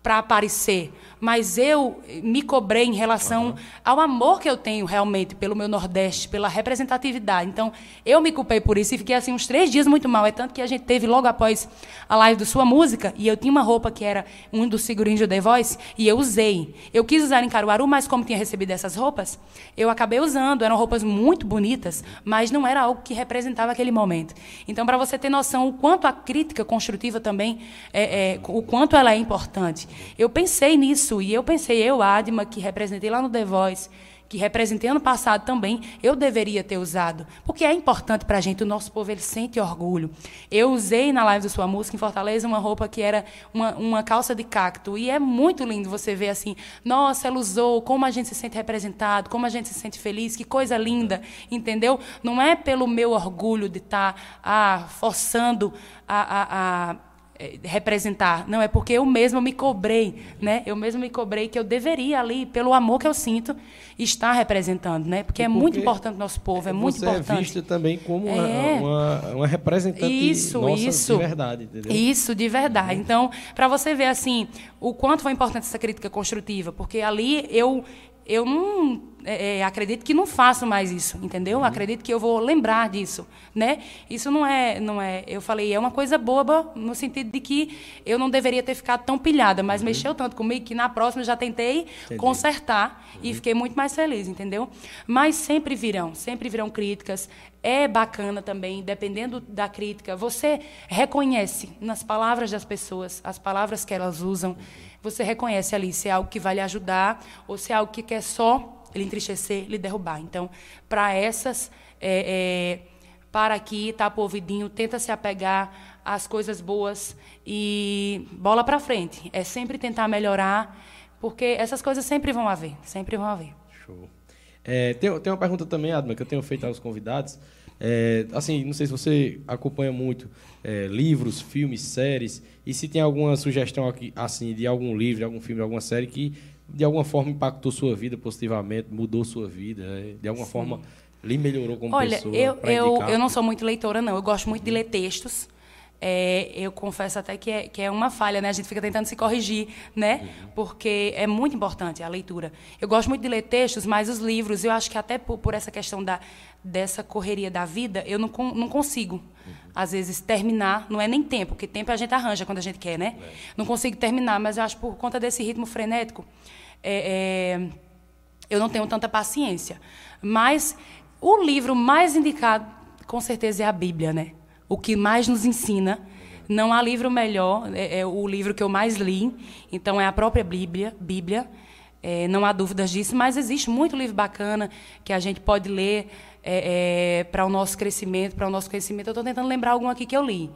para aparecer, mas eu me cobrei em relação ao amor que eu tenho realmente pelo meu Nordeste, pela representatividade. Então, eu me culpei por isso e fiquei assim uns três dias muito mal. É tanto que a gente teve logo após a live do Sua Música e eu tinha uma roupa que era um dos figurinos do The Voice e eu usei. Eu quis usar em Caruaru, mas como tinha recebido essas roupas, eu acabei usando. Eram roupas muito bonitas, mas não era algo que representava aquele momento. Então, para você ter noção o quanto a crítica construtiva também, é, é, o quanto ela é importante. Eu pensei nisso e eu pensei, eu, Adma, que representei lá no The Voice, que representei ano passado também, eu deveria ter usado. Porque é importante para a gente, o nosso povo ele sente orgulho. Eu usei na live da sua música em Fortaleza uma roupa que era uma, uma calça de cacto. E é muito lindo você ver assim, nossa, ela usou, como a gente se sente representado, como a gente se sente feliz, que coisa linda, entendeu? Não é pelo meu orgulho de estar tá, ah, forçando a, a, a representar. Não, é porque eu mesma me cobrei, né? Eu mesma me cobrei que eu deveria ali, pelo amor que eu sinto, estar representando, né? Porque, E é muito porque importante o nosso povo, é muito você importante. é vista também como uma, É. uma, uma representante Isso, nossa isso. de verdade, entendeu? Isso, de verdade. Então, para você ver assim, o quanto foi importante essa crítica construtiva, porque ali eu eu não é, é, acredito que não faço mais isso, entendeu? Acredito que eu vou lembrar disso, né? Isso não é, não é. Eu falei é uma coisa boba no sentido de que eu não deveria ter ficado tão pilhada, mas mexeu tanto comigo que na próxima eu já tentei consertar e fiquei muito mais feliz, entendeu? Mas sempre virão, sempre virão críticas. É bacana também, dependendo da crítica, você reconhece nas palavras das pessoas, as palavras que elas usam, você reconhece ali se é algo que vai lhe ajudar ou se é algo que quer só lhe entristecer, lhe derrubar. Então, para essas, é, é, para aqui, tapa o ouvidinho, tenta se apegar às coisas boas e bola para frente. É sempre tentar melhorar, porque essas coisas sempre vão haver, sempre vão haver. Show. É, tem, tem uma pergunta também, Adma, que eu tenho feito aos convidados. É, assim, não sei se você acompanha muito é, livros, filmes, séries, e se tem alguma sugestão aqui, assim, de algum livro, de algum filme, de alguma série que de alguma forma impactou sua vida positivamente, mudou sua vida, né? de alguma forma lhe melhorou como Olha, pessoa. eu, pra eu, indicar? eu não sou muito leitora, não. Eu gosto muito de ler textos. É, eu confesso até que é, que é uma falha, né? A gente fica tentando se corrigir, né? Porque é muito importante a leitura. Eu gosto muito de ler textos, mas os livros, eu acho que até por, por essa questão da, dessa correria da vida, eu não, não consigo, às vezes, terminar. Não é nem tempo, porque tempo a gente arranja quando a gente quer, né? Não consigo terminar, mas eu acho por conta desse ritmo frenético, é, é, eu não tenho tanta paciência. Mas o livro mais indicado, com certeza, é a Bíblia, né? O que mais nos ensina Não há livro melhor, é, é, o livro que eu mais li, então é a própria Bíblia, Bíblia. É, não há dúvidas disso, mas existe muito livro bacana que a gente pode ler é, é, para o nosso crescimento, para o nosso conhecimento. Eu estou tentando lembrar algum aqui que eu li.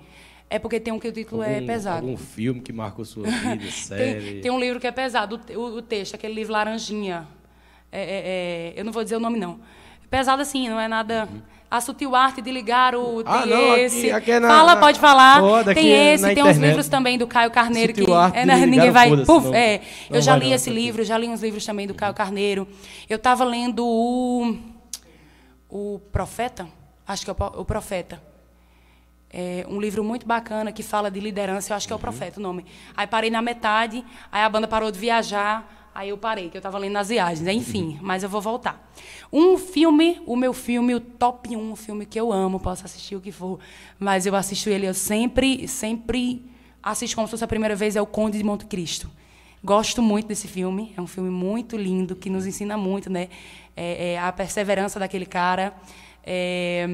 É porque tem um que o título é algum, é pesado. Algum filme que marcou sua <laughs> vida, série? Tem, tem, um livro que é pesado, o, o texto, aquele livro Laranjinha. É, eu não vou dizer o nome, não. Pesado assim, não é nada... Uhum a sutil arte de ligar o ah, tem não, esse. Aqui, aqui é na, Fala, pode falar. Tem esse, tem uns livros também do Caio Carneiro sutil que arte é, ninguém vai. Puf, não, é, eu já li esse livro, já li uns livros também do Caio Carneiro. Eu estava lendo o o Profeta, acho que é o, o Profeta. É um livro muito bacana que fala de liderança, eu acho que é o uhum. Profeta o nome. Aí parei na metade, aí a banda parou de viajar, Aí eu parei, que eu estava lendo nas viagens, enfim, mas eu vou voltar. Um filme, o meu filme, o top 1, um filme que eu amo, posso assistir o que for, mas eu assisto ele, eu sempre, sempre assisto como se fosse a primeira vez, é o Conde de Monte Cristo. Gosto muito desse filme, é um filme muito lindo, que nos ensina muito, né? É, é a perseverança daquele cara. É,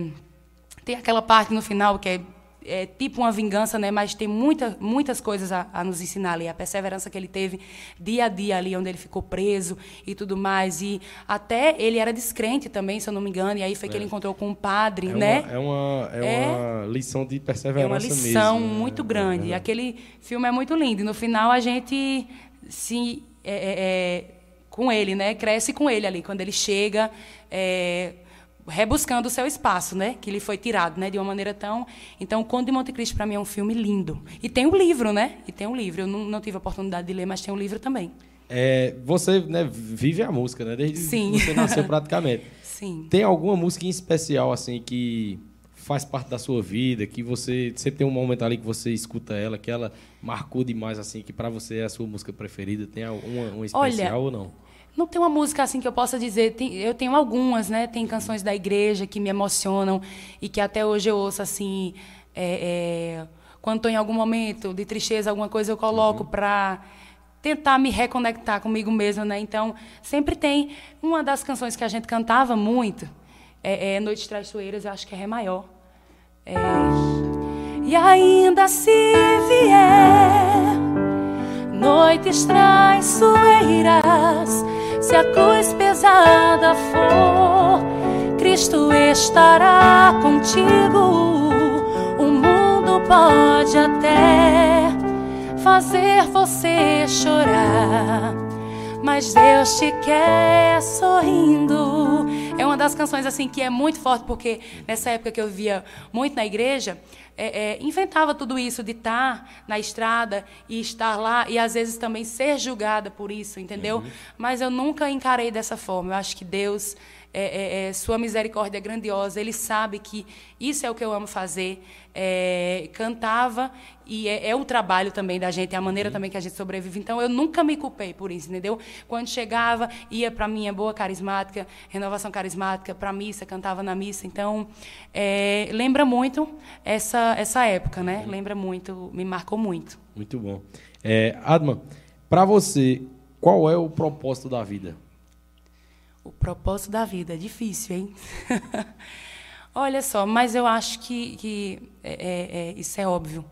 tem aquela parte no final que é é tipo uma vingança, né? Mas tem muita, muitas coisas a, a, nos ensinar ali. A perseverança que ele teve dia a dia ali, onde ele ficou preso e tudo mais. E até ele era descrente também, se eu não me engano. E aí foi é. que ele encontrou com um padre, é né? Uma, é, uma, é, é, uma lição de perseverança É uma lição mesmo, né? muito grande. Aquele filme é muito lindo. E no final a gente se... É, é, é, com ele, né? Cresce com ele ali. Quando ele chega rebuscando o seu espaço, né? Que lhe foi tirado, né? De uma maneira tão. Então, o Conde de Monte Cristo para mim é um filme lindo. E tem um livro, né? E tem um livro. Eu não, não tive a oportunidade de ler, mas tem um livro também. É, você né, vive a música, né? Desde Sim. que você nasceu praticamente. <laughs> Sim. Tem alguma música em especial assim que faz parte da sua vida, que você sempre tem um momento ali que você escuta ela, que ela marcou demais assim, que para você é a sua música preferida? Tem uma, uma especial Olha, ou não? Não tem uma música assim que eu possa dizer. Tem, eu tenho algumas, né? Tem canções da igreja que me emocionam e que até hoje eu ouço assim. É, é, quando estou em algum momento de tristeza, alguma coisa, eu coloco uhum. para tentar me reconectar comigo mesma, né? Então, sempre tem uma das canções que a gente cantava muito, é, é Noites Traiçoeiras, eu acho que é Ré maior. É, e ainda se vier noites traiçoeiras se a cruz pesada for, Cristo estará contigo. O mundo pode até fazer você chorar, mas Deus te quer sorrindo. É uma das canções assim que é muito forte porque nessa época que eu via muito na igreja, é, é, inventava tudo isso de estar na estrada e estar lá e às vezes também ser julgada por isso, entendeu? Uhum. Mas eu nunca encarei dessa forma. Eu acho que Deus, é, é, é sua misericórdia é grandiosa. Ele sabe que isso é o que eu amo fazer. É, cantava e é, é, o trabalho também da gente, é a maneira uhum. também que a gente sobrevive. Então, eu nunca me culpei por isso, entendeu? Quando chegava, ia para a minha boa carismática, renovação carismática, para missa, cantava na missa. Então, é, lembra muito essa, essa época, né? Uhum. Lembra muito, me marcou muito. Muito bom. É, Adma, para você, qual é o propósito da vida? O propósito da vida é difícil, hein? <laughs> Olha só, mas eu acho que, que é, é, é isso é óbvio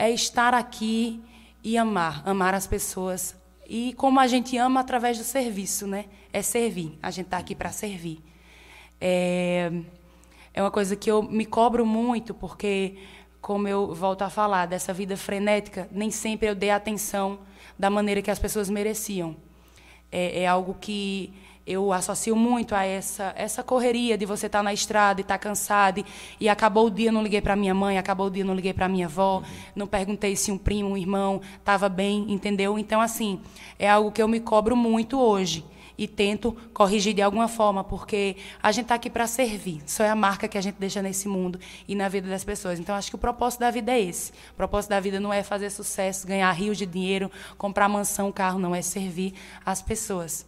é estar aqui e amar, amar as pessoas. E como a gente ama através do serviço, né? É servir. A gente está aqui para servir. É, é uma coisa que eu me cobro muito, porque, como eu volto a falar, dessa vida frenética, nem sempre eu dei atenção da maneira que as pessoas mereciam. É, é algo que eu associo muito a essa essa correria de você estar tá na estrada e estar tá cansado e, e, acabou o dia não liguei para minha mãe, acabou o dia não liguei para minha avó, uhum. não perguntei se um primo, um irmão estava bem, entendeu? Então assim, é algo que eu me cobro muito hoje e tento corrigir de alguma forma, porque a gente está aqui para servir. Só é a marca que a gente deixa nesse mundo e na vida das pessoas. Então, acho que o propósito da vida é esse. O propósito da vida não é fazer sucesso, ganhar rios de dinheiro, comprar mansão, carro, não. É servir as pessoas.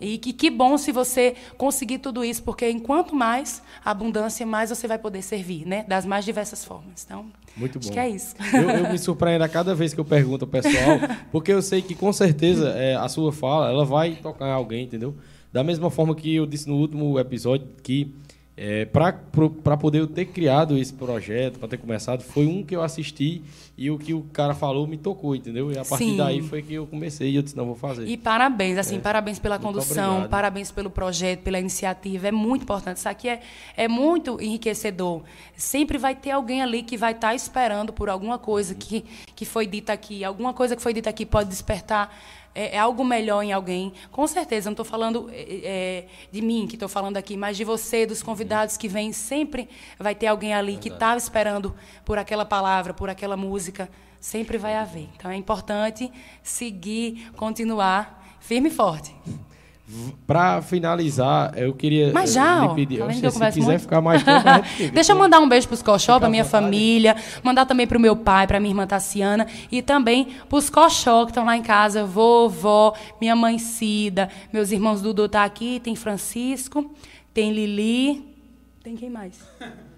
E que, que bom se você conseguir tudo isso, porque enquanto mais abundância, mais você vai poder servir, né? Das mais diversas formas. Então, Muito acho bom. que é isso. Eu, eu, me surpreendo a cada vez que eu pergunto ao pessoal, <laughs> porque eu sei que com certeza é, a sua fala ela vai tocar alguém, entendeu? Da mesma forma que eu disse no último episódio que É, para poder eu ter criado esse projeto, para ter começado, foi um que eu assisti e o que o cara falou me tocou, entendeu? E a partir Sim. daí foi que eu comecei e eu disse, não, vou fazer. E parabéns, assim, é. parabéns pela muito condução, obrigado. parabéns pelo projeto, pela iniciativa, é muito importante. Isso aqui é, é muito enriquecedor. Sempre vai ter alguém ali que vai estar tá esperando por alguma coisa que, que foi dita aqui, alguma coisa que foi dita aqui pode despertar é, é, algo melhor em alguém. Com certeza, não estou falando é, é, de mim que estou falando aqui, mas de você, dos convidados que vêm. Sempre vai ter alguém ali que estava esperando por aquela palavra, por aquela música. Sempre vai haver. Então é importante seguir, continuar firme e forte. Para finalizar, eu queria Mas já, lhe pedir, se quiser muito. ficar mais tempo, <laughs> Deixa eu mandar um beijo para os Coxó, para minha família, mandar também para o meu pai, para minha irmã Tassiana e também para os Coxó que estão lá em casa, vovó, minha mãe Cida, meus irmãos Dudu tá aqui, tem Francisco, tem Lili, tem quem mais? <laughs>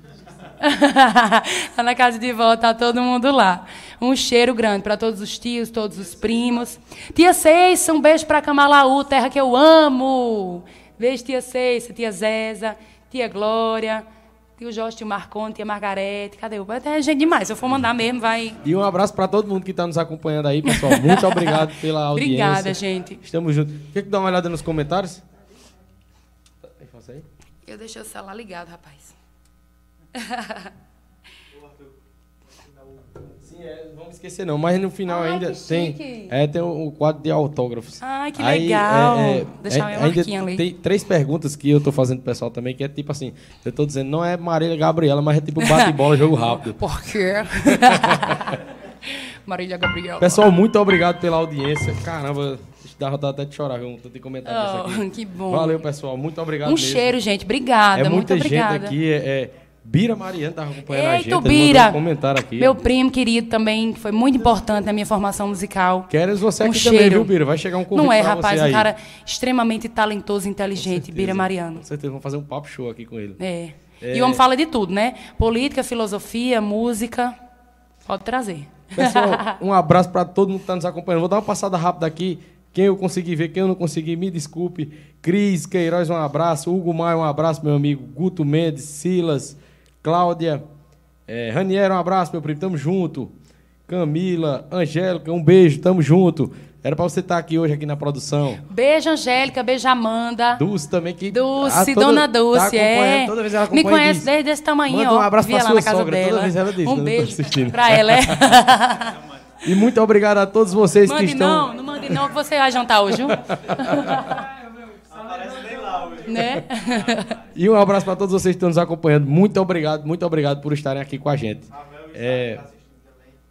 <laughs> tá na casa de volta, tá todo mundo lá. Um cheiro grande para todos os tios, todos os primos. Tia Ceissa, um beijo para Camalaú, terra que eu amo. Beijo, tia Ceissa, tia Zéza, tia Glória, tio Jorge, tio Marconi, tia Margarete. Cadê o? É gente demais. Se eu for mandar mesmo, vai. E um abraço para todo mundo que está nos acompanhando aí, pessoal. Muito <laughs> obrigado pela audiência. Obrigada, gente. Estamos juntos. Quer que dá uma olhada nos comentários? Eu deixei o celular ligado, rapaz. Sim, é, vamos esquecer não, mas no final Ai, ainda tem, é, tem o, o, quadro de autógrafos. Ai, que Aí, legal. É, é, Deixar é, minha ali. Tem três perguntas que eu tô fazendo pro pessoal também, que é tipo assim, eu tô dizendo, não é Marília Gabriela, mas é tipo bate-bola, jogo rápido. <laughs> Por quê? <laughs> Marília Gabriela. Pessoal, muito obrigado pela audiência. Caramba, dá vontade até de chorar, viu? Tanto comentário oh, aqui. Que bom. Valeu, pessoal. Muito obrigado Um mesmo. cheiro, gente. Obrigada. É muita gente obrigada. aqui. É, é Bira Mariano estava acompanhando Eita, a gente. Bira, comentário aqui. Meu primo querido também, que foi muito importante na minha formação musical. Queres você um aqui cheiro. também, viu, Bira? Vai chegar um convite Não é, rapaz, um cara extremamente talentoso e inteligente, Bira Mariano. Com certeza, vamos fazer um papo show aqui com ele. É. é. E o homem fala de tudo, né? Política, filosofia, música. Pode trazer. Pessoal, <laughs> um abraço para todo mundo que está nos acompanhando. Vou dar uma passada rápida aqui. Quem eu consegui ver, quem eu não consegui, me desculpe. Cris Queiroz, um abraço. Hugo Maia, um abraço, meu amigo. Guto Mendes, Silas. Cláudia, é, Raniero, um abraço, meu primo, tamo junto. Camila, Angélica, um beijo, tamo junto. Era para você estar tá aqui hoje aqui na produção. Beijo, Angélica, beijo, Amanda. Dulce também, que. Dulce, toda, dona Dulce, tá é. Toda vez ela Me conhece diz, desde esse tamanho, Manda um abraço para sua sogra, dela. toda vez ela diz. Um beijo para ela, é. <laughs> e muito obrigado a todos vocês mande que estão. Não, não mande não, que você vai jantar hoje, viu? <laughs> Né? <laughs> e um abraço para todos vocês que estão nos acompanhando. Muito obrigado, muito obrigado por estarem aqui com a gente. É...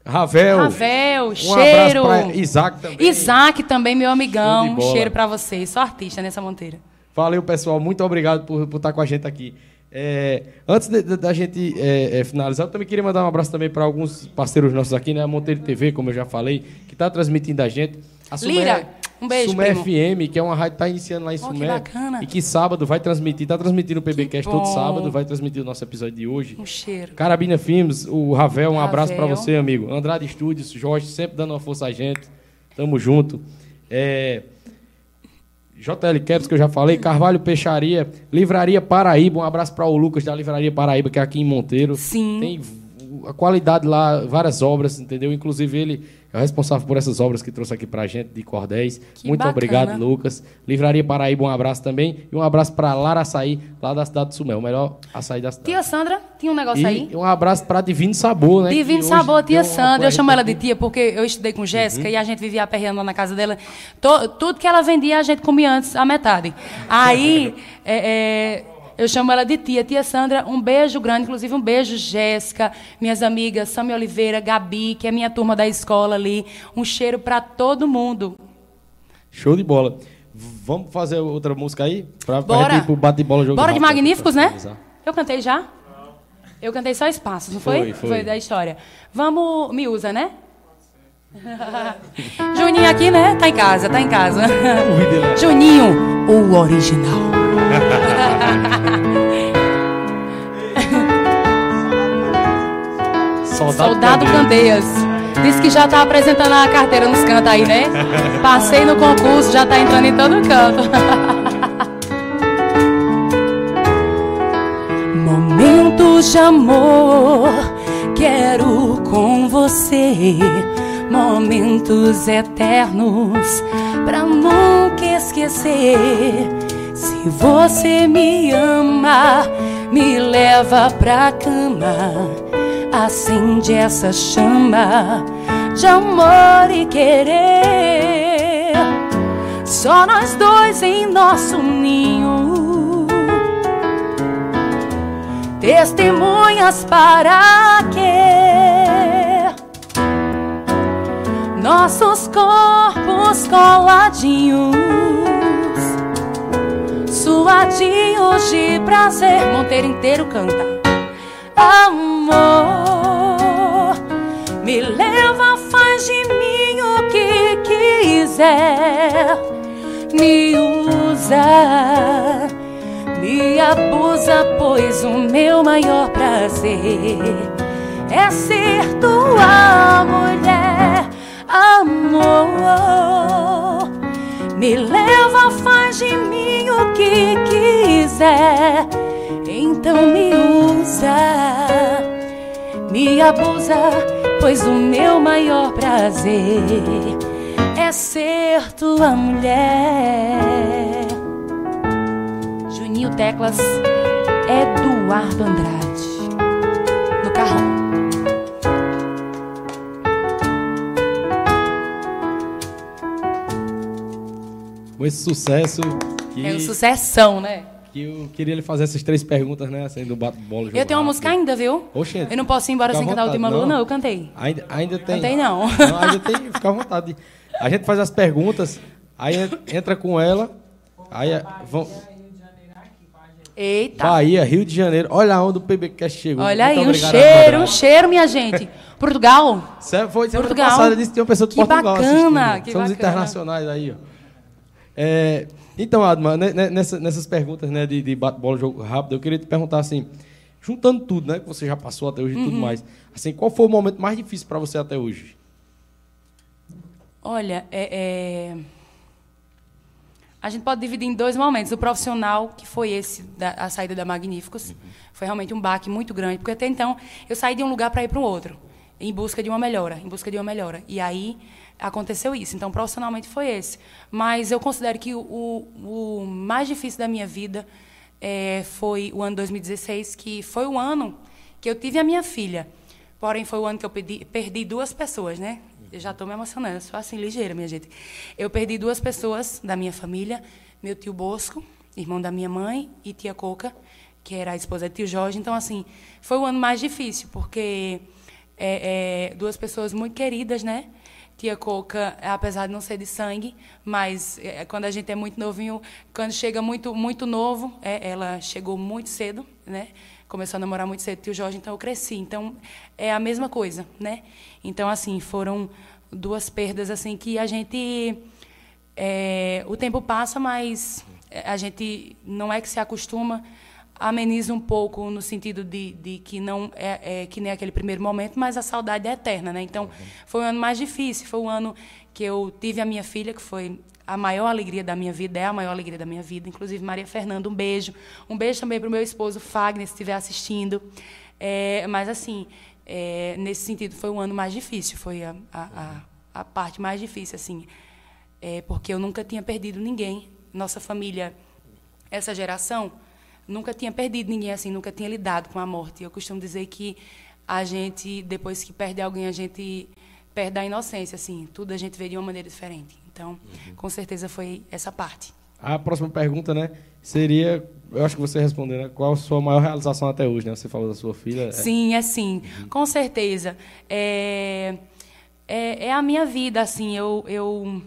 Ravel. Ravel, um cheiro. Pra Isaac também. Isaac também, meu amigão. Um cheiro para vocês. Sou artista nessa monteira. Valeu, pessoal. Muito obrigado por, por estar com a gente aqui. É, antes da gente é, é, finalizar, eu também queria mandar um abraço também para alguns parceiros nossos aqui, né? A Monteiro TV, como eu já falei, que está transmitindo a gente. A Lira, um beijo, Sumé FM, que é uma rádio que está iniciando lá em oh, Sumé. Que bacana. E que sábado vai transmitir, está transmitindo o PBcast todo sábado, vai transmitir o nosso episódio de hoje. Um cheiro. Carabina Filmes, o Ravel, um Ravel. abraço para você, amigo. Andrade Studios, Jorge, sempre dando uma força a gente. Tamo junto. É... JL Caps, que eu já falei, Carvalho Peixaria, Livraria Paraíba, um abraço para o Lucas da Livraria Paraíba, que é aqui em Monteiro. Sim. Tem a qualidade lá, várias obras, entendeu? Inclusive ele é o responsável por essas obras que trouxe aqui pra gente de cordéis. Que Muito bacana. obrigado, Lucas. Livraria Paraíba, um abraço também. E um abraço para Lara Açaí, lá da cidade de Sumé, o melhor açaí da cidade. Tia Sandra, tinha um negócio e aí? um abraço para Divino Sabor, né? Divino Sabor, tia Sandra. Eu chamo ela de tia porque eu estudei com Jéssica uhum. e a gente vivia aperreando lá na casa dela. tudo que ela vendia, a gente comia antes a metade. Aí, <laughs> é, é eu chamo ela de tia. Tia Sandra, um beijo grande, inclusive um beijo, Jéssica, minhas amigas, Sami Oliveira, Gabi, que é minha turma da escola ali. Um cheiro para todo mundo. Show de bola. Vamos fazer outra música aí? Pra, Bora. pra gente pro bate-bola jogo Bora de Magníficos, né? Eu cantei já? Eu cantei só espaços, não foi? Foi, foi. foi da história. Vamos, me usa, né? <laughs> Juninho aqui, né? Tá em casa, tá em casa. <laughs> Juninho, o original. <laughs> Soldado, Soldado Candeias. Diz que já tá apresentando a carteira nos cantos aí, né? Passei no concurso, já tá entrando em todo canto. <laughs> de amor quero com você momentos eternos pra nunca esquecer. Se você me ama, me leva pra cama, acende essa chama de amor e querer. Só nós dois em nosso ninho, testemunhas para quê? Nossos corpos coladinhos, suadinhos de prazer. Monteiro inteiro canta. Amor me leva, faz de mim o que quiser. Me usa, me abusa, pois o meu maior prazer é ser tua mulher. Amor, me leva, faz de mim o que quiser. Então me usa, me abusa pois o meu maior prazer é ser tua mulher. Juninho Teclas, Eduardo Andrade, Com esse sucesso. Que... É um sucessão, né? que eu queria lhe fazer essas três perguntas, né? Assim, do bate-bola. Eu tenho uma música ainda, viu? Oxente. Eu não posso ir embora sem cantar o última lua, não. Eu cantei. Ainda, ainda tem. Cantei, não. não ainda tem. Fica à vontade. A gente faz as perguntas, aí entra com ela, aí vão. Eita. Bahia, Rio de Janeiro. Olha onde o PBcast chegou. Olha Muito aí, um cheiro, um cheiro, minha gente. Portugal. Certo, foi semana Portugal. passada, disse que uma pessoa de que Portugal bacana, assistindo. Que Somos bacana. internacionais aí, ó. É, então, Adma, né, né, nessa, nessas perguntas né, de, de bate-bola, jogo rápido, eu queria te perguntar assim, juntando tudo, né, que você já passou até hoje e uhum. tudo mais, assim, qual foi o momento mais difícil para você até hoje? Olha, é, é... a gente pode dividir em dois momentos. O profissional, que foi esse, da, a saída da Magníficos, uhum. foi realmente um baque muito grande, porque até então eu saí de um lugar para ir para um outro, em busca de uma melhora, em busca de uma melhora. E aí aconteceu isso. Então, profissionalmente foi esse. Mas eu considero que o, o mais difícil da minha vida é, foi o ano 2016, que foi o ano que eu tive a minha filha. Porém, foi o ano que eu perdi, perdi duas pessoas, né? Eu já estou me emocionando, sou assim, ligeira, minha gente. Eu perdi duas pessoas da minha família, meu tio Bosco, irmão da minha mãe, e tia Coca, que era a esposa de tio Jorge. Então, assim, foi o ano mais difícil, porque é, é, duas pessoas muito queridas, né? Tia Coca, apesar de não ser de sangue, mas é, quando a gente é muito novinho, quando chega muito muito novo, é, ela chegou muito cedo, né? Começou a namorar muito cedo, tio Jorge, então eu cresci. Então é a mesma coisa, né? Então assim foram duas perdas assim que a gente é, o tempo passa, mas a gente não é que se acostuma, ameniza um pouco no sentido de, de que não é, é, que nem aquele primeiro momento, mas a saudade é eterna, né? Então, foi o ano mais difícil, foi o ano que eu tive a minha filha, que foi a maior alegria da minha vida, é a maior alegria da minha vida. Inclusive, Maria Fernanda, um beijo. Um beijo também para o meu esposo, Fagner, se estiver assistindo. É, mas, assim, é, nesse sentido, foi o ano mais difícil, foi a, a, a, a parte mais difícil, assim, é, porque eu nunca tinha perdido ninguém. Nossa família, essa geração, nunca tinha perdido ninguém assim, nunca tinha lidado com a morte. Eu costumo dizer que a gente, depois que perde alguém, a gente perde a inocência, assim, tudo a gente vê de uma maneira diferente. Então, uhum. com certeza foi essa parte. A próxima pergunta, né, seria, eu acho que você respondeu, né, qual a sua maior realização até hoje, né? Você falou da sua filha. É... Sim, é sim, uhum. com certeza. É, é, é, a minha vida, assim, eu, eu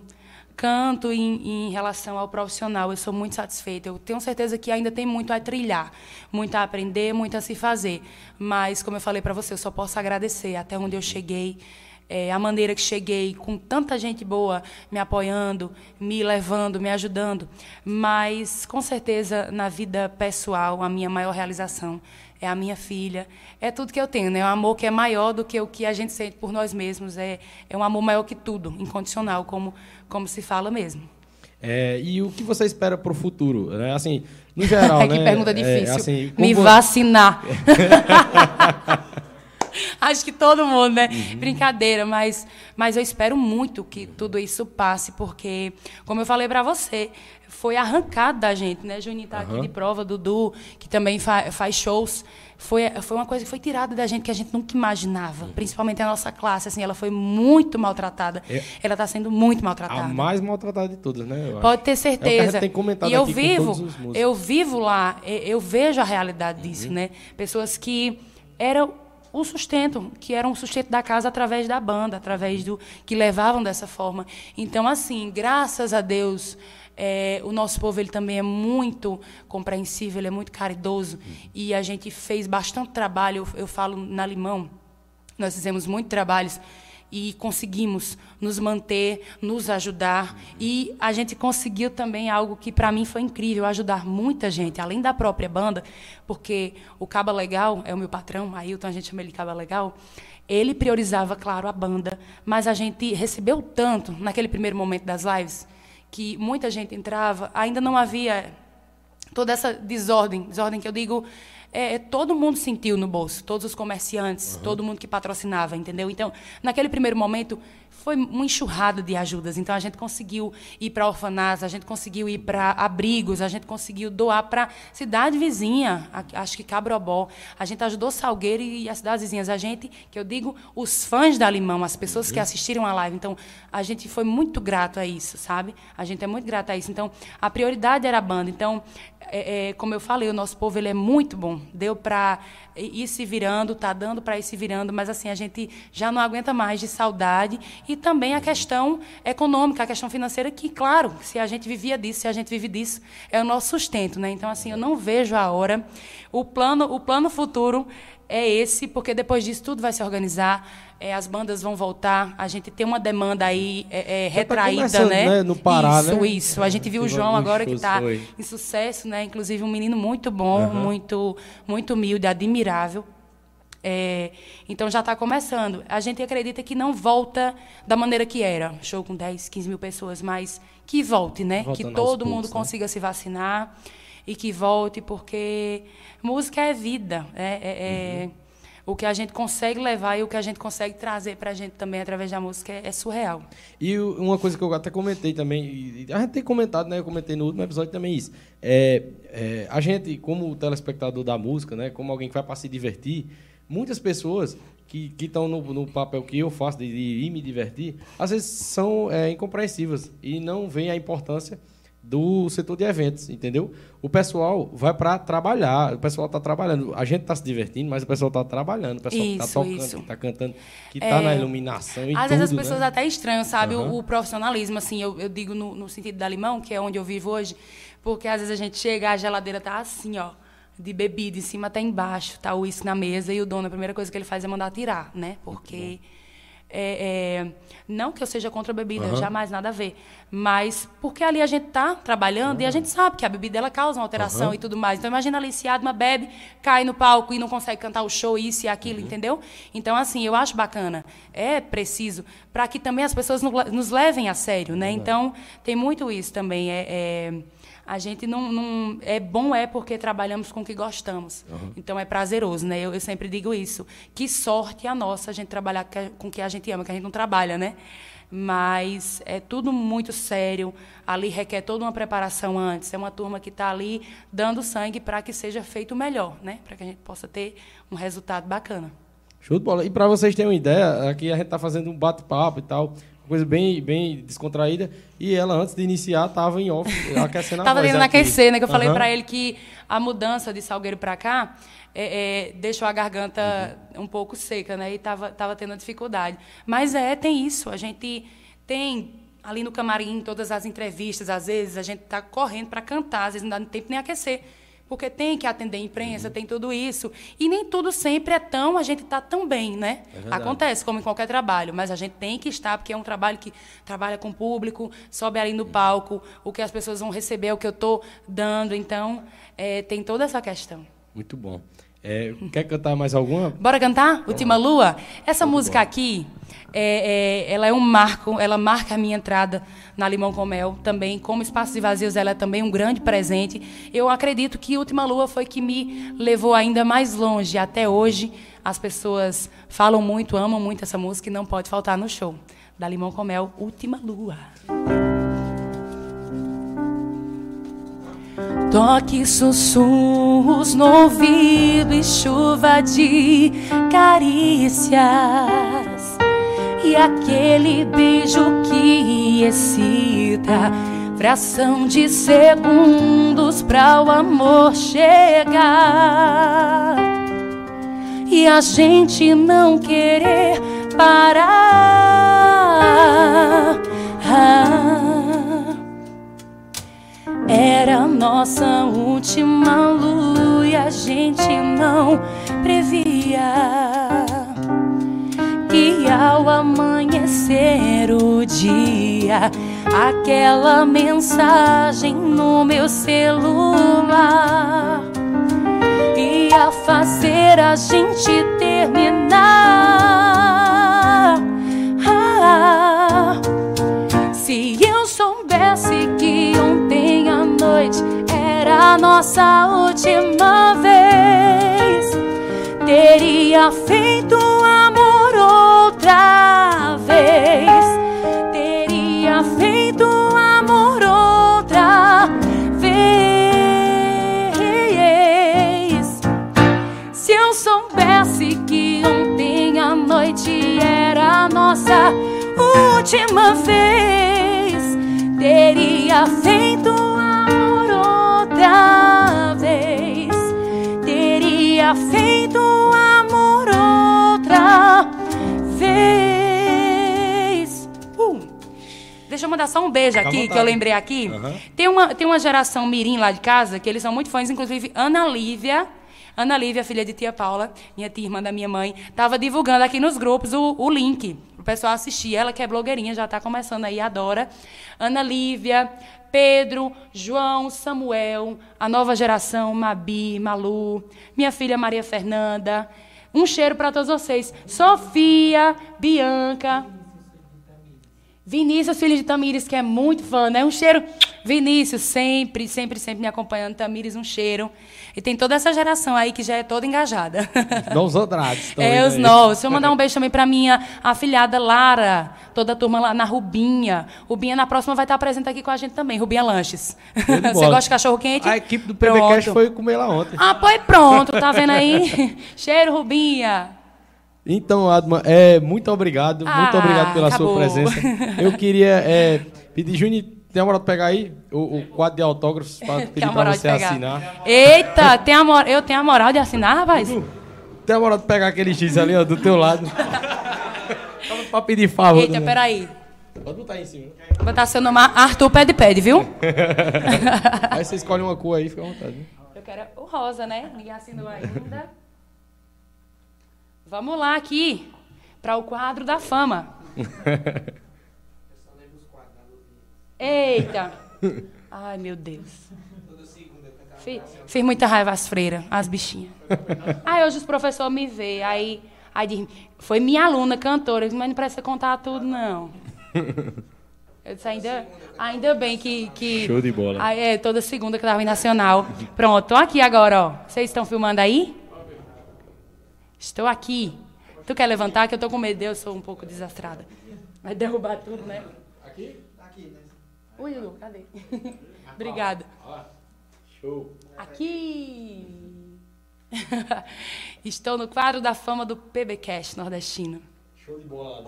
canto em, em, relação ao profissional. Eu sou muito satisfeita. Eu tenho certeza que ainda tem muito a trilhar, muito a aprender, muito a se fazer. Mas, como eu falei para você, eu só posso agradecer até onde eu cheguei. É, a maneira que cheguei, com tanta gente boa me apoiando, me levando, me ajudando. Mas, com certeza, na vida pessoal, a minha maior realização é a minha filha. É tudo que eu tenho, né? É um amor que é maior do que o que a gente sente por nós mesmos. É, é um amor maior que tudo, incondicional, como como se fala mesmo. É, e o que você espera para o futuro? Né? Assim, no geral, <laughs> que né? pergunta É, difícil. assim, Me vacinar. <laughs> Acho que todo mundo, né? Uhum. Brincadeira, mas, mas eu espero muito que tudo isso passe, porque, como eu falei para você, foi arrancado da gente, né? Juninho tá aqui Aham. de prova, Dudu, que também fa faz shows. Foi, foi uma coisa que foi tirada da gente que a gente nunca imaginava, principalmente a nossa classe, assim, ela foi muito maltratada. É- Ela está sendo muito maltratada. A mais maltratada de todas, né? Pode ter É certeza. gente tem comentado e eu aqui vivo, eu vivo lá, eu vejo a realidade Uhum. disso, né? Pessoas que eram o sustento, que eram o sustento da casa através da banda, através do que levavam dessa forma. Então, assim, graças a Deus, é, o nosso povo ele também é muito compreensível, ele é muito caridoso e a gente fez bastante trabalho. Eu, eu falo na Limão, nós fizemos muitos trabalhos e conseguimos nos manter, nos ajudar. E a gente conseguiu também algo que para mim foi incrível, ajudar muita gente, além da própria banda, porque o Caba Legal é o meu patrão, Ailton, a gente chama ele Caba Legal. Ele priorizava, claro, a banda, mas a gente recebeu tanto naquele primeiro momento das lives que muita gente entrava, ainda não havia toda essa desordem, desordem que eu digo, é, todo mundo sentiu no bolso, todos os comerciantes, todo mundo que patrocinava, entendeu? Então, naquele primeiro momento, foi uma enxurrada de ajudas. Então, a gente conseguiu ir para orfanatos, a gente conseguiu ir para abrigos, a gente conseguiu doar para cidade vizinha, acho que Cabrobó. A gente ajudou Salgueiro e as cidades vizinhas. A gente, que eu digo, os fãs da Limão, as pessoas que assistiram a live. Então, a gente foi muito grato a isso, sabe? A gente é muito grato a isso. Então, a prioridade era a banda. Então, é, é, como eu falei, o nosso povo ele é muito bom. Deu para ir se virando, tá dando para ir se virando, mas assim a gente já não aguenta mais de saudade e também a questão econômica, a questão financeira que, claro, se a gente vivia disso, se a gente vive disso, é o nosso sustento, né? Então assim eu não vejo a hora. O plano, o plano futuro é esse, porque depois disso tudo vai se organizar. é, as bandas vão voltar, a gente tem uma demanda aí é, é, tá retraída, né? né, no Pará, isso, né? isso. A gente viu o João agora que está em sucesso, né? Inclusive um menino muito bom, muito, muito humilde, admirável. É, então já está começando. A gente acredita que não volta da maneira que era, show com 10, 15 mil pessoas, mas que volte, né? Voltando que todo mundo né? consiga se vacinar e que volte, porque música é vida. É, é- é- O que a gente consegue levar e o que a gente consegue trazer para a gente também através da música é, é surreal. E uma coisa que eu até comentei também, a gente tem comentado, né? Eu comentei no último episódio também isso. É, é, a gente, como telespectador da música, né? Como alguém que vai para se divertir, muitas pessoas que estão no, no papel que eu faço de, de ir me divertir, às vezes são é, incompreensivas e não veem a importância do setor de eventos, entendeu? O pessoal vai para trabalhar, o pessoal está trabalhando. A gente está se divertindo, mas o pessoal está trabalhando, o pessoal está tocando, está cantando, que está É, na iluminação e Às tudo, vezes as pessoas né? até estranham, sabe, o- Aham. o, profissionalismo, assim, eu, eu digo no, no sentido da limão, que é onde eu vivo hoje, porque às vezes a gente chega, a geladeira tá assim, ó, de bebida, em cima até embaixo, tá o uísque na mesa, e o dono, a primeira coisa que ele faz é mandar tirar, né? Porque. É, é, não que eu seja contra a bebida, Aham. jamais nada a ver. Mas porque ali a gente tá trabalhando e a gente sabe que a bebida ela causa uma alteração Aham. e tudo mais. Então imagina ali se Adma bebe, cai no palco e não consegue cantar o show, isso e aquilo, entendeu? Então, assim, eu acho bacana. É preciso para que também as pessoas no- nos levem a sério, né? Então, tem muito isso também. É, é, a gente não, não- É bom é porque trabalhamos com o que gostamos. Então é prazeroso, né? Eu, eu sempre digo isso. Que sorte a nossa a gente trabalhar com o que a gente ama, que a gente não trabalha, né? Mas é tudo muito sério. Ali requer toda uma preparação antes. É uma turma que está ali dando sangue para que seja feito melhor, né? Para que a gente possa ter um resultado bacana. Show de bola. E para vocês terem uma ideia, aqui a gente tá fazendo um bate-papo e tal, coisa bem, bem descontraída. E ela, antes de iniciar, tava em off, <laughs> aquecendo a Tava voz tentando aquecer, né? Que eu falei Aham. para ele que a mudança de Salgueiro para cá é, é, deixou a garganta Uhum. um pouco seca, né? E tava, tava tendo dificuldade. Mas é, tem isso. A gente tem ali no camarim todas as entrevistas, às vezes a gente tá correndo para cantar, às vezes não dá tempo nem aquecer. Porque tem que atender a Uhum. imprensa, tem tudo isso. E nem tudo sempre é tão, a gente tá tão bem, né? É. Acontece, como em qualquer trabalho, mas a gente tem que estar, porque é um trabalho que trabalha com o público, sobe ali no palco, o que as pessoas vão receber, o que eu estou dando. Então, é, tem toda essa questão. Muito bom. É, quer cantar mais alguma? Bora cantar? Última Lua? Essa música aqui, é, é, ela é um marco, ela marca a minha entrada na Limão com Mel também. Como Espaço de Vazios, ela é também um grande presente. Eu acredito que Última Lua foi que me levou ainda mais longe. Até hoje, as pessoas falam muito, amam muito essa música e não pode faltar no show. Da Limão com Mel, Última Lua. Toque sussurros no ouvido e chuva de carícias. E aquele beijo que excita, fração de segundos para o amor chegar. E a gente não querer parar. Ah. Era nossa última lua e a gente não previa que ao amanhecer o dia, aquela mensagem no meu celular ia fazer a gente terminar. Nossa última vez, teria feito amor outra vez. Teria feito amor outra vez. Se eu soubesse que ontem à noite era a nossa última vez, teria feito outra vez. Teria feito amor outra vez. Uh. Deixa eu mandar só um beijo aqui, que eu lembrei aqui. Aham. Tem, uma, tem uma geração mirim lá de casa, que eles são muito fãs, inclusive Ana Lívia. Ana Lívia, filha de tia Paula, minha tia irmã da minha mãe, estava divulgando aqui nos grupos o, o link o pessoal assistir. Ela que é blogueirinha, já está começando aí, adora. Ana Lívia, Pedro, João, Samuel, a nova geração, Mabi, Malu, minha filha Maria Fernanda. Um cheiro para todos vocês. Sofia, Bianca, Vinícius, filho de Tamires, que é muito fã, né? Um cheiro. Vinícius, sempre, sempre, sempre me acompanhando. Tamires, um cheiro. E tem toda essa geração aí que já é toda engajada. <laughs> Novos Andrades. É, os aí. novos. Deixa eu mandar um beijo também pra minha afilhada Lara, toda a turma lá na Rubinha. Rubinha, na próxima, vai estar presente aqui com a gente também, Rubinha Lanches. <laughs> Você gosta de cachorro quente? A equipe do PBcast foi comer lá ontem. Ah, pois pronto, tá vendo aí? <laughs> Cheiro, Rubinha. Então, Adma, é, muito obrigado. muito Ah, obrigado pela acabou. sua presença. Eu queria é, pedir, Júnior, tem a moral de pegar aí o, o quadro de autógrafos para <laughs> pedir para moral você assinar. Eita, tem a mor- eu tenho a moral de assinar, rapaz? Tem a moral de pegar aquele X ali, ó, do teu lado. <laughs> para pedir favor. Eita, né? peraí. Pode botar aí em cima. Botar seu nome Arthur Pede Pede, viu? <laughs> Aí você escolhe uma cor aí, fica à vontade. né? Eu quero o rosa, né? Ninguém assinou ainda. Vamos lá aqui para o quadro da fama. Eita! Ai, meu Deus. Fiz, fiz muita raiva às freiras, às bichinhas. Aí hoje os professores me veem, aí, aí diz, foi minha aluna cantora, disse, mas não precisa contar tudo, não. Eu disse, ainda, ainda bem que, que. Show de bola. Ah, é, toda segunda que eu tava em Nacional. Pronto, tô aqui agora, ó. Vocês estão filmando aí? Estou aqui. Tu quer levantar? Que eu tô com medo, eu sou um pouco desastrada. Vai derrubar tudo, né? Aqui? Aqui. Ui, Lu, cadê? <laughs> Obrigada. Show. Aqui. <laughs> Estou no quadro da fama do PBcast nordestino. Show de bola,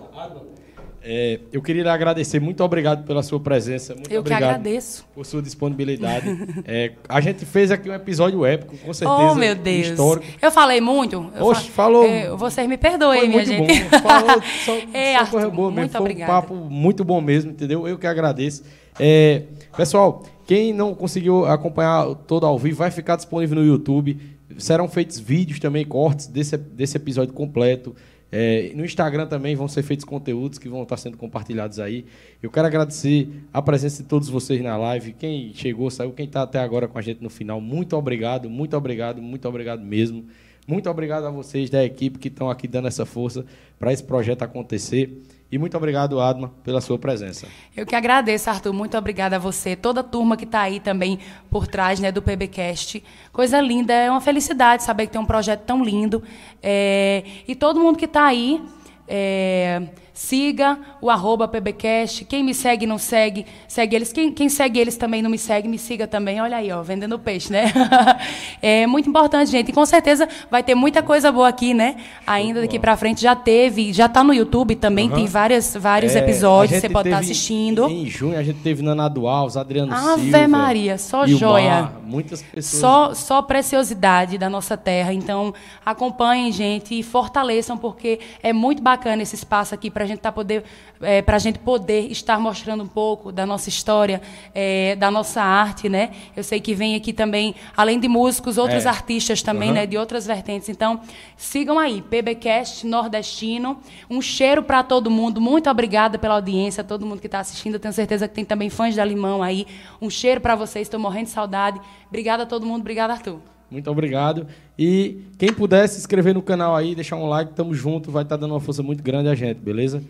é, eu queria lhe agradecer. Muito obrigado pela sua presença. Muito Eu que obrigado agradeço. por sua disponibilidade. É, a gente fez aqui um episódio épico, com certeza. Oh, meu Deus. Histórico. Eu falei muito? Eu Oxe, fa- falou- É, vocês me perdoem, Foi minha muito gente. bom. Falou só, <laughs> É, só Arthur, boa mesmo. muito Foi obrigada. um papo muito bom mesmo, entendeu? Eu que agradeço. É, pessoal, quem não conseguiu acompanhar todo ao vivo, vai ficar disponível no YouTube. Serão feitos vídeos também, cortes desse, desse episódio completo. É, no Instagram também vão ser feitos conteúdos que vão estar sendo compartilhados aí. Eu quero agradecer a presença de todos vocês na live. Quem chegou, saiu, quem está até agora com a gente no final, muito obrigado, muito obrigado, muito obrigado mesmo. Muito obrigado a vocês da equipe que estão aqui dando essa força para esse projeto acontecer. E muito obrigado, Adma, pela sua presença. Eu que agradeço, Arthur. Muito obrigada a você, toda a turma que está aí também por trás né, do PBcast. Coisa linda, é uma felicidade saber que tem um projeto tão lindo. É, e todo mundo que está aí. É, Siga o arroba PBcast. Quem me segue não segue, segue eles. Quem, quem, segue eles também não me segue, me siga também. Olha aí, ó, vendendo peixe, né? <laughs> é muito importante, gente. E com certeza vai ter muita coisa boa aqui, né? Ainda daqui para frente já teve, já está no YouTube também, uhum. tem várias, vários é, episódios, você pode estar tá assistindo. Em junho a gente teve Nana Alves, Adriano Ave Silva. Ave Maria, só joia. Mar, muitas pessoas. Só, só preciosidade da nossa terra. Então, acompanhem, gente, e fortaleçam, porque é muito bacana esse espaço aqui para gente tá poder, é, para a gente poder estar mostrando um pouco da nossa história, é, da nossa arte, né? Eu sei que vem aqui também, além de músicos, outros é. artistas também, uhum. né? De outras vertentes. Então, sigam aí, PBcast Nordestino. Um cheiro para todo mundo. Muito obrigada pela audiência, todo mundo que está assistindo. Eu tenho certeza que tem também fãs da Limão aí. Um cheiro para vocês. Estou morrendo de saudade. Obrigada a todo mundo. Obrigada, Arthur. Muito obrigado. E quem puder se inscrever no canal aí, deixar um like, tamo junto, vai estar tá dando uma força muito grande a gente, beleza?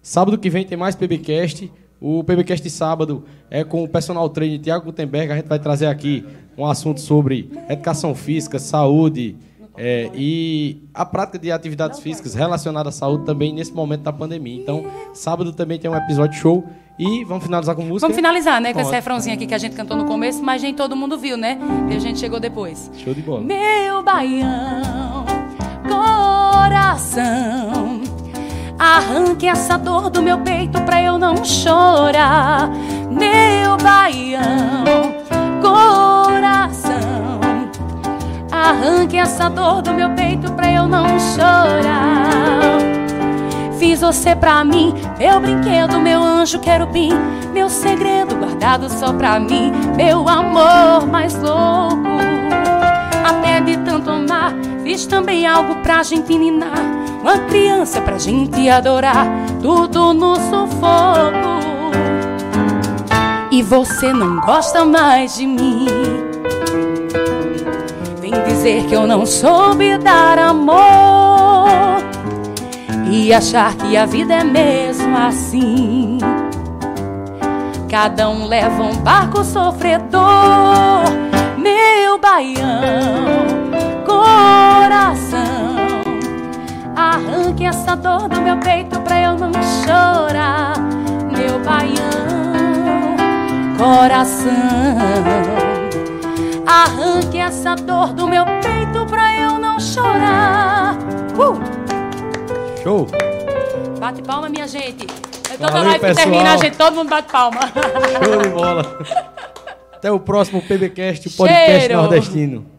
Sábado que vem tem mais PBcast. O PBcast de sábado é com o personal trainer Tiago Gutenberg. A gente vai trazer aqui um assunto sobre educação física, saúde é, e a prática de atividades físicas relacionadas à saúde também nesse momento da pandemia. Então, sábado também tem um episódio show. E vamos finalizar com música? Vamos finalizar, né? Com esse refrãozinho aqui que a gente cantou no começo, mas nem todo mundo viu, né? E a gente chegou depois. Show de bola. Meu baião, coração, arranque essa dor do meu peito pra eu não chorar. Meu baião, coração, arranque essa dor do meu peito pra eu não chorar. Fiz você pra mim, meu brinquedo, meu anjo querubim, meu segredo guardado só pra mim, meu amor mais louco. Até de tanto amar, fiz também algo pra gente ninar, uma criança pra gente adorar, tudo no sufoco. E você não gosta mais de mim. Vem dizer que eu não soube dar amor e achar que a vida é mesmo assim. Cada um leva um barco sofredor, meu baião, coração. Arranque essa dor do meu peito pra eu não chorar, meu baião, coração. Arranque essa dor do meu peito pra eu não chorar. Uh! Show! Bate palma, minha gente. É toda Valeu, live pessoal. que termina, a gente, todo mundo bate palma. Show de bola. <laughs> Até o próximo PBcast, o podcast Cheiro. nordestino.